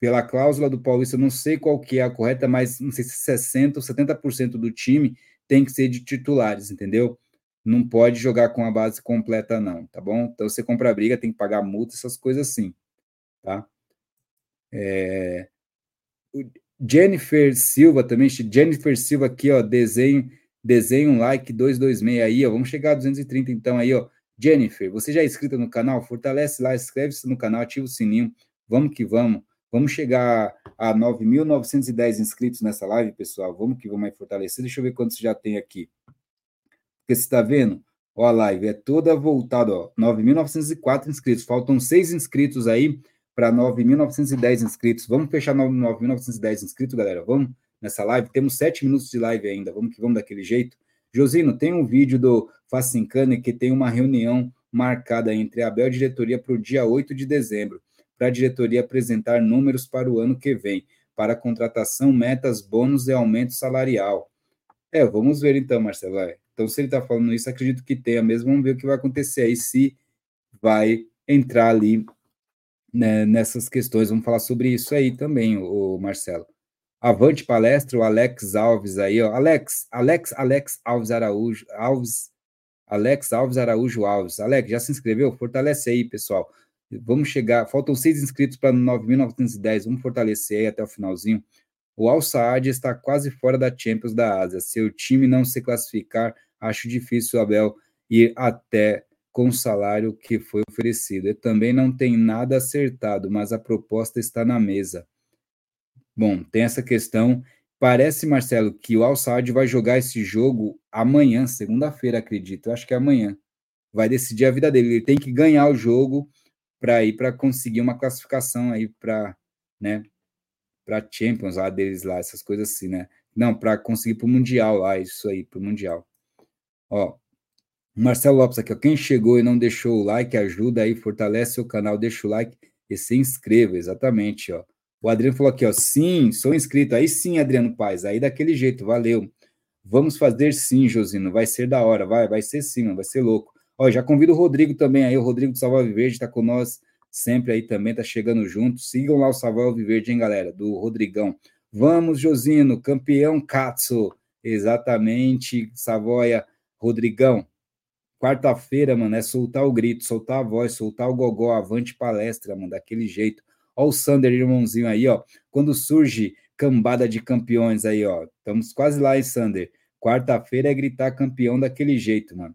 pela cláusula do Paulista, não sei qual que é a correta, mas não sei se 60% ou 70% do time tem que ser de titulares, entendeu? Não pode jogar com a base completa, não, tá bom? Então, você compra a briga, tem que pagar multa, essas coisas assim, tá? É... Jennifer Silva também, Jennifer Silva aqui, ó, desenho, desenho um like 226 aí, ó, vamos chegar a 230 então aí, ó. Jennifer, você já é inscrita no canal? Fortalece lá, inscreve-se no canal, ativa o sininho, vamos que vamos. Vamos chegar a 9.910 inscritos nessa live, pessoal. Vamos que vamos aí fortalecer. Deixa eu ver quantos já tem aqui. Porque você está vendo? Ó, a live é toda voltada, ó. 9.904 inscritos. Faltam seis inscritos aí para 9.910 inscritos. Vamos fechar 9.910 inscritos, galera. Vamos nessa live. Temos sete minutos de live ainda. Vamos que vamos daquele jeito. Josino, tem um vídeo do Facincane que tem uma reunião marcada entre a Abel e diretoria para o dia 8 de dezembro para a diretoria apresentar números para o ano que vem, para contratação, metas, bônus e aumento salarial. É, vamos ver então, Marcelo. Então, se ele está falando isso, acredito que tenha mesmo. Vamos ver o que vai acontecer aí, se vai entrar ali né, nessas questões. Vamos falar sobre isso aí também, o Marcelo. Avante palestra, o Alex Alves aí, ó. Alex, Alex, Alex Alves Araújo, Alves Alex Alves Araújo Alves. Alex, já se inscreveu? Fortalece aí, pessoal. Vamos chegar, faltam seis inscritos para 9.910, vamos fortalecer aí até o finalzinho. O Al Saad está quase fora da Champions da Ásia. Se o time não se classificar, acho difícil o Abel ir até com o salário que foi oferecido. E também não tem nada acertado, mas a proposta está na mesa. Bom, tem essa questão. Parece, Marcelo, que o Al Saad vai jogar esse jogo amanhã, segunda-feira, acredito. Eu acho que é amanhã. Vai decidir a vida dele. Ele tem que ganhar o jogo para ir para conseguir uma classificação aí para, né, para Champions lá deles lá, essas coisas assim, né? Não, para conseguir para o Mundial lá, isso aí, para o Mundial. Ó, Marcelo Lopes aqui, ó, quem chegou e não deixou o like, ajuda aí, fortalece o canal, deixa o like e se inscreva, exatamente, ó. O Adriano falou aqui, ó, sim, sou inscrito. Aí sim, Adriano Paz, aí daquele jeito, valeu. Vamos fazer sim, Josino, vai ser da hora, vai, vai ser sim, vai ser louco. Ó, já convido o Rodrigo também aí, o Rodrigo do Salva Verde está com nós sempre aí também, tá chegando junto. Sigam lá o Salva Verde, hein, galera, do Rodrigão. Vamos, Josino, campeão Katsu. Exatamente, Savoia, Rodrigão. Quarta-feira, mano, é soltar o grito, soltar a voz, soltar o gogó, avante palestra, mano, daquele jeito. Ó o Sander, irmãozinho aí, ó. Quando surge cambada de campeões aí, ó. Estamos quase lá, hein, Sander? Quarta-feira é gritar campeão daquele jeito, mano.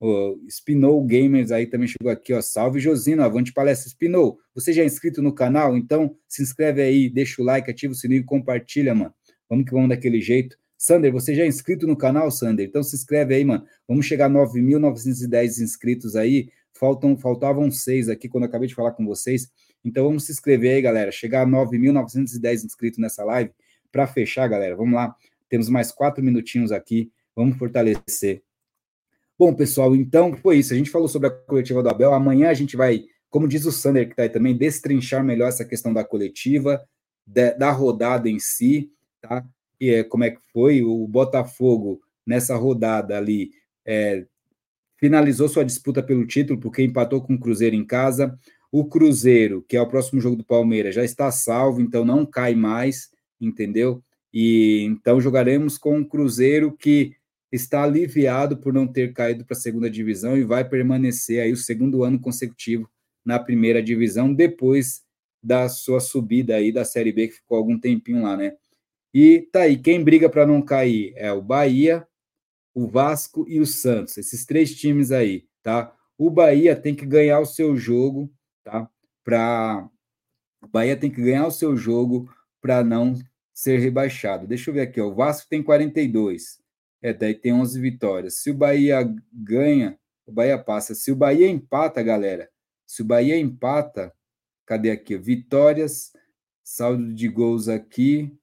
O Gamers aí também chegou aqui, ó. Salve Josino, avante palestra Spinou. Você já é inscrito no canal? Então se inscreve aí, deixa o like, ativa o sininho e compartilha, mano. Vamos que vamos daquele jeito. Sander, você já é inscrito no canal, Sander? Então se inscreve aí, mano. Vamos chegar a 9.910 inscritos aí. Faltam, faltavam seis aqui quando eu acabei de falar com vocês. Então vamos se inscrever aí, galera. Chegar a 9.910 inscritos nessa live. Para fechar, galera, vamos lá. Temos mais quatro minutinhos aqui. Vamos fortalecer Bom, pessoal, então foi isso. A gente falou sobre a coletiva do Abel. Amanhã a gente vai, como diz o Sander, que está aí também, destrinchar melhor essa questão da coletiva, da, da rodada em si, tá? E é, como é que foi o Botafogo nessa rodada ali. É, finalizou sua disputa pelo título, porque empatou com o Cruzeiro em casa. O Cruzeiro, que é o próximo jogo do Palmeiras, já está salvo, então não cai mais, entendeu? E então jogaremos com o Cruzeiro que está aliviado por não ter caído para a segunda divisão e vai permanecer aí o segundo ano consecutivo na primeira divisão, depois da sua subida aí da Série B, que ficou algum tempinho lá, né? E tá aí, quem briga para não cair é o Bahia, o Vasco e o Santos, esses três times aí, tá? O Bahia tem que ganhar o seu jogo, tá? Para o Bahia tem que ganhar o seu jogo para não ser rebaixado. Deixa eu ver aqui, ó. o Vasco tem 42, é, daí tem 11 vitórias. Se o Bahia ganha, o Bahia passa. Se o Bahia empata, galera, se o Bahia empata, cadê aqui? Vitórias, saldo de gols aqui.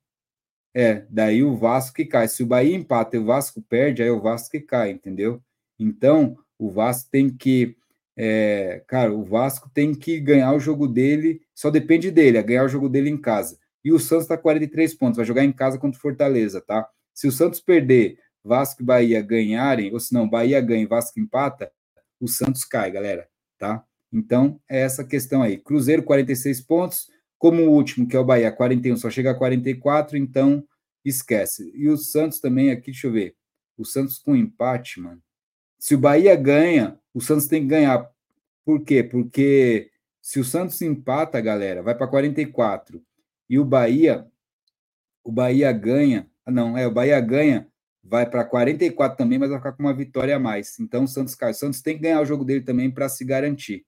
É, daí o Vasco que cai. Se o Bahia empata e o Vasco perde, aí é o Vasco que cai, entendeu? Então, o Vasco tem que. É, cara, o Vasco tem que ganhar o jogo dele, só depende dele, é ganhar o jogo dele em casa. E o Santos está 43 pontos, vai jogar em casa contra o Fortaleza, tá? Se o Santos perder Vasco e Bahia ganharem, ou se não, Bahia ganha e Vasco empata, o Santos cai, galera, tá? Então, é essa questão aí. Cruzeiro, 46 pontos, como o último, que é o Bahia, 41, só chega a 44, então esquece. E o Santos também aqui, deixa eu ver. O Santos com empate, mano. Se o Bahia ganha, o Santos tem que ganhar. Por quê? Porque se o Santos empata, galera, vai para 44. E o Bahia, o Bahia ganha. Não, é, o Bahia ganha vai para 44 também, mas vai ficar com uma vitória a mais. Então, o Santos cai. O Santos tem que ganhar o jogo dele também para se garantir,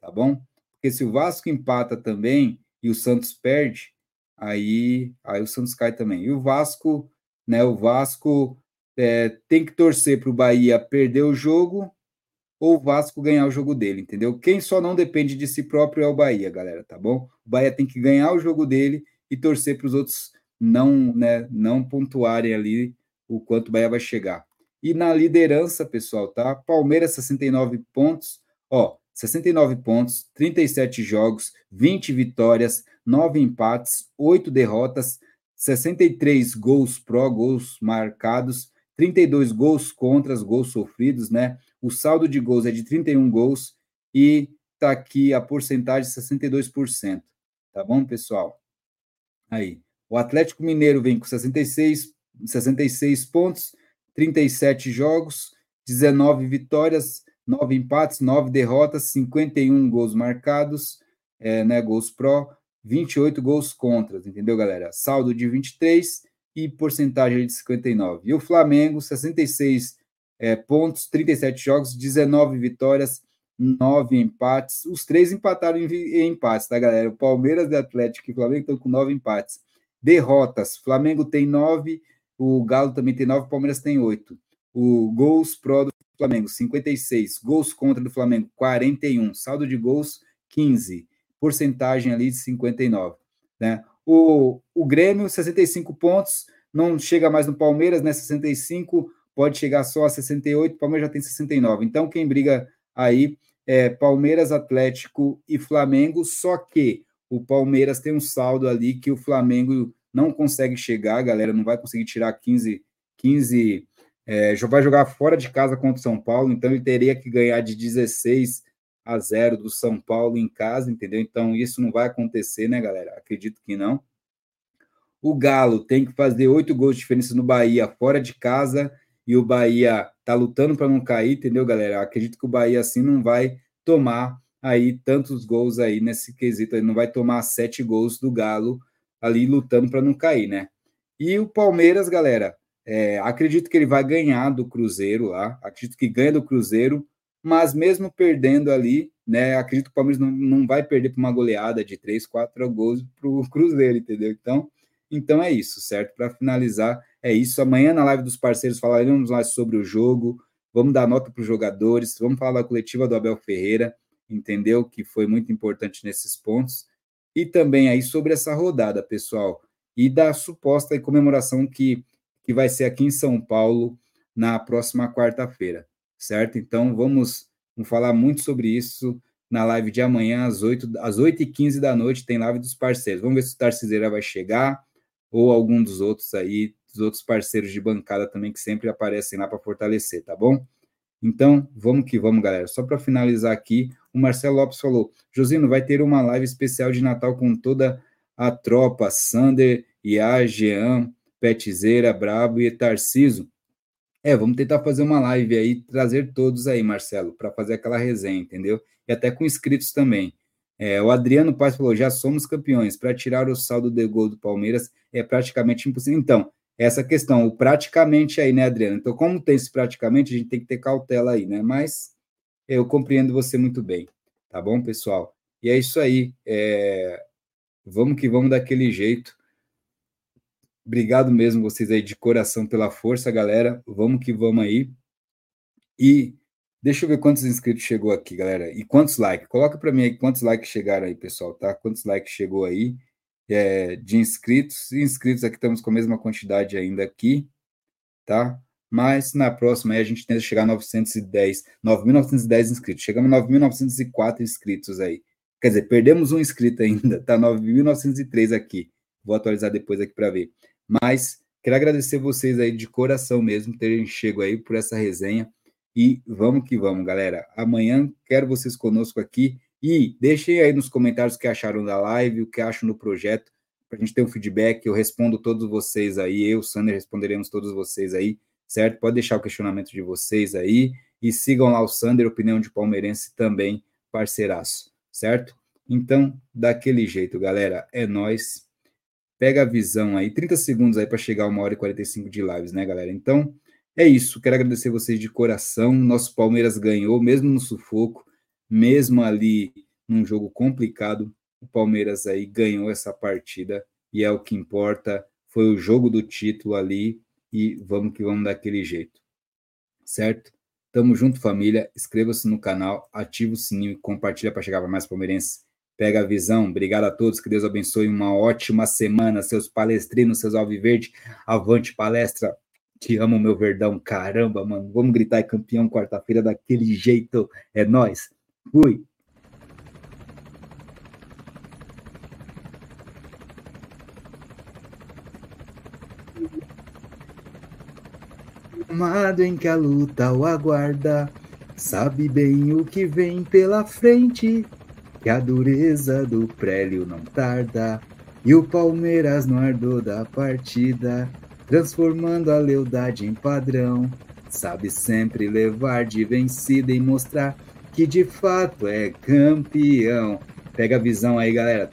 tá bom? Porque se o Vasco empata também e o Santos perde, aí, aí o Santos cai também. E o Vasco, né? O Vasco é, tem que torcer para o Bahia perder o jogo ou o Vasco ganhar o jogo dele, entendeu? Quem só não depende de si próprio é o Bahia, galera, tá bom? O Bahia tem que ganhar o jogo dele e torcer para os outros não, né, não pontuarem ali o quanto o Bahia vai chegar. E na liderança, pessoal, tá? Palmeiras 69 pontos, ó, 69 pontos, 37 jogos, 20 vitórias, 9 empates, 8 derrotas, 63 gols pró, gols marcados, 32 gols contras, gols sofridos, né? O saldo de gols é de 31 gols e tá aqui a porcentagem 62%. Tá bom, pessoal? Aí. O Atlético Mineiro vem com 66 66 pontos, 37 jogos, 19 vitórias, 9 empates, 9 derrotas, 51 gols marcados, é, né, gols pró, 28 gols contras, entendeu, galera? Saldo de 23 e porcentagem de 59. E o Flamengo, 66 é, pontos, 37 jogos, 19 vitórias, 9 empates. Os três empataram em, em empates, tá, galera? O Palmeiras, Atlético e Flamengo estão com 9 empates. Derrotas: Flamengo tem 9, o Galo também tem 9, o Palmeiras tem 8. O gols pró do Flamengo, 56. Gols contra do Flamengo, 41. Saldo de gols, 15. Porcentagem ali de 59. Né? O, o Grêmio, 65 pontos, não chega mais no Palmeiras, né? 65, pode chegar só a 68, o Palmeiras já tem 69. Então, quem briga aí é Palmeiras, Atlético e Flamengo, só que o Palmeiras tem um saldo ali que o Flamengo não consegue chegar, galera, não vai conseguir tirar 15, 15 é, vai jogar fora de casa contra o São Paulo, então ele teria que ganhar de 16 a 0 do São Paulo em casa, entendeu? Então isso não vai acontecer, né, galera? Acredito que não. O Galo tem que fazer oito gols de diferença no Bahia fora de casa e o Bahia tá lutando para não cair, entendeu, galera? Acredito que o Bahia assim não vai tomar aí tantos gols aí nesse quesito, não vai tomar sete gols do Galo ali lutando para não cair, né? E o Palmeiras, galera, é, acredito que ele vai ganhar do Cruzeiro lá, acredito que ganha do Cruzeiro, mas mesmo perdendo ali, né, acredito que o Palmeiras não, não vai perder para uma goleada de 3, 4 gols para o Cruzeiro, entendeu? Então, então é isso, certo? Para finalizar, é isso. Amanhã na live dos parceiros falaremos mais sobre o jogo, vamos dar nota para os jogadores, vamos falar da coletiva do Abel Ferreira, entendeu? Que foi muito importante nesses pontos. E também aí sobre essa rodada, pessoal, e da suposta comemoração que, que vai ser aqui em São Paulo na próxima quarta-feira, certo? Então vamos, vamos falar muito sobre isso na live de amanhã, às 8, às 8 e 15 da noite, tem live dos parceiros. Vamos ver se o Tarciseira vai chegar, ou algum dos outros aí, dos outros parceiros de bancada também, que sempre aparecem lá para fortalecer, tá bom? Então, vamos que vamos, galera. Só para finalizar aqui, o Marcelo Lopes falou: Josino, vai ter uma live especial de Natal com toda a tropa, Sander, Iá, Jean, Petzeira, Brabo e Tarciso. É, vamos tentar fazer uma live aí, trazer todos aí, Marcelo, para fazer aquela resenha, entendeu? E até com inscritos também. É, o Adriano Paz falou: já somos campeões. Para tirar o saldo de gol do Palmeiras é praticamente impossível. Então, essa questão, o praticamente aí, né, Adriano? Então, como tem esse praticamente, a gente tem que ter cautela aí, né? Mas eu compreendo você muito bem, tá bom, pessoal? E é isso aí. É... Vamos que vamos daquele jeito. Obrigado mesmo vocês aí de coração pela força, galera. Vamos que vamos aí. E deixa eu ver quantos inscritos chegou aqui, galera. E quantos likes? Coloca para mim aí quantos likes chegaram aí, pessoal, tá? Quantos likes chegou aí? é, de inscritos. Inscritos aqui estamos com a mesma quantidade ainda aqui, tá? Mas na próxima aí a gente tenta chegar a 910, 9.910 inscritos. Chegamos a 9.904 inscritos aí. Quer dizer, perdemos um inscrito ainda, tá 9.903 aqui. Vou atualizar depois aqui para ver. Mas quero agradecer vocês aí de coração mesmo terem chego aí por essa resenha. E vamos que vamos, galera. Amanhã quero vocês conosco aqui e deixem aí nos comentários o que acharam da live, o que acham do projeto, para a gente ter um feedback. Eu respondo todos vocês aí, eu, Sander, responderemos todos vocês aí, certo? Pode deixar o questionamento de vocês aí. E sigam lá o Sander, Opinião de Palmeirense também, parceiraço, certo? Então, daquele jeito, galera, é nós. Pega a visão aí, 30 segundos aí para chegar a uma hora e 45 de lives, né, galera? Então, é isso. Quero agradecer vocês de coração. Nosso Palmeiras ganhou, mesmo no sufoco mesmo ali num jogo complicado, o Palmeiras aí ganhou essa partida e é o que importa. Foi o jogo do título ali e vamos que vamos daquele jeito. Certo? Tamo junto, família. Inscreva-se no canal, ativa o sininho e compartilha para chegar para mais palmeirenses. Pega a visão. Obrigado a todos. Que Deus abençoe. Uma ótima semana, seus palestrinos, seus alviverde. Avante palestra. Te amo, meu verdão. Caramba, mano. Vamos gritar campeão quarta-feira daquele jeito. É nós. Fui. Amado em que a luta o aguarda, sabe bem o que vem pela frente, que a dureza do prélio não tarda, e o Palmeiras no ardor da partida, transformando a lealdade em padrão, sabe sempre levar de vencida e mostrar que de fato é campeão. Pega a visão aí, galera.